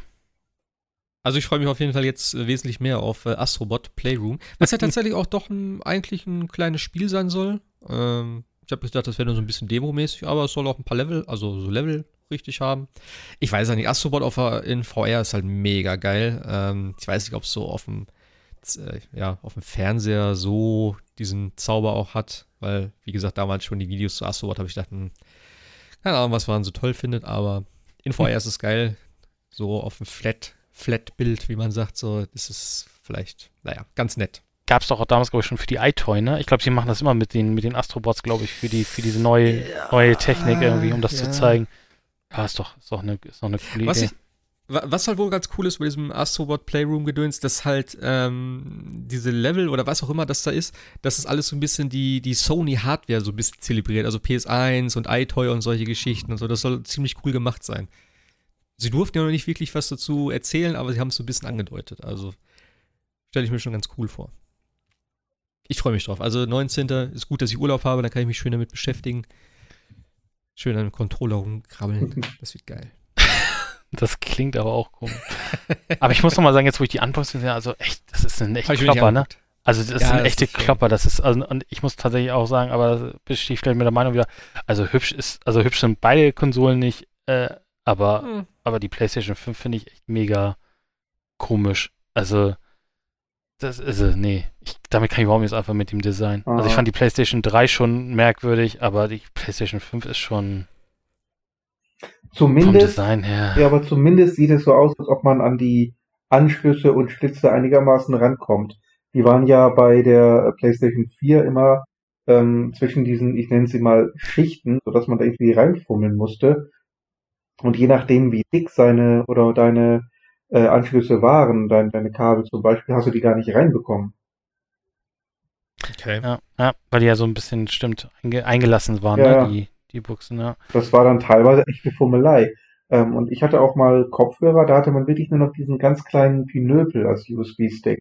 Also ich freue mich auf jeden Fall jetzt äh, wesentlich mehr auf äh, Astrobot Playroom, was ja [laughs] tatsächlich auch doch ein, eigentlich ein kleines Spiel sein soll. Ähm, ich habe gedacht, das wäre nur so ein bisschen Demo-mäßig, aber es soll auch ein paar Level, also so Level richtig haben. Ich weiß ja nicht, Astrobot auf, der- in VR ist halt mega geil. Ähm, ich weiß nicht, ob es so auf dem, äh, ja, auf dem Fernseher so diesen Zauber auch hat, weil, wie gesagt, damals schon die Videos zu Astrobot habe ich gedacht, hm, keine Ahnung, was man so toll findet, aber in [laughs] VR ist es geil. So auf dem Flat, Flat-Bild, wie man sagt, so, das ist vielleicht, naja, ganz nett. Gab es doch auch damals, glaube ich, schon für die iToy, ne? Ich glaube, sie machen das immer mit den, mit den Astrobots, glaube ich, für die, für diese neue, neue Technik irgendwie, um das zu ja. zeigen. Ja, ist doch, ist doch eine, ist doch eine coole Was, Idee. ich, wa- was halt wohl ganz cool ist bei diesem Astrobot Playroom Gedöns, dass halt ähm, diese Level oder was auch immer das da ist, dass es alles so ein bisschen die, die Sony Hardware so ein bisschen zelebriert, also PS1 und iToy und solche Geschichten und so, das soll ziemlich cool gemacht sein. Sie durften ja noch nicht wirklich was dazu erzählen, aber sie haben es so ein bisschen angedeutet, also stelle ich mir schon ganz cool vor. Ich freue mich drauf. Also 19. ist gut, dass ich Urlaub habe, dann kann ich mich schön damit beschäftigen. Schön an dem Controller rumkrabbeln. [laughs] Das wird geil. Das klingt aber auch komisch. aber ich muss noch mal sagen, jetzt wo ich die Unboxing sehe, also echt, das ist ein echt Hab ich mir nicht Klopper, ne? Also das Ja, ist schon- Klopper. Das ist, also, und ich muss tatsächlich auch sagen, aber bestehe ich vielleicht mit der Meinung wieder, also hübsch ist, also hübsch sind beide Konsolen nicht, äh, aber Hm. aber die PlayStation 5 finde ich echt mega komisch. Also, das ist, also, nee, ich, damit kann ich überhaupt nichts einfach mit dem Design. Also, ich Ah. fand die PlayStation 3 schon merkwürdig, aber die PlayStation 5 ist schon vom Zumindest, Design her. ja, aber zumindest sieht es so aus, als ob man an die Anschlüsse und Stütze einigermaßen rankommt. Die waren ja bei der PlayStation 4 immer ähm, zwischen diesen, ich nenne sie mal Schichten, sodass man da irgendwie reinfummeln musste. Und je nachdem, wie dick seine oder deine äh, Anschlüsse waren, dein, deine Kabel zum Beispiel, hast du die gar nicht reinbekommen. Okay. Ja, ja, weil die ja so ein bisschen, stimmt, einge eingelassen waren, Ja. ne, die, die Buchsen, ja. Das war dann teilweise echt eine Fummelei. Ähm, und ich hatte auch mal Kopfhörer, da hatte man wirklich nur noch diesen ganz kleinen Pinöpel als USB-Stick.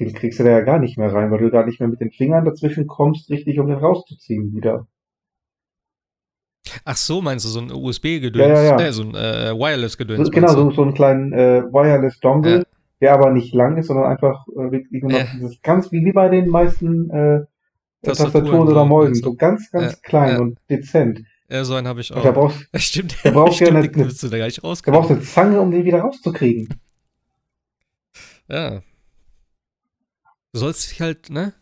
Den kriegst du da ja gar nicht mehr rein, weil du gar nicht mehr mit den Fingern dazwischen kommst, richtig, um den rauszuziehen wieder. Ach so, meinst du so ein USB-Gedöns? Ja, ja, ja. Nee, so ein äh, Wireless-Gedöns. Genau, so, so einen kleinen äh, Wireless-Dongle, Ja. der aber nicht lang ist, sondern einfach äh, wirklich nur noch Ja. dieses ganz, wie, wie bei den meisten äh, Tastaturen Tastaturen oder Mäusen, so ganz, ganz Ja, klein ja. und dezent. Ja, so einen habe ich auch. Und da brauchst, Ja, [laughs] stimmt. da brauchst [laughs] du ja stimmt, eine- willst du da gar nicht da brauchst eine Zange, um den wieder rauszukriegen. Ja. Du sollst dich halt, ne?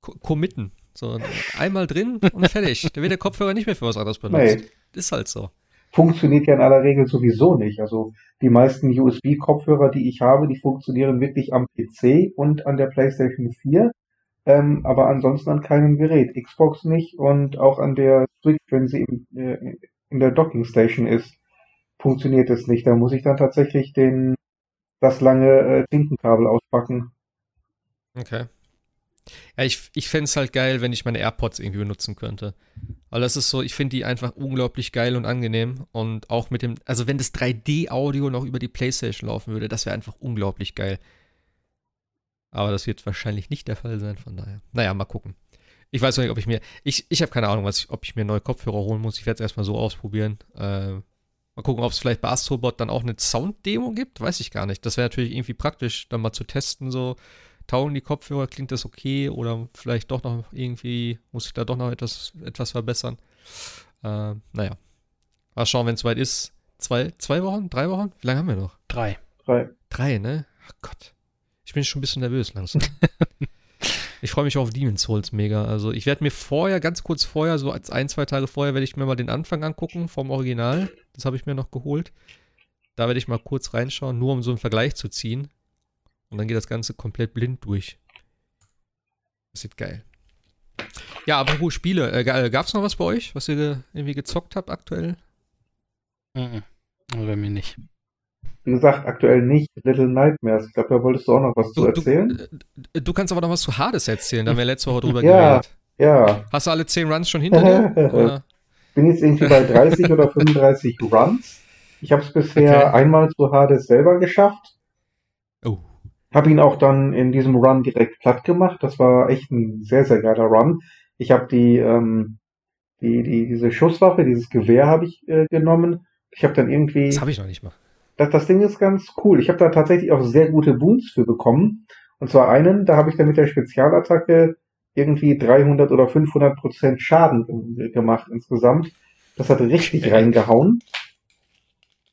Committen. So, einmal drin und fertig. Da wird der Kopfhörer nicht mehr für was anderes benutzt. Nee. Ist halt so. funktioniert ja in aller Regel sowieso nicht. Also die meisten USB-Kopfhörer, die ich habe, die funktionieren wirklich am PC und an der PlayStation 4, ähm, aber ansonsten an keinem Gerät. Xbox nicht und auch an der Switch, wenn sie in, äh, in der Docking Station ist, funktioniert es nicht. Da muss ich dann tatsächlich den das lange äh, Tintenkabel auspacken. Okay. Ja, ich, ich fände es halt geil, wenn ich meine AirPods irgendwie benutzen könnte. Weil das ist so, ich finde die einfach unglaublich geil und angenehm. Und auch mit dem, also wenn das 3D-Audio noch über die Playstation laufen würde, das wäre einfach unglaublich geil. Aber das wird wahrscheinlich nicht der Fall sein, von daher. Naja, mal gucken. Ich weiß noch nicht, ob ich mir, ich, ich habe keine Ahnung, was ich, ob ich mir neue Kopfhörer holen muss. Ich werde es erstmal so ausprobieren. Äh, mal gucken, ob es vielleicht bei Astrobot dann auch eine Sound-Demo gibt. Weiß ich gar nicht. Das wäre natürlich irgendwie praktisch, dann mal zu testen, so taugen die Kopfhörer, klingt das okay oder vielleicht doch noch irgendwie, muss ich da doch noch etwas, etwas verbessern. Äh, naja. Mal schauen, wenn es soweit ist. Zwei, zwei Wochen? Drei Wochen? Wie lange haben wir noch? Drei. Drei. Drei, ne? Ach Gott. Ich bin schon ein bisschen nervös langsam. [laughs] ich freue mich auf Demon's Souls mega. Also ich werde mir vorher, ganz kurz vorher, so als ein, zwei Tage vorher, werde ich mir mal den Anfang angucken vom Original. Das habe ich mir noch geholt. Da werde ich mal kurz reinschauen, nur um so einen Vergleich zu ziehen. Und dann geht das Ganze komplett blind durch. Das sieht geil. Ja, apropos Spiele, äh, gab es noch was bei euch, was ihr ge irgendwie gezockt habt aktuell? Mhm. Bei mir nicht. Wie gesagt, aktuell nicht. Little Nightmares. Ich glaube, da wolltest du auch noch was zu erzählen. Du, äh, du kannst aber noch was zu Hades erzählen, da haben wir letzte Woche drüber Ja. geredet. Ja, Hast du alle 10 Runs schon hinter dir? [laughs] Oder? bin jetzt irgendwie bei 30 [laughs] oder 35 Runs. Ich habe es bisher Okay. einmal zu Hades selber geschafft. Habe ihn auch dann in diesem Run direkt platt gemacht. Das war echt ein sehr, sehr geiler Run. Ich habe die, ähm, die, die, diese Schusswaffe, dieses Gewehr habe ich äh, genommen. Ich habe dann irgendwie, Das habe ich noch nicht mal. das, das Ding ist ganz cool. Ich habe da tatsächlich auch sehr gute Boons für bekommen. Und zwar einen, da habe ich dann mit der Spezialattacke irgendwie 300 oder 500 Prozent Schaden ge- gemacht insgesamt. Das hat richtig reingehauen.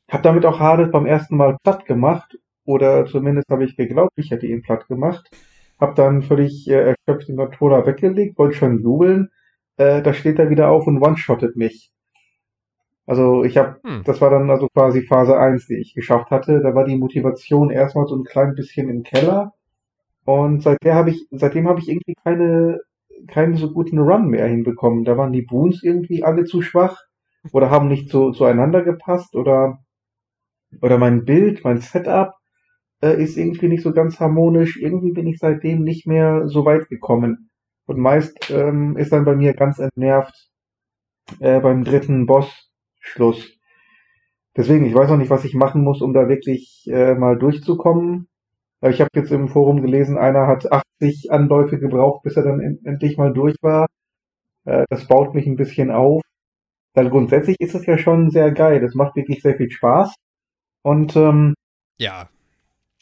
Hab damit auch Hades beim ersten Mal platt gemacht. Oder zumindest habe ich geglaubt, ich hätte ihn platt gemacht. Hab dann völlig äh, erschöpft den Controller weggelegt, wollte schon jubeln. Äh, da steht er wieder auf und one-shottet mich. Also ich habe Hm. das war dann also quasi Phase 1, die ich geschafft hatte. Da war die Motivation erstmal so ein klein bisschen im Keller. Und seitdem habe ich, seitdem habe ich irgendwie keine, keinen so guten Run mehr hinbekommen. Da waren die Boons irgendwie alle zu schwach oder haben nicht so zueinander gepasst oder, oder mein Bild, mein Setup äh, ist irgendwie nicht so ganz harmonisch. Irgendwie bin ich seitdem nicht mehr so weit gekommen. Und meist ähm, ist dann bei mir ganz entnervt äh, beim dritten Boss Schluss. Deswegen, ich weiß noch nicht, was ich machen muss, um da wirklich äh, mal durchzukommen. Äh, Ich habe jetzt im Forum gelesen, einer hat 80 Anläufe gebraucht, bis er dann en endlich mal durch war. Äh, das baut mich ein bisschen auf. Weil grundsätzlich ist es ja schon sehr geil. Das macht wirklich sehr viel Spaß. Und ähm, Ja.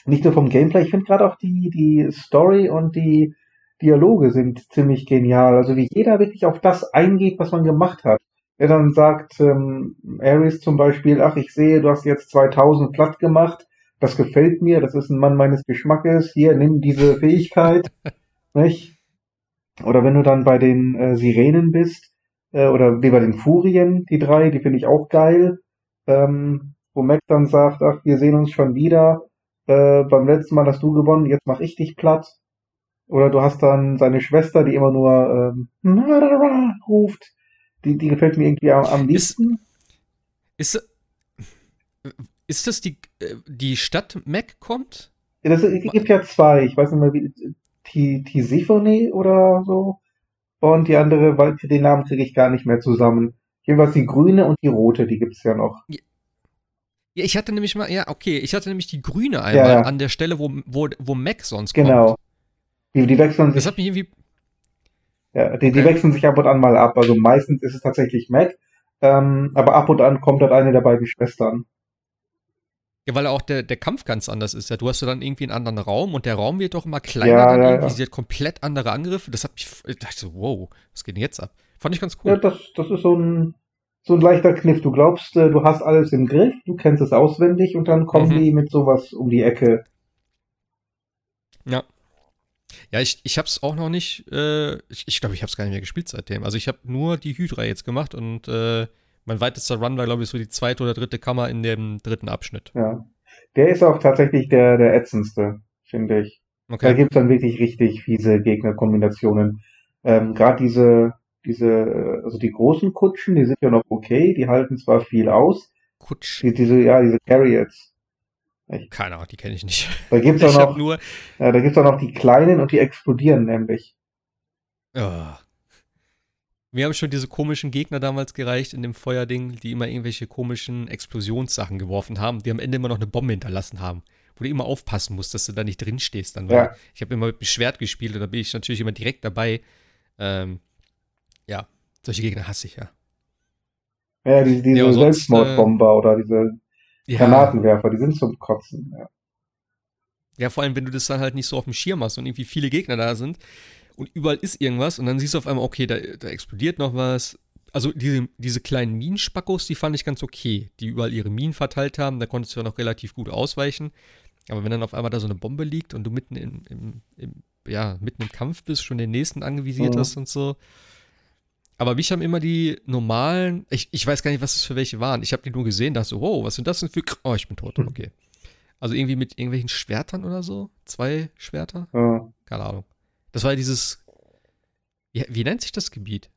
Nicht nur vom Gameplay, ich finde gerade auch die, die Story und die Dialoge sind ziemlich genial. Also wie jeder wirklich auf das eingeht, was man gemacht hat. Er dann sagt, ähm, Ares zum Beispiel, ach, ich sehe, du hast jetzt 2000 platt gemacht. Das gefällt mir, das ist ein Mann meines Geschmackes. Hier, nimm diese Fähigkeit. [laughs] nicht? Oder wenn du dann bei den äh, Sirenen bist, äh, oder wie bei den Furien, die drei, die finde ich auch geil. Ähm, wo Mac dann sagt, ach, wir sehen uns schon wieder äh, beim letzten Mal hast du gewonnen, jetzt mach ich dich platt. Oder du hast dann seine Schwester, die immer nur ähm, ruft. Die, die gefällt mir irgendwie am, am liebsten. Ist, ist das die, äh, die Stadt Mac kommt? Ja, Das gibt ja zwei, ich weiß nicht mehr wie. Tisiphone oder so. Und die andere, weil den Namen kriege ich gar nicht mehr zusammen. Jedenfalls die grüne und die rote, die gibt's ja noch. Ja, ich hatte nämlich mal, ja, okay, ich hatte nämlich die grüne einmal Ja. an der Stelle, wo, wo, wo Mac sonst Genau. kommt. Die, die wechseln Das sich, hat mich irgendwie, ja, die, die okay. wechseln sich ab und an mal ab. Also meistens ist es tatsächlich Mac. Ähm, aber ab und an kommt dort eine der beiden Schwestern. ja, weil auch der, der Kampf ganz anders ist. Ja, du hast ja dann irgendwie einen anderen Raum und der Raum wird doch immer kleiner Ja, dann ja, irgendwie. Sie hat komplett andere Angriffe. Das hat mich, ich dachte so, wow, was geht denn jetzt ab? Fand ich ganz cool. Ja, das, das ist so ein, so ein leichter Kniff. Du glaubst, äh, du hast alles im Griff, du kennst es auswendig und dann kommen Mhm. die mit sowas um die Ecke. Ja. Ja, ich, ich hab's auch noch nicht, äh, ich ich glaube, ich hab's gar nicht mehr gespielt seitdem. Also ich habe nur die Hydra jetzt gemacht und äh, mein weitester Run war, glaube ich, so die zweite oder dritte Kammer in dem dritten Abschnitt. Ja. Der ist auch tatsächlich der, der ätzendste, finde ich. Da Okay. gibt's dann wirklich richtig fiese Gegnerkombinationen. Ähm, Gerade diese, diese, äh, also die großen Kutschen, die sind ja noch okay, die halten zwar viel aus. Kutsch. Die, diese, ja, diese Carriots. Keine Ahnung, die kenne ich nicht. Da gibt's [laughs] Ich auch noch, nur, ja, da gibt's auch noch die kleinen und die explodieren nämlich. Ja. Mir haben schon diese komischen Gegner damals gereicht in dem Feuerding, die immer irgendwelche komischen Explosionssachen geworfen haben, die am Ende immer noch eine Bombe hinterlassen haben. Wo du immer aufpassen musst, dass du da nicht drin stehst. Dann, Ja. Ich habe immer mit dem Schwert gespielt und da bin ich natürlich immer direkt dabei. Ähm, ja, solche Gegner hasse ich ja. Ja, diese, diese Ja, sonst, Selbstmordbomber oder diese ja. Granatenwerfer, die sind zum Kotzen. Ja. Ja, vor allem, wenn du das dann halt nicht so auf dem Schirm hast und irgendwie viele Gegner da sind und überall ist irgendwas und dann siehst du auf einmal, okay, da, da explodiert noch was. Also diese, diese kleinen Minenspackos, die fand ich ganz okay, die überall ihre Minen verteilt haben, da konntest du ja noch relativ gut ausweichen. Aber wenn dann auf einmal da so eine Bombe liegt und du mitten im, im, im ja, mitten im Kampf bist, schon den nächsten angevisiert Mhm. hast und so. Aber mich haben immer die normalen, ich, ich weiß gar nicht, was das für welche waren. Ich habe die nur gesehen, dachte so, wow, was sind das denn für, oh, ich bin tot, Mhm. okay. Also irgendwie mit irgendwelchen Schwertern oder so? Zwei Schwerter? Ja. Keine Ahnung. Das war ja dieses. Wie, wie nennt sich das Gebiet?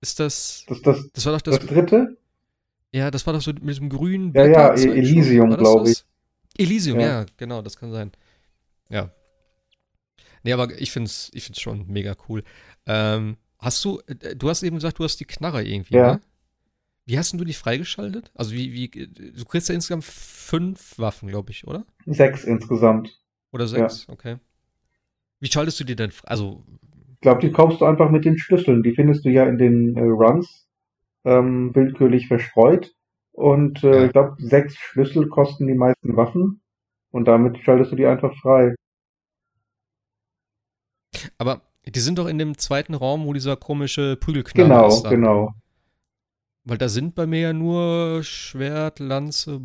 Ist das. Das, das, Das war doch das. das dritte? ja, das war doch so mit diesem grünen. Ja, ja, schon. Elysium, War das glaub das? Elysium, Ja. ja. genau, das kann sein. Ja. Nee, aber ich find's, ich find's schon mega cool. Ähm, hast du, äh, du hast eben gesagt, du hast die Knarre irgendwie, Ja. ne? Wie hast denn du die freigeschaltet? Also wie, wie, du kriegst ja insgesamt fünf Waffen, glaube ich, oder? Sechs insgesamt. Oder sechs, okay. Wie schaltest du die denn? Also, Ich glaube, die kaufst du einfach mit den Schlüsseln. Die findest du ja in den äh, Runs ähm, willkürlich verstreut. Und äh, Ja. ich glaube, sechs Schlüssel kosten die meisten Waffen. Und damit schaltest du die einfach frei. aber die sind doch in dem zweiten Raum, wo dieser komische Prügelknabe Genau, ist. da. genau. Weil da sind bei mir ja nur Schwert, Lanze,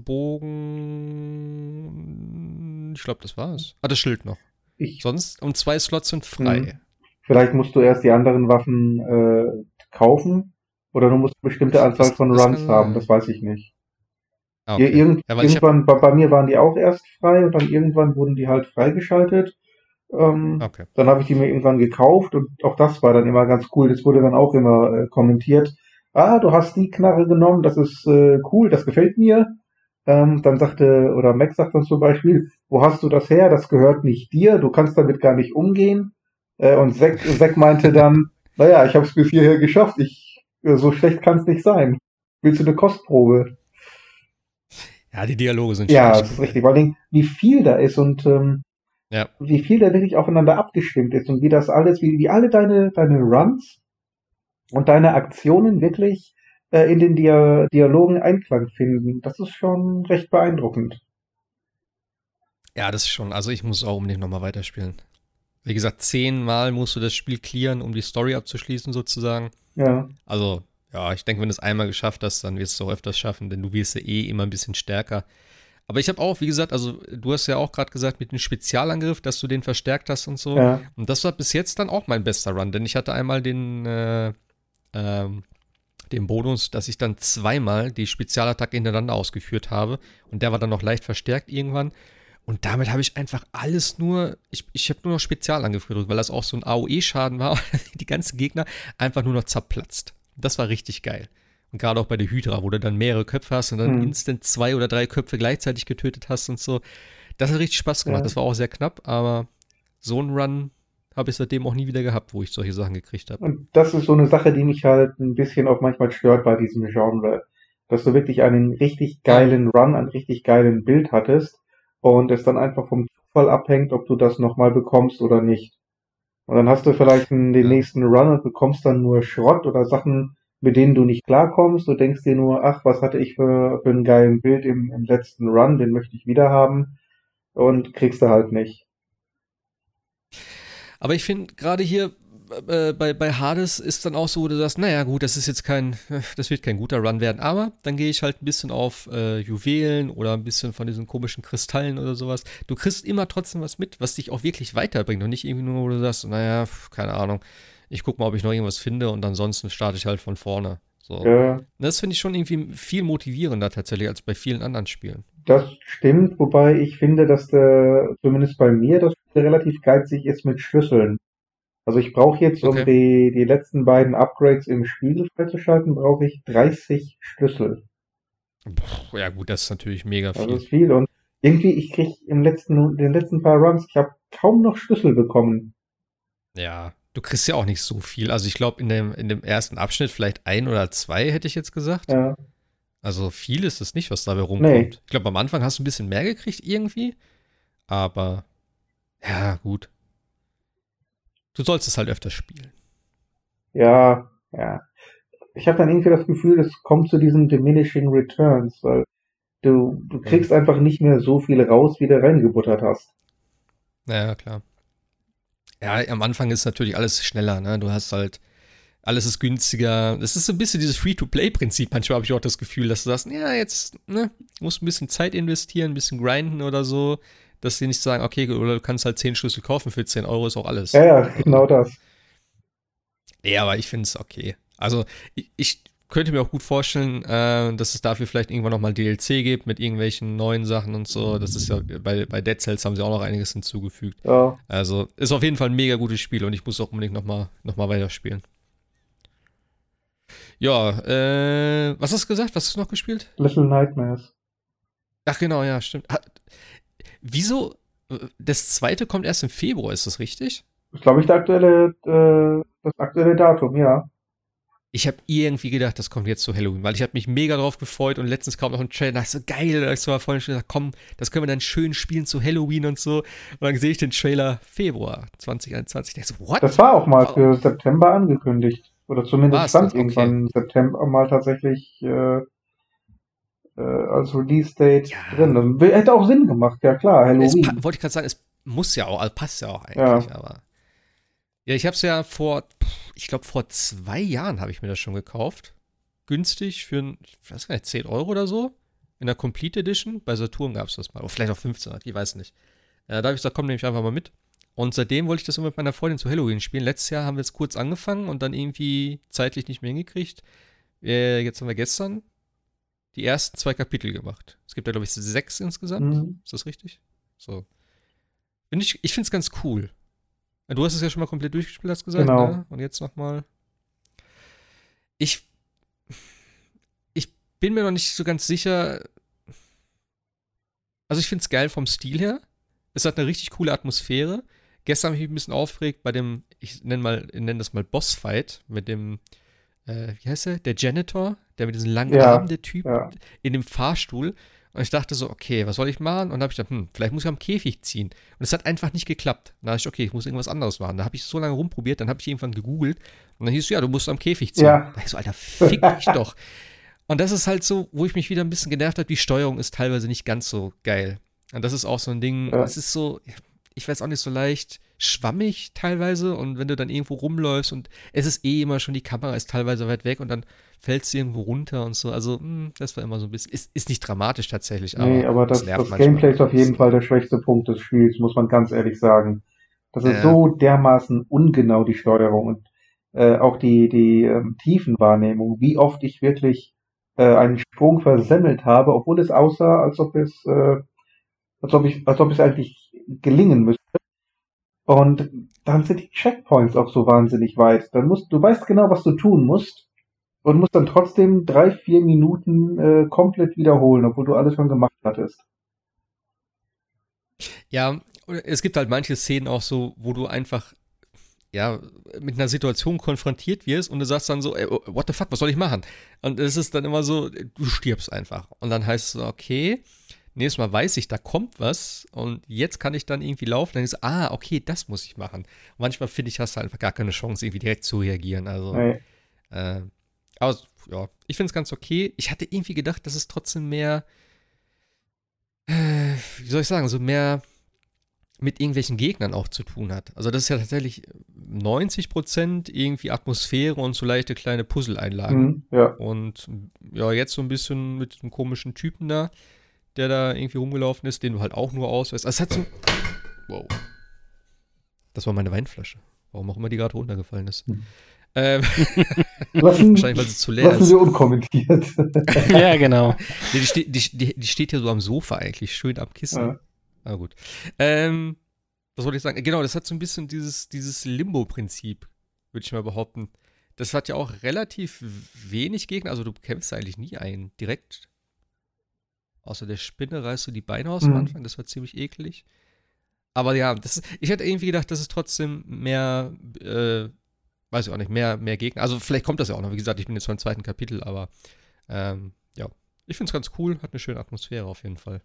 Bogen. Ich glaube, das war's. Ah, das Schild noch. Ich, Sonst, und zwei Slots sind frei. Mhm. vielleicht musst du erst die anderen Waffen äh, kaufen. Oder du musst eine bestimmte Anzahl von das Runs haben. Das weiß ich nicht. Ah, Ir- okay. irgend, Ja, ich hab- irgendwann, bei, bei mir waren die auch erst frei und dann irgendwann wurden die halt freigeschaltet. Ähm, Okay. Dann habe ich die mir irgendwann gekauft und auch das war dann immer ganz cool. Das wurde dann auch immer äh, kommentiert. Ah, du hast die Knarre genommen, das ist äh, cool, das gefällt mir. Ähm, dann sagte, oder Max sagt dann zum Beispiel, wo hast du das her? Das gehört nicht dir, du kannst damit gar nicht umgehen. Äh, und Zack, Zack meinte dann, naja, ich habe es bis hierher geschafft, ich, äh, so schlecht kann es nicht sein. Willst du eine Kostprobe? Ja, die Dialoge sind Ja, das ist richtig. Vor Dingen, wie viel da ist und ähm, Ja. wie viel da wirklich aufeinander abgestimmt ist und wie das alles, wie, wie alle deine, deine Runs und deine Aktionen wirklich äh, in den Dia Dialogen Einklang finden. Das ist schon recht beeindruckend. Ja, das ist schon. Also ich muss auch unbedingt nochmal weiterspielen. Wie gesagt, zehnmal musst du das Spiel clearen, um die Story abzuschließen, sozusagen. Ja, Also, ja, ich denke, wenn du es einmal geschafft hast, dann wirst du es auch öfters schaffen, denn du wirst ja eh immer ein bisschen stärker. Aber ich habe auch, wie gesagt, also du hast ja auch gerade gesagt mit dem Spezialangriff, dass du den verstärkt hast und so. ja, Und das war bis jetzt dann auch mein bester Run, denn ich hatte einmal den, äh, ähm, den Bonus, dass ich dann zweimal die Spezialattacke hintereinander ausgeführt habe. Und der war dann noch leicht verstärkt irgendwann. Und damit habe ich einfach alles nur, ich, ich habe nur noch Spezialangriff gedrückt, weil das auch so ein AOE-Schaden war, [laughs] die ganzen Gegner einfach nur noch zerplatzt. Das war richtig geil. Und gerade auch bei der Hydra, wo du dann mehrere Köpfe hast und dann Hm. instant zwei oder drei Köpfe gleichzeitig getötet hast und so. Das hat richtig Spaß gemacht. Ja. Das war auch sehr knapp, aber so ein Run habe ich seitdem auch nie wieder gehabt, wo ich solche Sachen gekriegt habe. Und das ist so eine Sache, die mich halt ein bisschen auch manchmal stört bei diesem Genre. Dass du wirklich einen richtig geilen Run, einen richtig geilen Bild hattest und es dann einfach vom Zufall abhängt, ob du das nochmal bekommst oder nicht. Und dann hast du vielleicht den Ja. nächsten Run und bekommst dann nur Schrott oder Sachen, mit denen du nicht klarkommst. Du denkst dir nur, ach, was hatte ich für, für einen geilen Bild im, im letzten Run, den möchte ich wieder haben. Und kriegst du halt nicht. Aber ich finde gerade hier äh, bei, bei Hades ist dann auch so, wo du sagst, naja gut, das ist jetzt kein, [laughs] das wird kein guter Run werden, aber dann gehe ich halt ein bisschen auf äh, Juwelen oder ein bisschen von diesen komischen Kristallen oder sowas. Du kriegst immer trotzdem was mit, was dich auch wirklich weiterbringt und nicht irgendwie nur, wo du sagst, naja, keine Ahnung, ich guck mal, ob ich noch irgendwas finde und ansonsten starte ich halt von vorne. So. Äh, Das finde ich schon irgendwie viel motivierender tatsächlich als bei vielen anderen Spielen. das stimmt, wobei ich finde, dass der, zumindest bei mir, das relativ geizig ist mit Schlüsseln. Also ich brauche jetzt, um Okay. die, die letzten beiden Upgrades im Spiel freizuschalten, brauche ich 30 Schlüssel. Puh, ja gut, das ist natürlich mega Das viel. ist viel. Und irgendwie, ich krieg im letzten, den letzten paar Runs, ich habe kaum noch Schlüssel bekommen. Ja, du kriegst ja auch nicht so viel. Also ich glaube, in dem, in dem ersten Abschnitt vielleicht ein oder zwei, hätte ich jetzt gesagt. Ja, Also viel ist es nicht, was dabei rumkommt. Nee. Ich glaube, am Anfang hast du ein bisschen mehr gekriegt irgendwie. Aber ja, gut. Du sollst es halt öfter spielen. ja, ja. Ich habe dann irgendwie das Gefühl, es kommt zu diesen diminishing returns, weil du, du kriegst einfach nicht mehr so viel raus, wie du reingebuttert hast. Ja, klar. Ja, am Anfang ist natürlich alles schneller, ne? Du hast halt, alles ist günstiger. Das ist so ein bisschen dieses Free-to-Play-Prinzip. Manchmal habe ich auch das Gefühl, dass du sagst, ja, jetzt, ne, du musst ein bisschen Zeit investieren, ein bisschen grinden oder so, dass sie nicht sagen, okay, oder du kannst halt 10 Schlüssel kaufen für 10 Euro, ist auch alles. Ja, ja, genau das. Ja, aber ich finde es okay. Also, ich, ich könnte mir auch gut vorstellen, äh, dass es dafür vielleicht irgendwann nochmal DLC gibt mit irgendwelchen neuen Sachen und so. Das ist ja, bei, bei Dead Cells haben sie auch noch einiges hinzugefügt. Ja. Also, ist auf jeden Fall ein mega gutes Spiel und ich muss auch unbedingt nochmal noch mal weiterspielen. Ja, äh, was hast du gesagt? Was hast du noch gespielt? Little Nightmares. Ach genau, ja, stimmt. Ha, wieso? äh, Das zweite kommt erst im Februar, ist das richtig? Das ist, glaube ich, der aktuelle, äh, das aktuelle Datum, ja. Ich habe irgendwie gedacht, das kommt jetzt zu Halloween, weil ich habe mich mega drauf gefreut und letztens kam noch ein Trailer, da dachte ich so geil, da hab ich so vorhin schon gesagt, komm, das können wir dann schön spielen zu Halloween und so. Und dann sehe ich den Trailer Februar 2021. Ich so, what? Das war auch mal für September angekündigt. Oder zumindest War's stand das? Okay. irgendwann September mal tatsächlich äh, äh, als Release-Date Ja. drin. Hätte auch Sinn gemacht, ja klar, Halloween. wollte ich gerade sagen, es muss ja auch, also passt ja auch eigentlich, aber. Ja, ich habe es ja vor, ich glaube, vor zwei Jahren habe ich mir das schon gekauft. Günstig für, ein- ich weiß gar nicht, 10 Euro oder so. In der Complete Edition. Bei Saturn gab es das mal. Oder vielleicht auch 15, ich weiß nicht. Äh, da habe ich gesagt, komm, nehme ich einfach mal mit. Und seitdem wollte ich das immer mit meiner Freundin zu Halloween spielen. Letztes Jahr haben wir es kurz angefangen und dann irgendwie zeitlich nicht mehr hingekriegt. Äh, jetzt haben wir gestern die ersten zwei Kapitel gemacht. Es gibt ja, glaube ich, sechs insgesamt. Mhm. Ist das richtig? So. Find ich ich finde es ganz cool. Du hast es ja schon mal komplett durchgespielt, hast gesagt, Genau. ne? Und jetzt nochmal. Ich. Ich bin mir noch nicht so ganz sicher. Also, ich finde es geil vom Stil her. Es hat eine richtig coole Atmosphäre. Gestern habe ich mich ein bisschen aufgeregt bei dem, ich nenne mal, ich nenne das mal Bossfight mit dem, äh, wie heißt der? Der Janitor, der mit diesen langen Ja, Armen, der Typ Ja. in dem Fahrstuhl. Und ich dachte so, okay, was soll ich machen? Und dann habe ich gedacht, hm, vielleicht muss ich am Käfig ziehen. Und es hat einfach nicht geklappt. Dann dachte ich, okay, ich muss irgendwas anderes machen. Da habe ich so lange rumprobiert, dann habe ich irgendwann gegoogelt und dann hieß es, ja, du musst am Käfig ziehen. Ja. Da ich so, Alter, fick dich [laughs] doch. Und das ist halt so, wo ich mich wieder ein bisschen genervt habe, die Steuerung ist teilweise nicht ganz so geil. Und das ist auch so ein Ding, Ja. es ist so, ich weiß auch nicht so leicht, schwammig teilweise und wenn du dann irgendwo rumläufst und es ist eh immer schon, die Kamera ist teilweise weit weg und dann fällst du irgendwo runter und so. Also, mh, das war immer so ein bisschen, ist, ist nicht dramatisch tatsächlich, aber, Nee, aber das, das manchmal. Gameplay ist auf jeden Fall der schwächste Punkt des Spiels, muss man ganz ehrlich sagen. Das ist Ja. so dermaßen ungenau, die Steuerung und äh, auch die, die ähm, Tiefenwahrnehmung, wie oft ich wirklich äh, einen Sprung versemmelt habe, obwohl es aussah, als ob es, äh, als ob ich, als ob es eigentlich gelingen müsste. Und dann sind die Checkpoints auch so wahnsinnig weit. Dann musst, du weißt genau, was du tun musst und musst dann trotzdem drei, vier Minuten äh, komplett wiederholen, obwohl du alles schon gemacht hattest. Ja, es gibt halt manche Szenen auch so, wo du einfach ja, mit einer Situation konfrontiert wirst und du sagst dann so, ey, what the fuck, was soll ich machen? Und es ist dann immer so, du stirbst einfach. Und dann heißt es, okay, nächstes Mal weiß ich, da kommt was und jetzt kann ich dann irgendwie laufen. Dann ist es, ah, okay, das muss ich machen. Manchmal finde ich, hast du einfach gar keine Chance, irgendwie direkt zu reagieren. Also, Nee. äh, aber ja, ich finde es ganz okay. Ich hatte irgendwie gedacht, dass es trotzdem mehr, äh, wie soll ich sagen, so mehr mit irgendwelchen Gegnern auch zu tun hat. Also das ist ja tatsächlich 90% irgendwie Atmosphäre und so leichte kleine Puzzle-Einlagen. Mhm, ja. Und ja, jetzt so ein bisschen mit dem komischen Typen da, der da irgendwie rumgelaufen ist, den du halt auch nur auswählst. Also es hat so. Wow. Das war meine Weinflasche. Warum auch immer die gerade runtergefallen ist. Hm. Ähm, [laughs] Lassen, wahrscheinlich, weil sie zu leer lassen ist. wir unkommentiert. [laughs] ja, genau. [laughs] Die, die, die, die steht hier so am Sofa eigentlich, schön am Kissen. Ja. Ah, gut. Ähm, was wollte ich sagen? Genau, das hat so ein bisschen dieses, dieses Limbo-Prinzip, würde ich mal behaupten. Das hat ja auch relativ wenig Gegner, also du kämpfst eigentlich nie einen direkt. Außer der Spinne reißt du die Beine aus am Mhm. Anfang, das war ziemlich eklig. Aber ja, das ich hätte irgendwie gedacht, dass es trotzdem mehr, äh, weiß ich auch nicht, mehr, mehr Gegner. Also vielleicht kommt das ja auch noch. Wie gesagt, ich bin jetzt beim zweiten Kapitel, aber ähm, ja, ich finde es ganz cool, hat eine schöne Atmosphäre auf jeden Fall.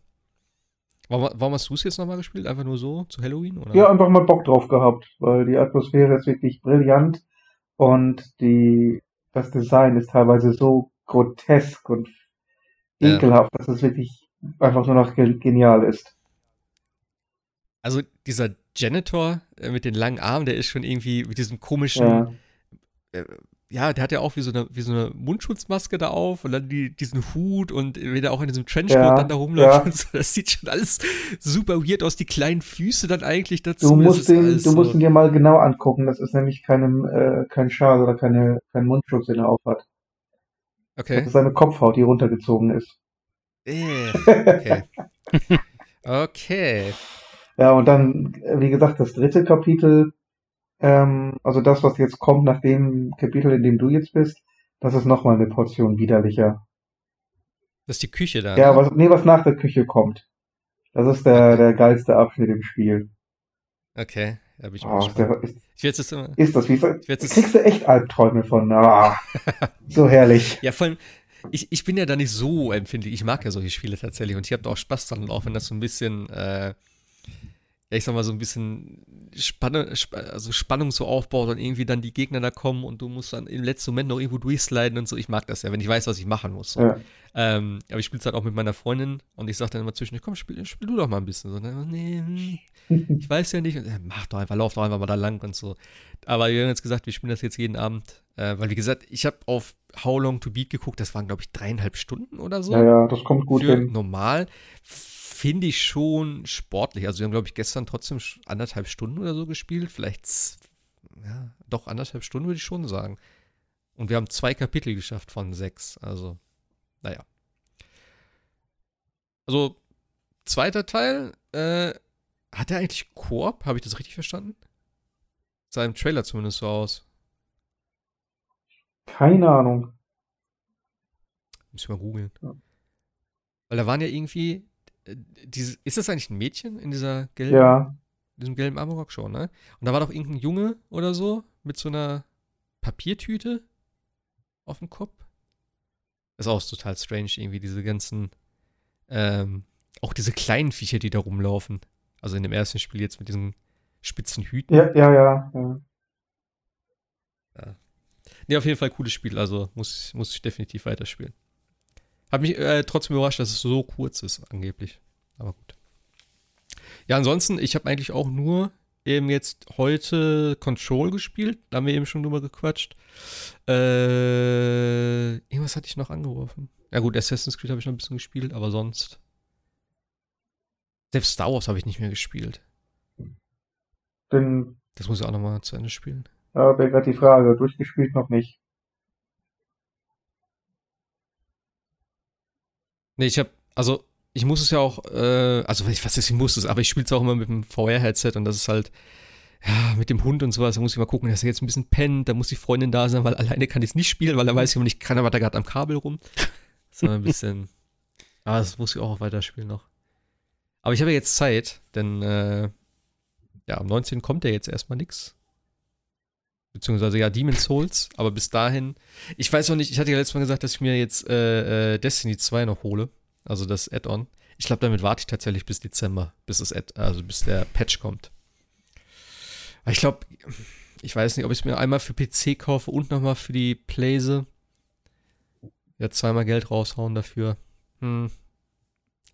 Warum, warum hast du es jetzt nochmal gespielt? Einfach nur so zu Halloween? Oder? Ja, einfach mal Bock drauf gehabt, weil die Atmosphäre ist wirklich brillant und die, das Design ist teilweise so grotesk und Ja. ekelhaft, dass es wirklich einfach nur noch ge genial ist. Also dieser Janitor äh, mit den langen Armen, der ist schon irgendwie mit diesem komischen, Ja, äh, ja, der hat ja auch wie so eine, wie so eine Mundschutzmaske da auf und dann die, diesen Hut und wie der auch in diesem Trenchcoat Ja, dann da rumläuft ja. und so. Das sieht schon alles super weird aus. Die kleinen Füße dann eigentlich dazu. du musst den, du musst ihn dir mal genau angucken. Das ist nämlich keinem, äh, kein Schal oder keine, kein Mundschutz, den er aufhat. Das Okay. ist seine Kopfhaut, die runtergezogen ist. Äh, okay. [laughs] Okay. Ja, und dann, wie gesagt, das dritte Kapitel, ähm, also das, was jetzt kommt nach dem Kapitel, in dem du jetzt bist, das ist nochmal eine Portion widerlicher. Das ist die Küche da. Ja, ne? was, nee, was nach der Küche kommt. Das ist der, Okay. der geilste Abschnitt im Spiel. Okay. Da bin ich Oh, der, ist, Ich jetzt immer. ist das, wie jetzt- kriegst du echt Albträume von. Ah, [laughs] so herrlich. Ja, vor allem, ich, ich bin ja da nicht so empfindlich. Ich mag ja solche Spiele tatsächlich und ich habe da auch Spaß dran, auch wenn das so ein bisschen, äh, ja, ich sag mal, so ein bisschen Spanne, Sp also Spannung so aufbaut und irgendwie dann die Gegner da kommen und du musst dann im letzten Moment noch irgendwo durchsliden und so. Ich mag das ja, wenn ich weiß, was ich machen muss. So. Ja. Ähm, aber ich spiele es halt auch mit meiner Freundin und ich sage dann immer zwischendurch, komm, spiel, spiel du doch mal ein bisschen. So, ne? nee, hm, ich weiß ja nicht. Und, mach doch einfach, lauf doch einfach mal da lang und so. Aber wir haben jetzt gesagt, wir spielen das jetzt jeden Abend. Äh, weil, wie gesagt, ich habe auf How Long to Beat geguckt, das waren, glaube ich, dreieinhalb Stunden oder so. Ja, ja, das kommt gut Für hin. normal finde ich schon sportlich. Also, wir haben, glaube ich, gestern trotzdem anderthalb Stunden oder so gespielt. Vielleicht, ja, doch anderthalb Stunden würde ich schon sagen. Und wir haben zwei Kapitel geschafft von sechs. Also, naja. Also, zweiter Teil, äh, hat er eigentlich Koop? Habe ich das richtig verstanden? Sah im Trailer zumindest so aus. Keine Ahnung. Ich mal googeln. Ja. Weil da waren ja irgendwie. Äh, Diese, ist das eigentlich ein Mädchen in dieser gelben, Ja, diesem gelben Amarok schon, ne? Und da war doch irgendein Junge oder so mit so einer Papiertüte auf dem Kopf. ist auch total strange, irgendwie, diese ganzen. Ähm, auch diese kleinen Viecher, die da rumlaufen. Also in dem ersten Spiel jetzt mit diesen spitzen Hüten. ja, ja, ja. ja. Nee, auf jeden Fall cooles Spiel, also muss, muss ich definitiv weiterspielen. Hat mich äh, trotzdem überrascht, dass es so kurz ist, angeblich. Aber gut. Ja, ansonsten, ich habe eigentlich auch nur eben jetzt heute Control gespielt. Da haben wir eben schon drüber gequatscht. Äh, irgendwas hatte ich noch angeworfen. Ja gut, Assassin's Creed habe ich noch ein bisschen gespielt, aber sonst. Selbst Star Wars habe ich nicht mehr gespielt. Denn, Das muss ich auch nochmal zu Ende spielen. ja, wäre gerade die Frage. Durchgespielt noch nicht. Nee, ich habe, also ich muss es ja auch, äh, also ich weiß nicht, ich muss es, aber ich spiele es auch immer mit dem VR-Headset und das ist halt, ja, mit dem Hund und sowas, da muss ich mal gucken, dass er jetzt ein bisschen pennt, da muss die Freundin da sein, weil alleine kann ich es nicht spielen, weil er weiß ich immer nicht, kann er da gerade am Kabel rum. Das ist ein bisschen, [laughs] aber das muss ich auch weiterspielen noch. Aber ich habe ja jetzt Zeit, denn, äh, ja, am 19. kommt ja jetzt erstmal nichts. Beziehungsweise ja Demon's Souls, aber bis dahin, ich weiß noch nicht, ich hatte ja letztes Mal gesagt, dass ich mir jetzt äh, äh, Destiny 2 noch hole, also das Add-on. Ich glaube, damit warte ich tatsächlich bis Dezember, bis das Add, also bis der Patch kommt. Aber ich glaube, ich weiß nicht, ob ich es mir einmal für PC kaufe und nochmal für die Playse. Ja, zweimal Geld raushauen dafür. Hm.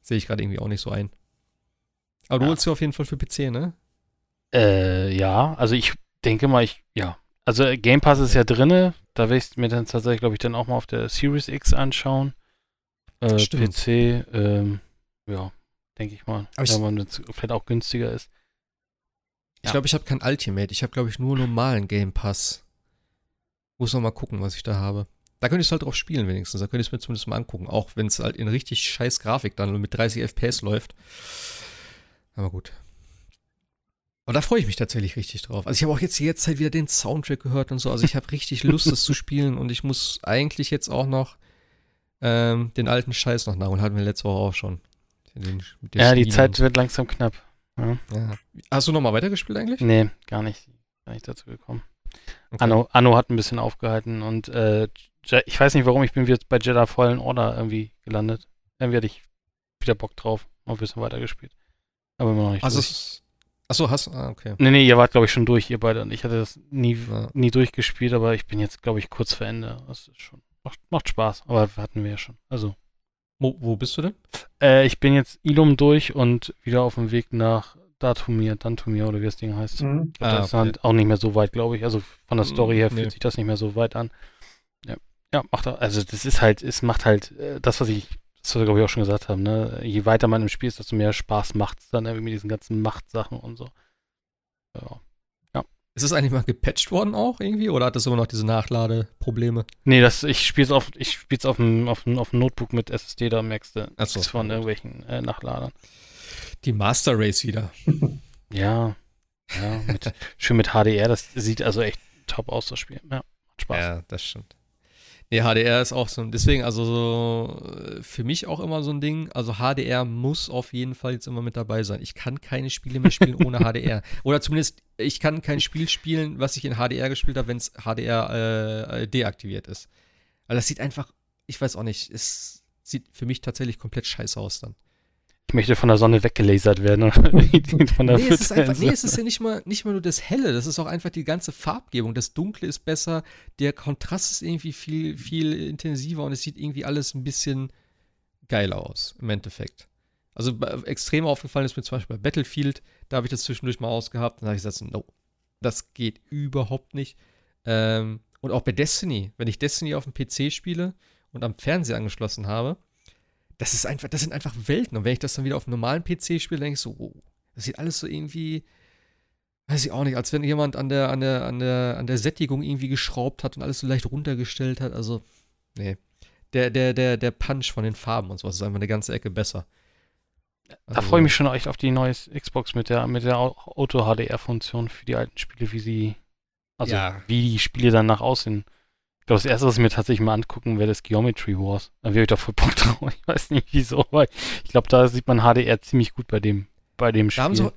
Sehe ich gerade irgendwie auch nicht so ein. Aber du Ja. holst dir auf jeden Fall für PC, ne? Äh, ja, also ich denke mal, ich, ja. Also äh, Game Pass ist ja drinne. Da werde ich es mir dann tatsächlich, glaube ich, dann auch mal auf der Series X anschauen. Äh, Stimmt. PC, ähm, ja, denke ich mal. Aber ich- wenn man jetzt vielleicht auch günstiger ist. Ich Ja. glaube, ich habe kein Ultimate. Ich habe, glaube ich, nur normalen Game Pass. Muss noch mal gucken, was ich da habe. Da könnte ich es halt drauf spielen wenigstens. Da könnte ich es mir zumindest mal angucken. Auch wenn es halt in richtig scheiß Grafik dann mit 30 FPS läuft. Aber gut. Aber da freue ich mich tatsächlich richtig drauf. Also ich habe auch jetzt die ganze Zeit wieder den Soundtrack gehört und so. Also ich habe richtig Lust, das zu spielen. Und ich muss eigentlich jetzt auch noch ähm, den alten Scheiß noch nachholen. Hatten wir letzte Woche auch schon. Den, mit Ja, die Destiny Zeit und so. wird langsam knapp. Ja. Hast du noch mal weitergespielt eigentlich? Nee, gar nicht. Gar nicht dazu gekommen. Okay. Anno, Anno hat ein bisschen aufgehalten und äh, ich weiß nicht warum, ich bin jetzt bei Jedi Fallen Order irgendwie gelandet. Irgendwie hatte ich wieder Bock drauf. Mal ein bisschen weitergespielt. Aber immer noch nicht Also, durch. es- achso, hast ah, okay. Nee, nee, ihr wart, glaube ich, schon durch, ihr beide. Und ich hatte das nie, Ja. nie durchgespielt, aber ich bin jetzt, glaube ich, kurz vor Ende. Das ist schon. Macht, macht Spaß, aber hatten wir ja schon. Also. Wo, wo bist du denn? Äh, ich bin jetzt Ilum durch und wieder auf dem Weg nach Datumir, Dantumir oder wie das Ding heißt. Mhm. Das Ah, ist okay. halt auch nicht mehr so weit, glaube ich. Also von der Story her fühlt nee. sich das nicht mehr so weit an. Ja, ja macht auch, also das ist halt, es macht halt äh, das, was ich, das wir, glaube ich, auch schon gesagt haben, ne? Je weiter man im Spiel ist, desto mehr Spaß macht es dann irgendwie mit diesen ganzen Machtsachen und so. Ja. Ist es eigentlich mal gepatcht worden auch irgendwie? Oder hat das immer noch diese Nachladeprobleme? Nee, das, ich spiele es auf, ich spiel's auf dem, auf dem, auf dem Notebook mit SSD, da merkst du so. von irgendwelchen äh, Nachladern. Die Master Race wieder. [laughs] Ja, ja, mit, schön mit HDR, das sieht also echt top aus, das Spiel. Ja, macht Spaß. Ja, das stimmt. Nee, HDR ist auch so, ein- deswegen, also so, äh, für mich auch immer so ein Ding, also HDR muss auf jeden Fall jetzt immer mit dabei sein. Ich kann keine Spiele mehr spielen ohne HDR. [laughs] Oder zumindest, ich kann kein Spiel spielen, was ich in HDR gespielt habe, wenn es HDR äh, deaktiviert ist. Weil das sieht einfach, ich weiß auch nicht, es sieht für mich tatsächlich komplett scheiße aus dann. Ich möchte von der Sonne weggelasert werden. [laughs] von der Nee, es ist einfach, nee, es ist ja nicht mal, nicht mal nur das Helle, das ist auch einfach die ganze Farbgebung. Das Dunkle ist besser, der Kontrast ist irgendwie viel, viel intensiver und es sieht irgendwie alles ein bisschen geiler aus, im Endeffekt. Also bei- extrem aufgefallen ist mir zum Beispiel bei Battlefield, da habe ich das zwischendurch mal ausgehabt und da habe ich gesagt, no, das geht überhaupt nicht. Ähm, und auch bei Destiny, wenn ich Destiny auf dem PC spiele und am Fernseher angeschlossen habe, das ist einfach, das sind einfach Welten. Und wenn ich das dann wieder auf einem normalen PC spiele, denke ich so, wow, das sieht alles so irgendwie, weiß ich auch nicht, als wenn jemand an der, an der, an der, an der Sättigung irgendwie geschraubt hat und alles so leicht runtergestellt hat. Also, nee. Der, der, der, der Punch von den Farben und sowas ist einfach eine ganze Ecke besser. Da freue ich mich schon echt auf die neue Xbox mit der, mit der Auto-HDR-Funktion für die alten Spiele, wie sie, also Ja. wie die Spiele danach aussehen. Ich glaube, das erste, was ich mir tatsächlich mal angucken werde, ist Geometry Wars. Da wäre ich doch voll Bock drauf. Ich weiß nicht wieso, aber ich glaube, da sieht man HDR ziemlich gut bei dem, bei dem Spiel. Da haben, sie,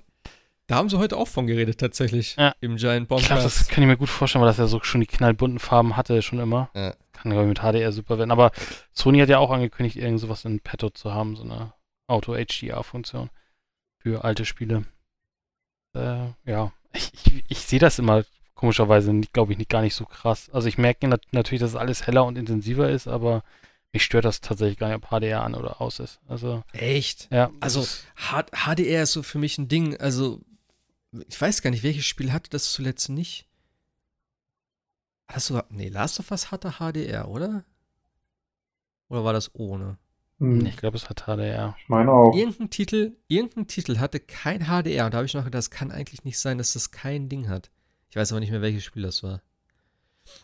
da haben sie heute auch von geredet, tatsächlich. Ja. Im Giant ich glaube, das kann ich mir gut vorstellen, weil das ja so schon die knallbunten Farben hatte, schon immer. Ja. Kann, glaube ich, mit HDR super werden. Aber Sony hat ja auch angekündigt, irgend sowas in petto zu haben, so eine Auto-HDR-Funktion für alte Spiele. Äh, ja, ich, ich, ich sehe das immer komischerweise, glaube ich, nicht, gar nicht so krass. Also ich merke nat natürlich, dass es alles heller und intensiver ist, aber mich stört das tatsächlich gar nicht, ob HDR an oder aus ist. Also, Echt? ja. Also, H HDR ist so für mich ein Ding, also, ich weiß gar nicht, welches Spiel hatte das zuletzt nicht? Hast du, nee, Last of Us hatte HDR, oder? Oder war das ohne? Hm, ich glaube, es hat HDR. Ich meine auch. Irgendein Titel, irgendein Titel hatte kein HDR und da habe ich noch gedacht, das kann eigentlich nicht sein, dass das kein Ding hat. Ich weiß aber nicht mehr, welches Spiel das war.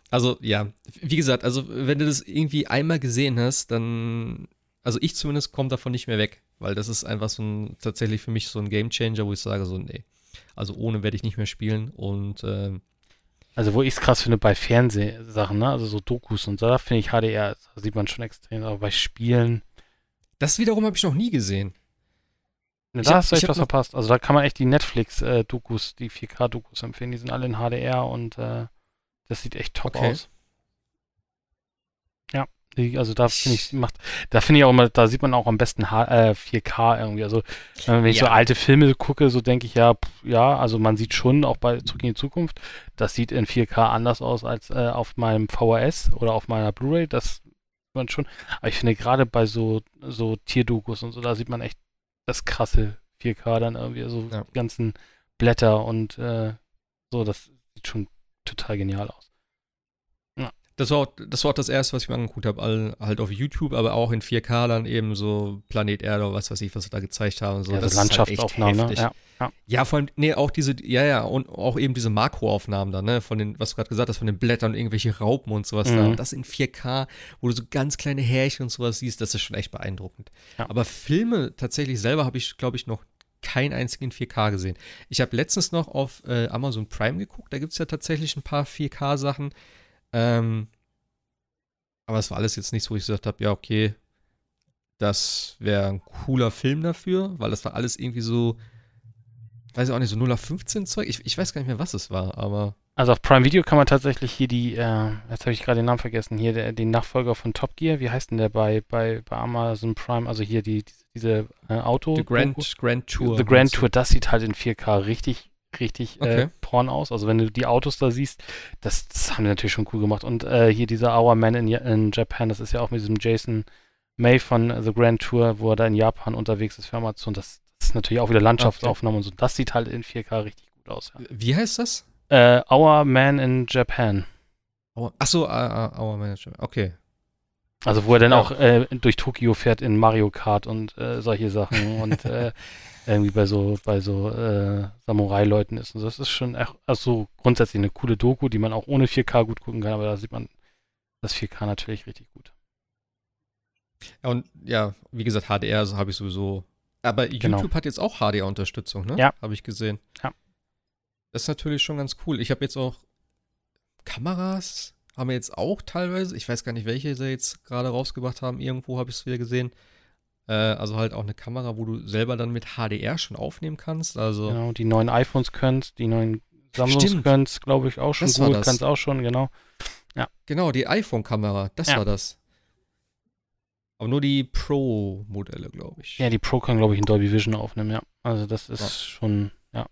Also, ja, wie gesagt, also wenn du das irgendwie einmal gesehen hast, dann, also ich zumindest komme davon nicht mehr weg, weil das ist einfach so ein, tatsächlich für mich so ein Gamechanger, wo ich sage so, nee, also ohne werde ich nicht mehr spielen und ähm, Also wo ich es krass finde bei Fernsehsachen, ne? also so Dokus und so, da finde ich HDR, da sieht man schon extrem, aber bei Spielen, das wiederum habe ich noch nie gesehen. Ne, da hab- hast du echt was verpasst. Also da kann man echt die Netflix-Dokus, die 4K-Dokus empfehlen, die sind alle in HDR und äh, das sieht echt top Okay. aus. Ja, die- also da finde ich, macht, da finde ich auch immer, da sieht man auch am besten H äh, 4K irgendwie. Also, äh, wenn ich so Ja. alte Filme gucke, so denke ich ja, pff, ja, also man sieht schon auch bei Zurück in die Zukunft, das sieht in 4K anders aus als äh, auf meinem VHS oder auf meiner Blu-ray, das sieht man schon. Aber ich finde gerade bei so, so Tierdokus und so, da sieht man echt das krasse 4K dann irgendwie, so Ja. die ganzen Blätter und äh, so, das sieht schon total genial aus. Das war, auch, das war auch das erste, was ich mir angeguckt habe. All, halt auf YouTube, aber auch in 4K dann eben so Planet Erde oder was weiß ich, was sie da gezeigt haben. So. ja, das ist halt Landschaftsaufnahmen, ne? heftig. Ja, ja. Ja, vor allem, nee, auch diese, ja, ja, und auch eben diese Makroaufnahmen da, ne, von den, was du gerade gesagt hast, von den Blättern und irgendwelche Raupen und sowas da. Mhm. Und das in 4K, wo du so ganz kleine Härchen und sowas siehst, das ist schon echt beeindruckend. Ja. Aber Filme tatsächlich selber habe ich, glaube ich, noch keinen einzigen in 4K gesehen. Ich habe letztens noch auf äh, Amazon Prime geguckt, da gibt es ja tatsächlich ein paar 4K-Sachen. Ähm, aber es war alles jetzt nichts, wo ich gesagt habe, ja, okay, das wäre ein cooler Film dafür, weil das war alles irgendwie so, weiß ich auch nicht, so 0 auf 15 Zeug. Ich, ich weiß gar nicht mehr, was es war, aber Also auf Prime Video kann man tatsächlich hier die, äh, jetzt habe ich gerade den Namen vergessen, hier der, den Nachfolger von Top Gear, wie heißt denn der bei, bei, bei Amazon Prime, also hier die, diese, diese äh, Auto. The Grand, Grand Tour. The Grand? Tour, das sieht halt in 4K richtig, richtig äh, Okay. porn aus. Also wenn du die Autos da siehst, das, das haben die natürlich schon cool gemacht. Und äh, hier dieser Our Man in, in Japan, das ist ja auch mit diesem Jason May von The Grand Tour, wo er da in Japan unterwegs ist für Amazon. Das, das ist natürlich auch wieder Landschaftsaufnahmen und so. Das sieht halt in 4K richtig gut aus. Ja. Wie heißt das? Äh, Our Man in Japan. Achso, uh, uh, Our Manager. Okay. Also wo er dann auch äh, durch Tokio fährt in Mario Kart und äh, solche Sachen und [laughs] äh, irgendwie bei so bei so äh, Samurai-Leuten ist und. Das ist schon also grundsätzlich eine coole Doku, die man auch ohne 4K gut gucken kann, aber da sieht man das 4K natürlich richtig gut. Ja, und ja, wie gesagt, HDR so habe ich sowieso. Aber Genau. YouTube hat jetzt auch HDR-Unterstützung, ne? Ja. Habe ich gesehen. Ja. Das ist natürlich schon ganz cool. Ich habe jetzt auch Kameras, haben wir jetzt auch teilweise. Ich weiß gar nicht, welche sie jetzt gerade rausgebracht haben. Irgendwo habe ich es wieder gesehen. Äh, also halt auch eine Kamera, wo du selber dann mit HDR schon aufnehmen kannst. Also Genau, die neuen iPhones könnt, die neuen Samsungs könnt, glaube ich, auch schon Das gut, kannst auch schon, genau. genau, die iPhone-Kamera, das Ja. war das. Aber nur die Pro-Modelle, glaube ich. Ja, die Pro kann, glaube ich, in Dolby Vision aufnehmen, ja. Also das ist Ja. schon, ja.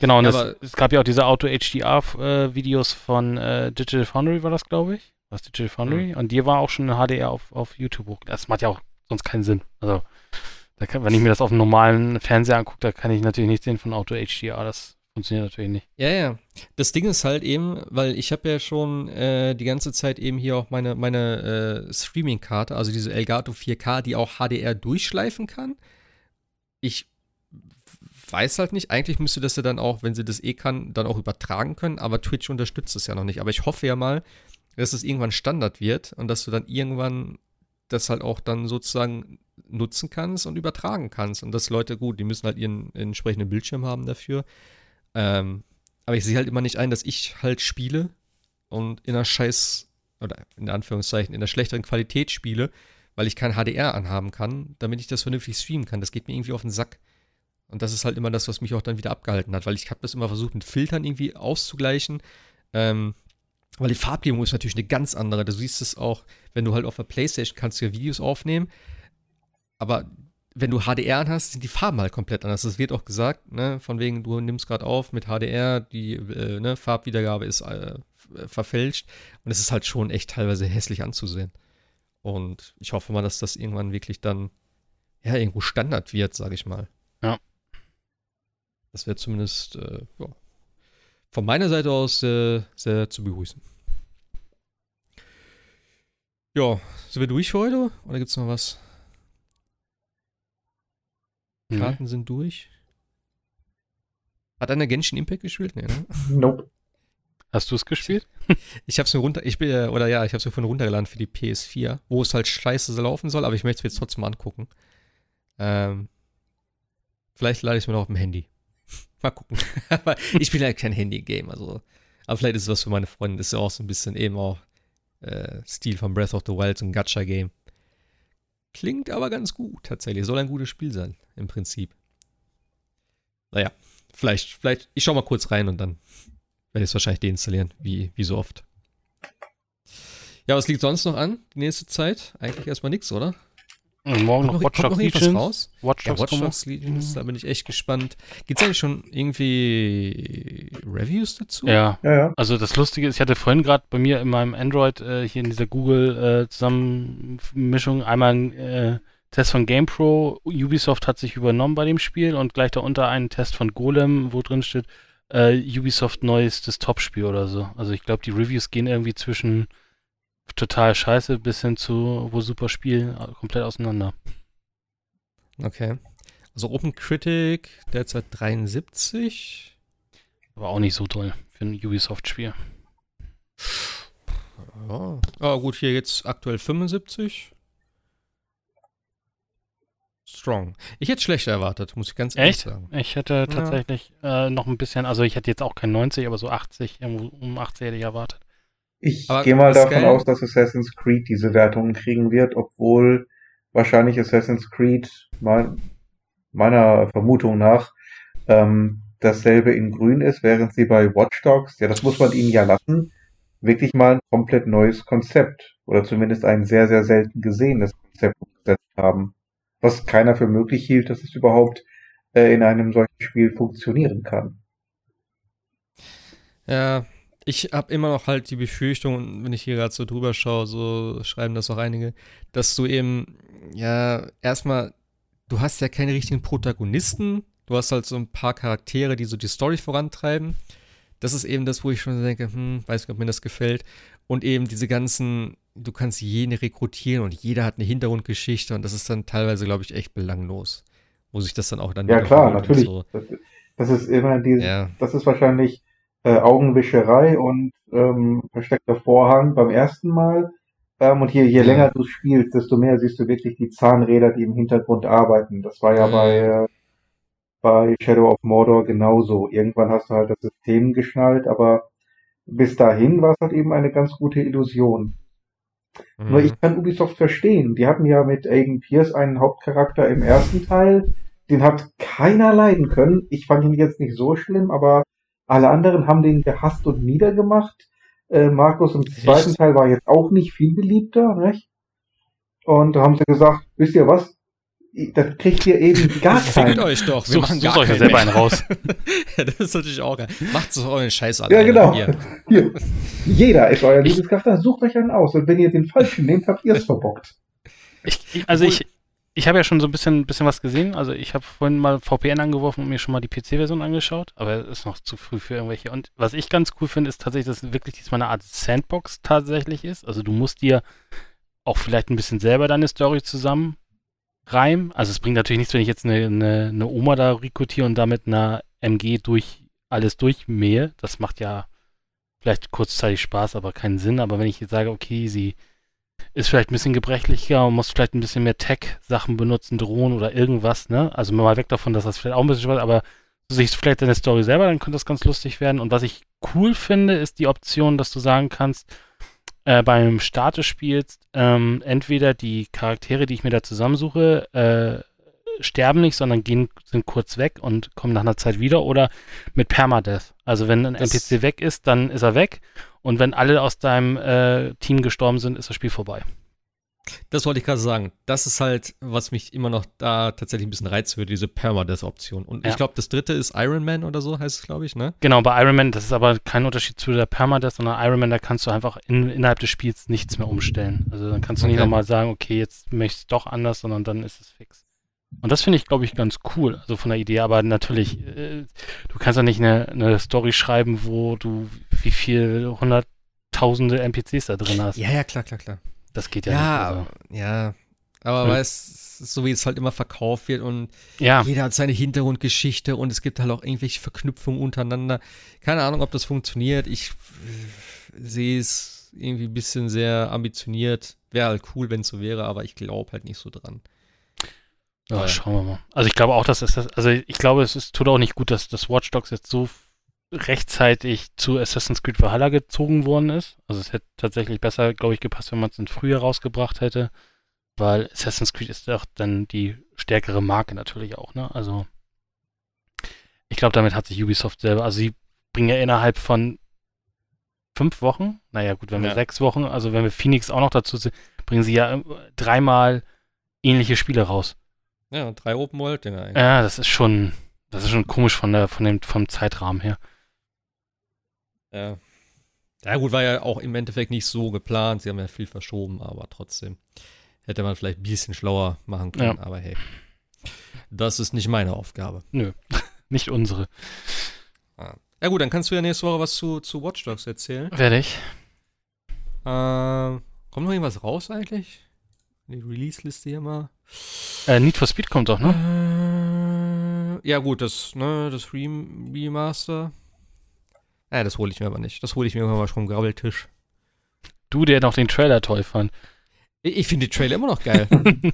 Genau, und Ja, es, es gab ja auch diese Auto-HDR-Videos von äh, Digital Foundry, war das, glaube ich. Was Digital Foundry? Und die war auch schon in HDR auf, auf YouTube hoch. Das macht ja auch sonst keinen Sinn. Also, kann, wenn ich mir das auf einem normalen Fernseher angucke, da kann ich natürlich nicht sehen von Auto-HDR. Das funktioniert natürlich nicht. Ja, ja. Das Ding ist halt eben, weil ich habe ja schon äh, die ganze Zeit eben hier auch meine, meine äh, Streaming-Karte, also diese Elgato 4K, die auch HDR durchschleifen kann. Ich weiß halt nicht, eigentlich müsste das ja dann auch, wenn sie das eh kann, dann auch übertragen können, aber Twitch unterstützt es ja noch nicht. Aber ich hoffe ja mal, dass es irgendwann Standard wird und dass du dann irgendwann das halt auch dann sozusagen nutzen kannst und übertragen kannst. Und dass Leute, gut, die müssen halt ihren entsprechenden Bildschirm haben dafür. Ähm, aber ich sehe halt immer nicht ein, dass ich halt spiele und in einer scheiß, oder in Anführungszeichen, in einer schlechteren Qualität spiele, weil ich kein HDR anhaben kann, damit ich das vernünftig streamen kann. Das geht mir irgendwie auf den Sack. Und das ist halt immer das, was mich auch dann wieder abgehalten hat, weil ich habe das immer versucht, mit Filtern irgendwie auszugleichen. Ähm, weil die Farbgebung ist natürlich eine ganz andere. Du siehst es auch, wenn du halt auf der Playstation kannst du ja Videos aufnehmen. Aber wenn du HDR hast, sind die Farben halt komplett anders. Das wird auch gesagt, ne, von wegen, du nimmst gerade auf mit HDR, die äh, ne, Farbwiedergabe ist äh, verfälscht. Und es ist halt schon echt teilweise hässlich anzusehen. Und ich hoffe mal, dass das irgendwann wirklich dann, ja, irgendwo Standard wird, sage ich mal. Ja. Das wäre zumindest, äh, ja, von meiner Seite aus äh, sehr zu begrüßen. Ja, sind wir durch für heute? Oder gibt es noch was? Mhm. Karten sind durch. Hat einer Genshin Impact gespielt? Nee, ne? Nope. Hast du es gespielt? [laughs] Ich hab's mir runter, ich bin, äh, oder ja, ich hab's mir von runtergeladen für die PS4, wo es halt scheiße laufen soll, aber ich möchte es mir jetzt trotzdem angucken. Ähm, vielleicht lade ich es mir noch auf dem Handy. Mal gucken. [laughs] aber ich bin ja kein Handy-Game, also. Aber vielleicht ist es was für meine Freunde. Das ist ja auch so ein bisschen eben auch äh, Stil von Breath of the Wild, so ein Gacha-Game. Klingt aber ganz gut, tatsächlich. Soll ein gutes Spiel sein, im Prinzip. Naja, vielleicht, vielleicht, ich schau mal kurz rein und dann werde ich es wahrscheinlich deinstallieren, wie, wie so oft. Ja, was liegt sonst noch an, die nächste Zeit? Eigentlich erstmal nichts, oder? Und morgen noch noch, Watch Dogs Legion. raus? Watch Ja, Dogs Watch kommen. Dogs Legions, da bin ich echt gespannt. Gibt es eigentlich schon irgendwie Reviews dazu? Ja, Ja, ja. also das Lustige ist, ich hatte vorhin gerade bei mir in meinem Android äh, hier in dieser Google-Zusammenmischung einmal einen äh, Test von GamePro. Ubisoft hat sich übernommen bei dem Spiel und gleich darunter einen Test von Golem, wo drin steht, äh, Ubisoft neuestes Topspiel oder so. Also ich glaube, die Reviews gehen irgendwie zwischen total scheiße bis hin zu wo super Spiel komplett auseinander. Okay. Also Open Critic derzeit 73. Aber auch nicht so toll für ein Ubisoft-Spiel. Ja. Ah, gut, hier jetzt aktuell 75. Strong. Ich hätte schlechter erwartet, muss ich ganz ehrlich Echt? sagen. Ich hätte tatsächlich äh, noch ein bisschen, also ich hätte jetzt auch kein 90, aber so 80, irgendwo um 80 hätte ich erwartet. Ich gehe mal davon Geile- aus, dass Assassin's Creed diese Wertungen kriegen wird, obwohl wahrscheinlich Assassin's Creed mein, meiner Vermutung nach ähm, dasselbe in grün ist, während sie bei Watch Dogs, ja, das muss man ihnen ja lassen, wirklich mal ein komplett neues Konzept oder zumindest ein sehr, sehr selten gesehenes Konzept umgesetzt haben. Was keiner für möglich hielt, dass es überhaupt äh, in einem solchen Spiel funktionieren kann. Ja, ich habe immer noch halt die Befürchtung, und wenn ich hier gerade so drüber schaue, so schreiben das auch einige, dass du eben, ja, erstmal, du hast ja keine richtigen Protagonisten, du hast halt so ein paar Charaktere, die so die Story vorantreiben. Das ist eben das, wo ich schon denke, hm, weiß nicht, ob mir das gefällt. Und eben diese ganzen, du kannst jeden rekrutieren und jeder hat eine Hintergrundgeschichte und das ist dann teilweise, glaube ich, echt belanglos. Wo sich das dann auch dann Ja klar, natürlich. So. Das, das ist immer diese, Ja. das ist wahrscheinlich äh, Augenwischerei und ähm, versteckter Vorhang beim ersten Mal. Ähm, und je, je länger du spielst, desto mehr siehst du wirklich die Zahnräder, die im Hintergrund arbeiten. Das war ja bei, äh, bei Shadow of Mordor genauso. Irgendwann hast du halt das System geschnallt, aber bis dahin war es halt eben eine ganz gute Illusion. Nur Mhm. ich kann Ubisoft verstehen. Die hatten ja mit Aiden Pierce einen Hauptcharakter im ersten Teil. Den hat keiner leiden können. Ich fand ihn jetzt nicht so schlimm, aber alle anderen haben den gehasst und niedergemacht. Äh, Markus im zweiten Teil war jetzt auch nicht viel beliebter, nicht? Und da haben sie gesagt, wisst ihr was? Das kriegt ihr eben [laughs] gar Fickt keinen. euch doch, wir Sucht- machen gar euch ja selber mehr. einen raus. [laughs] ja, das ist natürlich auch geil. Macht so euren Scheiß Ja, alleine. genau. Hier. Hier. Jeder ist euer Lieblingscharakter. Sucht euch einen aus. Und wenn ihr den falschen nehmt, habt ihr es verbockt. Ich, ich, also ich, ich habe ja schon so ein bisschen, bisschen was gesehen. Also ich habe vorhin mal VPN angeworfen und mir schon mal die PC-Version angeschaut, aber es ist noch zu früh für irgendwelche. Und was ich ganz cool finde, ist tatsächlich, dass es wirklich diesmal eine Art Sandbox tatsächlich ist. Also du musst dir auch vielleicht ein bisschen selber deine Story zusammen reimen. Also es bringt natürlich nichts, wenn ich jetzt eine, eine, eine Oma da rekrutiere und damit einer MG durch alles durchmähe. Das macht ja vielleicht kurzzeitig Spaß, aber keinen Sinn. Aber wenn ich jetzt sage, okay, sie ist vielleicht ein bisschen gebrechlicher und muss vielleicht ein bisschen mehr Tech-Sachen benutzen, Drohnen oder irgendwas, ne? Also mal weg davon, dass das vielleicht auch ein bisschen Spaß, aber du siehst vielleicht deine Story selber, dann könnte das ganz lustig werden. Und was ich cool finde, ist die Option, dass du sagen kannst, äh, beim Start des Spiels, ähm, entweder die Charaktere, die ich mir da zusammensuche, äh, sterben nicht, sondern gehen, sind kurz weg und kommen nach einer Zeit wieder oder mit Permadeath. Also wenn ein Das- NPC weg ist, dann ist er weg und wenn alle aus deinem äh, Team gestorben sind, ist das Spiel vorbei. Das wollte ich gerade sagen. Das ist halt, was mich immer noch da tatsächlich ein bisschen reizt würde, diese Permadeath-Option. Und Ja. ich glaube, das dritte ist Iron Man oder so, heißt es, glaube ich, ne? Genau, bei Iron Man, das ist aber kein Unterschied zu der Permadeath, sondern Iron Man, da kannst du einfach in, innerhalb des Spiels nichts mehr umstellen. Also dann kannst du nicht Okay. nochmal sagen, okay, jetzt möchte ich es doch anders, sondern dann ist es fix. Und das finde ich, glaube ich, ganz cool, also von der Idee, aber natürlich, äh, du kannst ja nicht eine, eine Story schreiben, wo du wie viel hunderttausende NPCs da drin hast. Ja, ja, klar, klar, klar. Das geht ja, Ja, nicht. Also. ja. Aber Hm. weißt so wie es halt immer verkauft wird und Ja, jeder hat seine Hintergrundgeschichte und es gibt halt auch irgendwelche Verknüpfungen untereinander. Keine Ahnung, ob das funktioniert. Ich äh, sehe es irgendwie ein bisschen sehr ambitioniert. Wäre halt cool, wenn es so wäre, aber ich glaube halt nicht so dran. Ja, Ja. schauen wir mal. Also ich glaube auch, dass es das, also ich glaube, es ist, tut auch nicht gut, dass das Watch Dogs jetzt so rechtzeitig zu Assassin's Creed Valhalla gezogen worden ist. Also es hätte tatsächlich besser, glaube ich, gepasst, wenn man es in früher rausgebracht hätte, weil Assassin's Creed ist doch dann die stärkere Marke natürlich auch, ne? Also ich glaube, damit hat sich Ubisoft selber, also sie bringen ja innerhalb von fünf Wochen, naja gut, wenn wir Ja. sechs Wochen, also wenn wir Phoenix auch noch dazu sind, bringen sie ja äh, dreimal ähnliche Spiele raus. Ja, drei Open World Dinger eigentlich. Ja, das ist schon, das ist schon komisch von der, von dem, vom Zeitrahmen her. Ja. Ja, gut, war ja auch im Endeffekt nicht so geplant. Sie haben ja viel verschoben, aber trotzdem hätte man vielleicht ein bisschen schlauer machen können. Ja. Aber hey, das ist nicht meine Aufgabe. [laughs] Nicht unsere. Ja, gut, dann kannst du ja nächste Woche was zu, zu Watch Dogs erzählen. Werde ich. Ähm, kommt noch irgendwas raus eigentlich? Die Release-Liste hier mal. Äh, Need for Speed kommt doch, ne? Äh, ja, gut, das, ne, das Rem Remaster. Ja, das hole ich mir aber nicht. Das hole ich mir irgendwann mal vom Grabbeltisch. Du, der noch den Trailer toll fand. Ich, ich finde die Trailer immer noch geil. [laughs]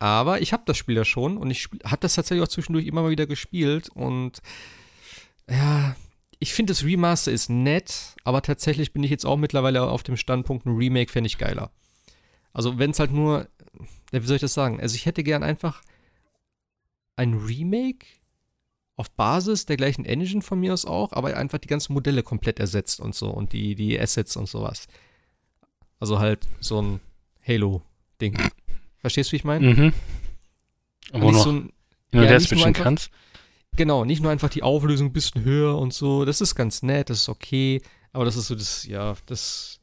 Aber ich habe das Spiel ja schon und ich habe das tatsächlich auch zwischendurch immer mal wieder gespielt und ja, ich finde das Remaster ist nett, aber tatsächlich bin ich jetzt auch mittlerweile auf dem Standpunkt, ein Remake fände ich geiler. Also wenn es halt nur, wie soll ich das sagen? Also ich hätte gern einfach ein Remake auf Basis der gleichen Engine von mir aus auch, aber einfach die ganzen Modelle komplett ersetzt und so und die, die Assets und sowas. Also halt so ein Halo-Ding. Verstehst du, wie ich meine? Mhm. Wo nicht noch so hin ein, und ja, her switchen einfach- kannst. genau, nicht nur einfach die Auflösung ein bisschen höher und so. Das ist ganz nett, das ist okay. Aber das ist so das, ja, das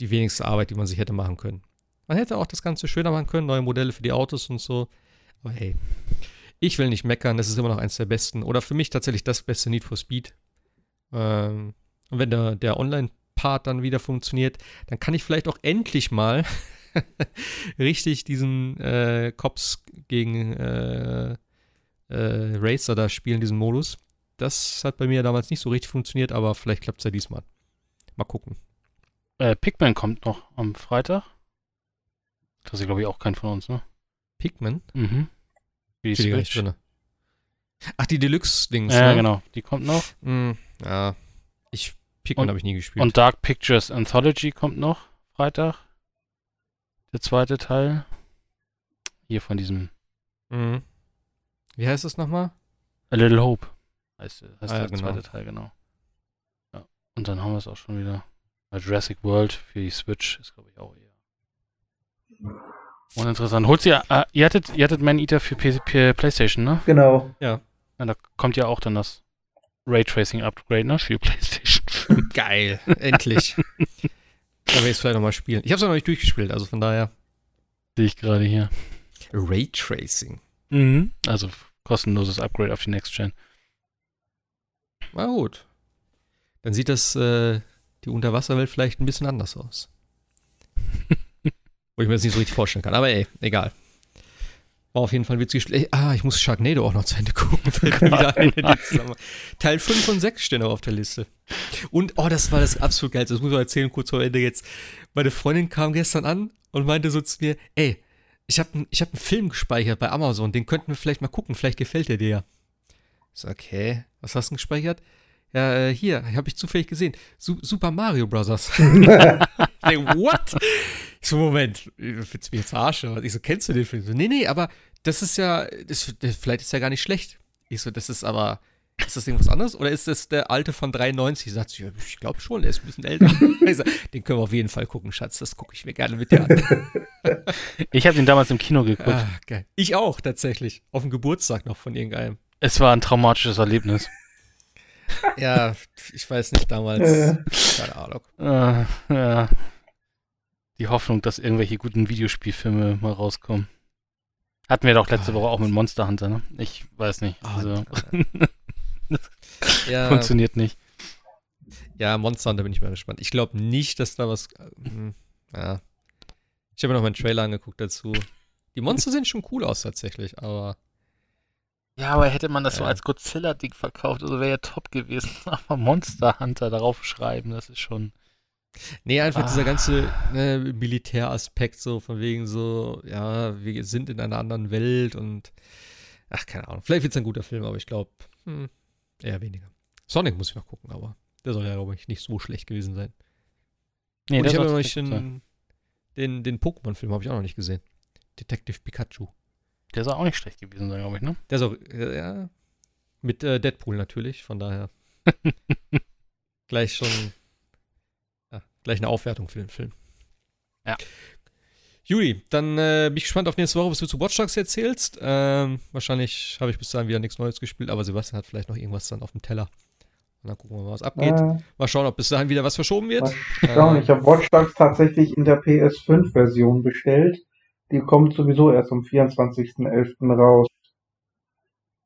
die wenigste Arbeit, die man sich hätte machen können. Man hätte auch das Ganze schöner machen können, neue Modelle für die Autos und so. Aber hey, ich will nicht meckern, das ist immer noch eins der besten. Oder für mich tatsächlich das beste Need for Speed. Ähm, und wenn der, der Online-Part dann wieder funktioniert, dann kann ich vielleicht auch endlich mal [laughs] richtig diesen äh, Cops gegen äh, äh, Racer da spielen, diesen Modus. Das hat bei mir damals nicht so richtig funktioniert, aber vielleicht klappt es ja diesmal. Mal gucken. Äh, Pikmin kommt noch am Freitag. Das ist, glaube ich, auch kein von uns, ne? Pikmin? Mhm. Für die Switch. drinne. Ach, die Deluxe-Dings, Ja, ne? genau. Die kommt noch. Mm, ja. Ich, Pikmin habe ich nie gespielt. Und Dark Pictures Anthology kommt noch Freitag. Der zweite Teil. Hier von diesem Mhm. Wie heißt das nochmal? A Little Hope. Heißt, heißt Ah, ja, der genau. zweite Teil, genau. Ja. Und dann haben wir es auch schon wieder. Bei Jurassic World für die Switch ist, glaube ich, auch eher. Uninteressant. Holt ihr, äh, ihr hattet, ihr hattet Man Eater für P P Playstation, ne? Genau. Ja, da kommt ja auch dann das Raytracing Upgrade, ne? Für [laughs] Playstation. Geil. Endlich. da werde ich es vielleicht nochmal spielen. Ich habe es noch nicht durchgespielt, also von daher. Sehe ich gerade hier. Raytracing. Mhm. Also kostenloses Upgrade auf die Next Gen. Na gut. Dann sieht das äh, die Unterwasserwelt vielleicht ein bisschen anders aus. [laughs] Wo ich mir das nicht so richtig vorstellen kann. Aber ey, egal. War auf jeden Fall ein witziges Spiel. Ey, ah, ich muss Sharknado auch noch zu Ende gucken. [laughs] Fällt mir wieder ein. Teil 5 und 6 stehen aber auf der Liste. Und, oh, das war das absolut geilste. Das muss ich erzählen, kurz vor Ende jetzt. Meine Freundin kam gestern an und meinte so zu mir, ey, ich habe ich hab einen Film gespeichert bei Amazon, den könnten wir vielleicht mal gucken, vielleicht gefällt der dir ja. Ich so, okay, was hast du denn gespeichert? Ja, äh, hier, habe ich zufällig gesehen. Su Super Mario Brothers. [laughs] ich denk, what? Ich so, Moment, willst du mich jetzt verarschen? Ich so, kennst du den Film? So, nee, nee, aber das ist ja, das, das, vielleicht ist ja gar nicht schlecht. Ich so, das ist aber, ist das irgendwas anderes? Oder ist das der alte von 93? Sagt sie, ich glaube schon, der ist ein bisschen älter. [laughs] Ich so, den können wir auf jeden Fall gucken, Schatz. Das gucke ich mir gerne mit dir an. [laughs] Ich habe den damals im Kino geguckt. Ah. Ich auch, tatsächlich. Auf dem Geburtstag noch von irgendeinem. Es war ein traumatisches Erlebnis. Ja, ich weiß nicht, damals. Äh. Keine Ahnung. Äh, ja. Die Hoffnung, dass irgendwelche guten Videospielfilme mal rauskommen. Hatten wir doch letzte Ah, Woche auch mit Monster Hunter, ne? Ich weiß nicht. Ah, Also, [laughs] Ja, funktioniert nicht. ja, Monster Hunter bin ich mal gespannt. Ich glaube nicht, dass da was. hm, ja. Ich habe mir noch mal einen Trailer angeguckt dazu. Die Monster sehen schon cool aus, tatsächlich, aber. Ja, aber hätte man das so als Godzilla-Ding verkauft, also wäre ja top gewesen. [laughs] Aber Monster Hunter darauf schreiben, das ist schon. Nee, einfach dieser Ah. ganze ne, Militäraspekt, so von wegen so, ja, wir sind in einer anderen Welt und. Ach, keine Ahnung. Vielleicht wird es ein guter Film, aber ich glaube, hm, eher weniger. Sonic muss ich noch gucken, aber der soll ja, glaube ich, nicht so schlecht gewesen sein. Nee, Und ich habe noch nicht den, den, den Pokémon-Film habe ich auch noch nicht gesehen. Detective Pikachu. Der soll auch nicht schlecht gewesen sein, glaube ich, ne? Der auch, äh, ja, mit äh, Deadpool natürlich, von daher. [laughs] gleich schon. Ja, gleich eine Aufwertung für den Film. Ja. Juli, dann äh, bin ich gespannt auf nächste Woche, was du zu Watch Dogs erzählst. Ähm, wahrscheinlich habe ich bis dahin wieder nichts Neues gespielt, aber Sebastian hat vielleicht noch irgendwas dann auf dem Teller. Und dann gucken wir mal, was abgeht. Äh, Mal schauen, ob bis dahin wieder was verschoben wird. mal schauen, Äh, ich habe Watch Dogs tatsächlich in der PS5-Version bestellt. Die kommt sowieso erst am 24.11. raus.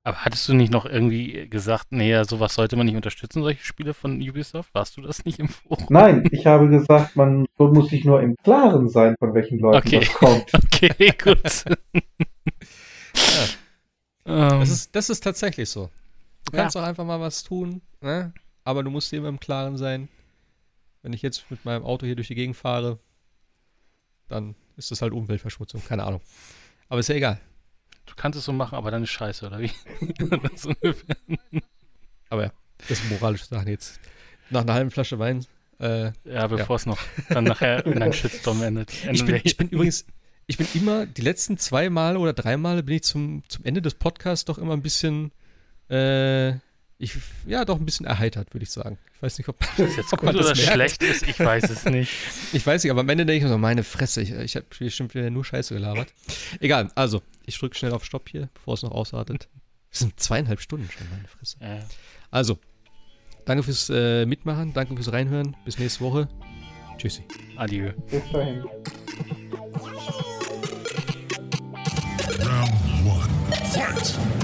Aber hattest du nicht noch irgendwie gesagt, nee, ja, sowas sollte man nicht unterstützen, solche Spiele von Ubisoft? Warst du das nicht im Forum? Nein, ich habe gesagt, man muss sich nur im Klaren sein, von welchen Leuten Okay. das kommt. [laughs] Okay, gut. [laughs] Ähm, Das ist, das ist tatsächlich so. Du Ja. kannst auch einfach mal was tun, ne? aber du musst dir immer im Klaren sein. Wenn ich jetzt mit meinem Auto hier durch die Gegend fahre, dann ist das halt Umweltverschmutzung, keine Ahnung. Aber ist ja egal. du kannst es so machen, aber dann ist scheiße, oder wie? [laughs] Aber ja, das sind moralische Sachen jetzt. Nach einer halben Flasche Wein. Äh, ja, bevor es noch dann nachher in einen Shitstorm endet. [laughs] ich, bin, ich bin übrigens, ich bin immer, die letzten zwei Male oder drei Male bin ich zum, zum Ende des Podcasts doch immer ein bisschen, äh, ich, ja, doch ein bisschen erheitert, würde ich sagen. Ich weiß nicht, ob das jetzt [laughs] ob gut man das oder merkt. schlecht ist, ich weiß es nicht. [laughs] Ich weiß nicht, aber am Ende denke ich mir so, meine Fresse, ich, ich habe bestimmt wieder nur Scheiße gelabert. Egal, also, ich drücke schnell auf Stopp hier, bevor es noch ausartet. Das sind zweieinhalb Stunden schon, meine Fresse. Äh, Also, danke fürs äh, Mitmachen, danke fürs Reinhören. Bis nächste Woche. Tschüssi. adieu. Bis dahin. Round one. Fight!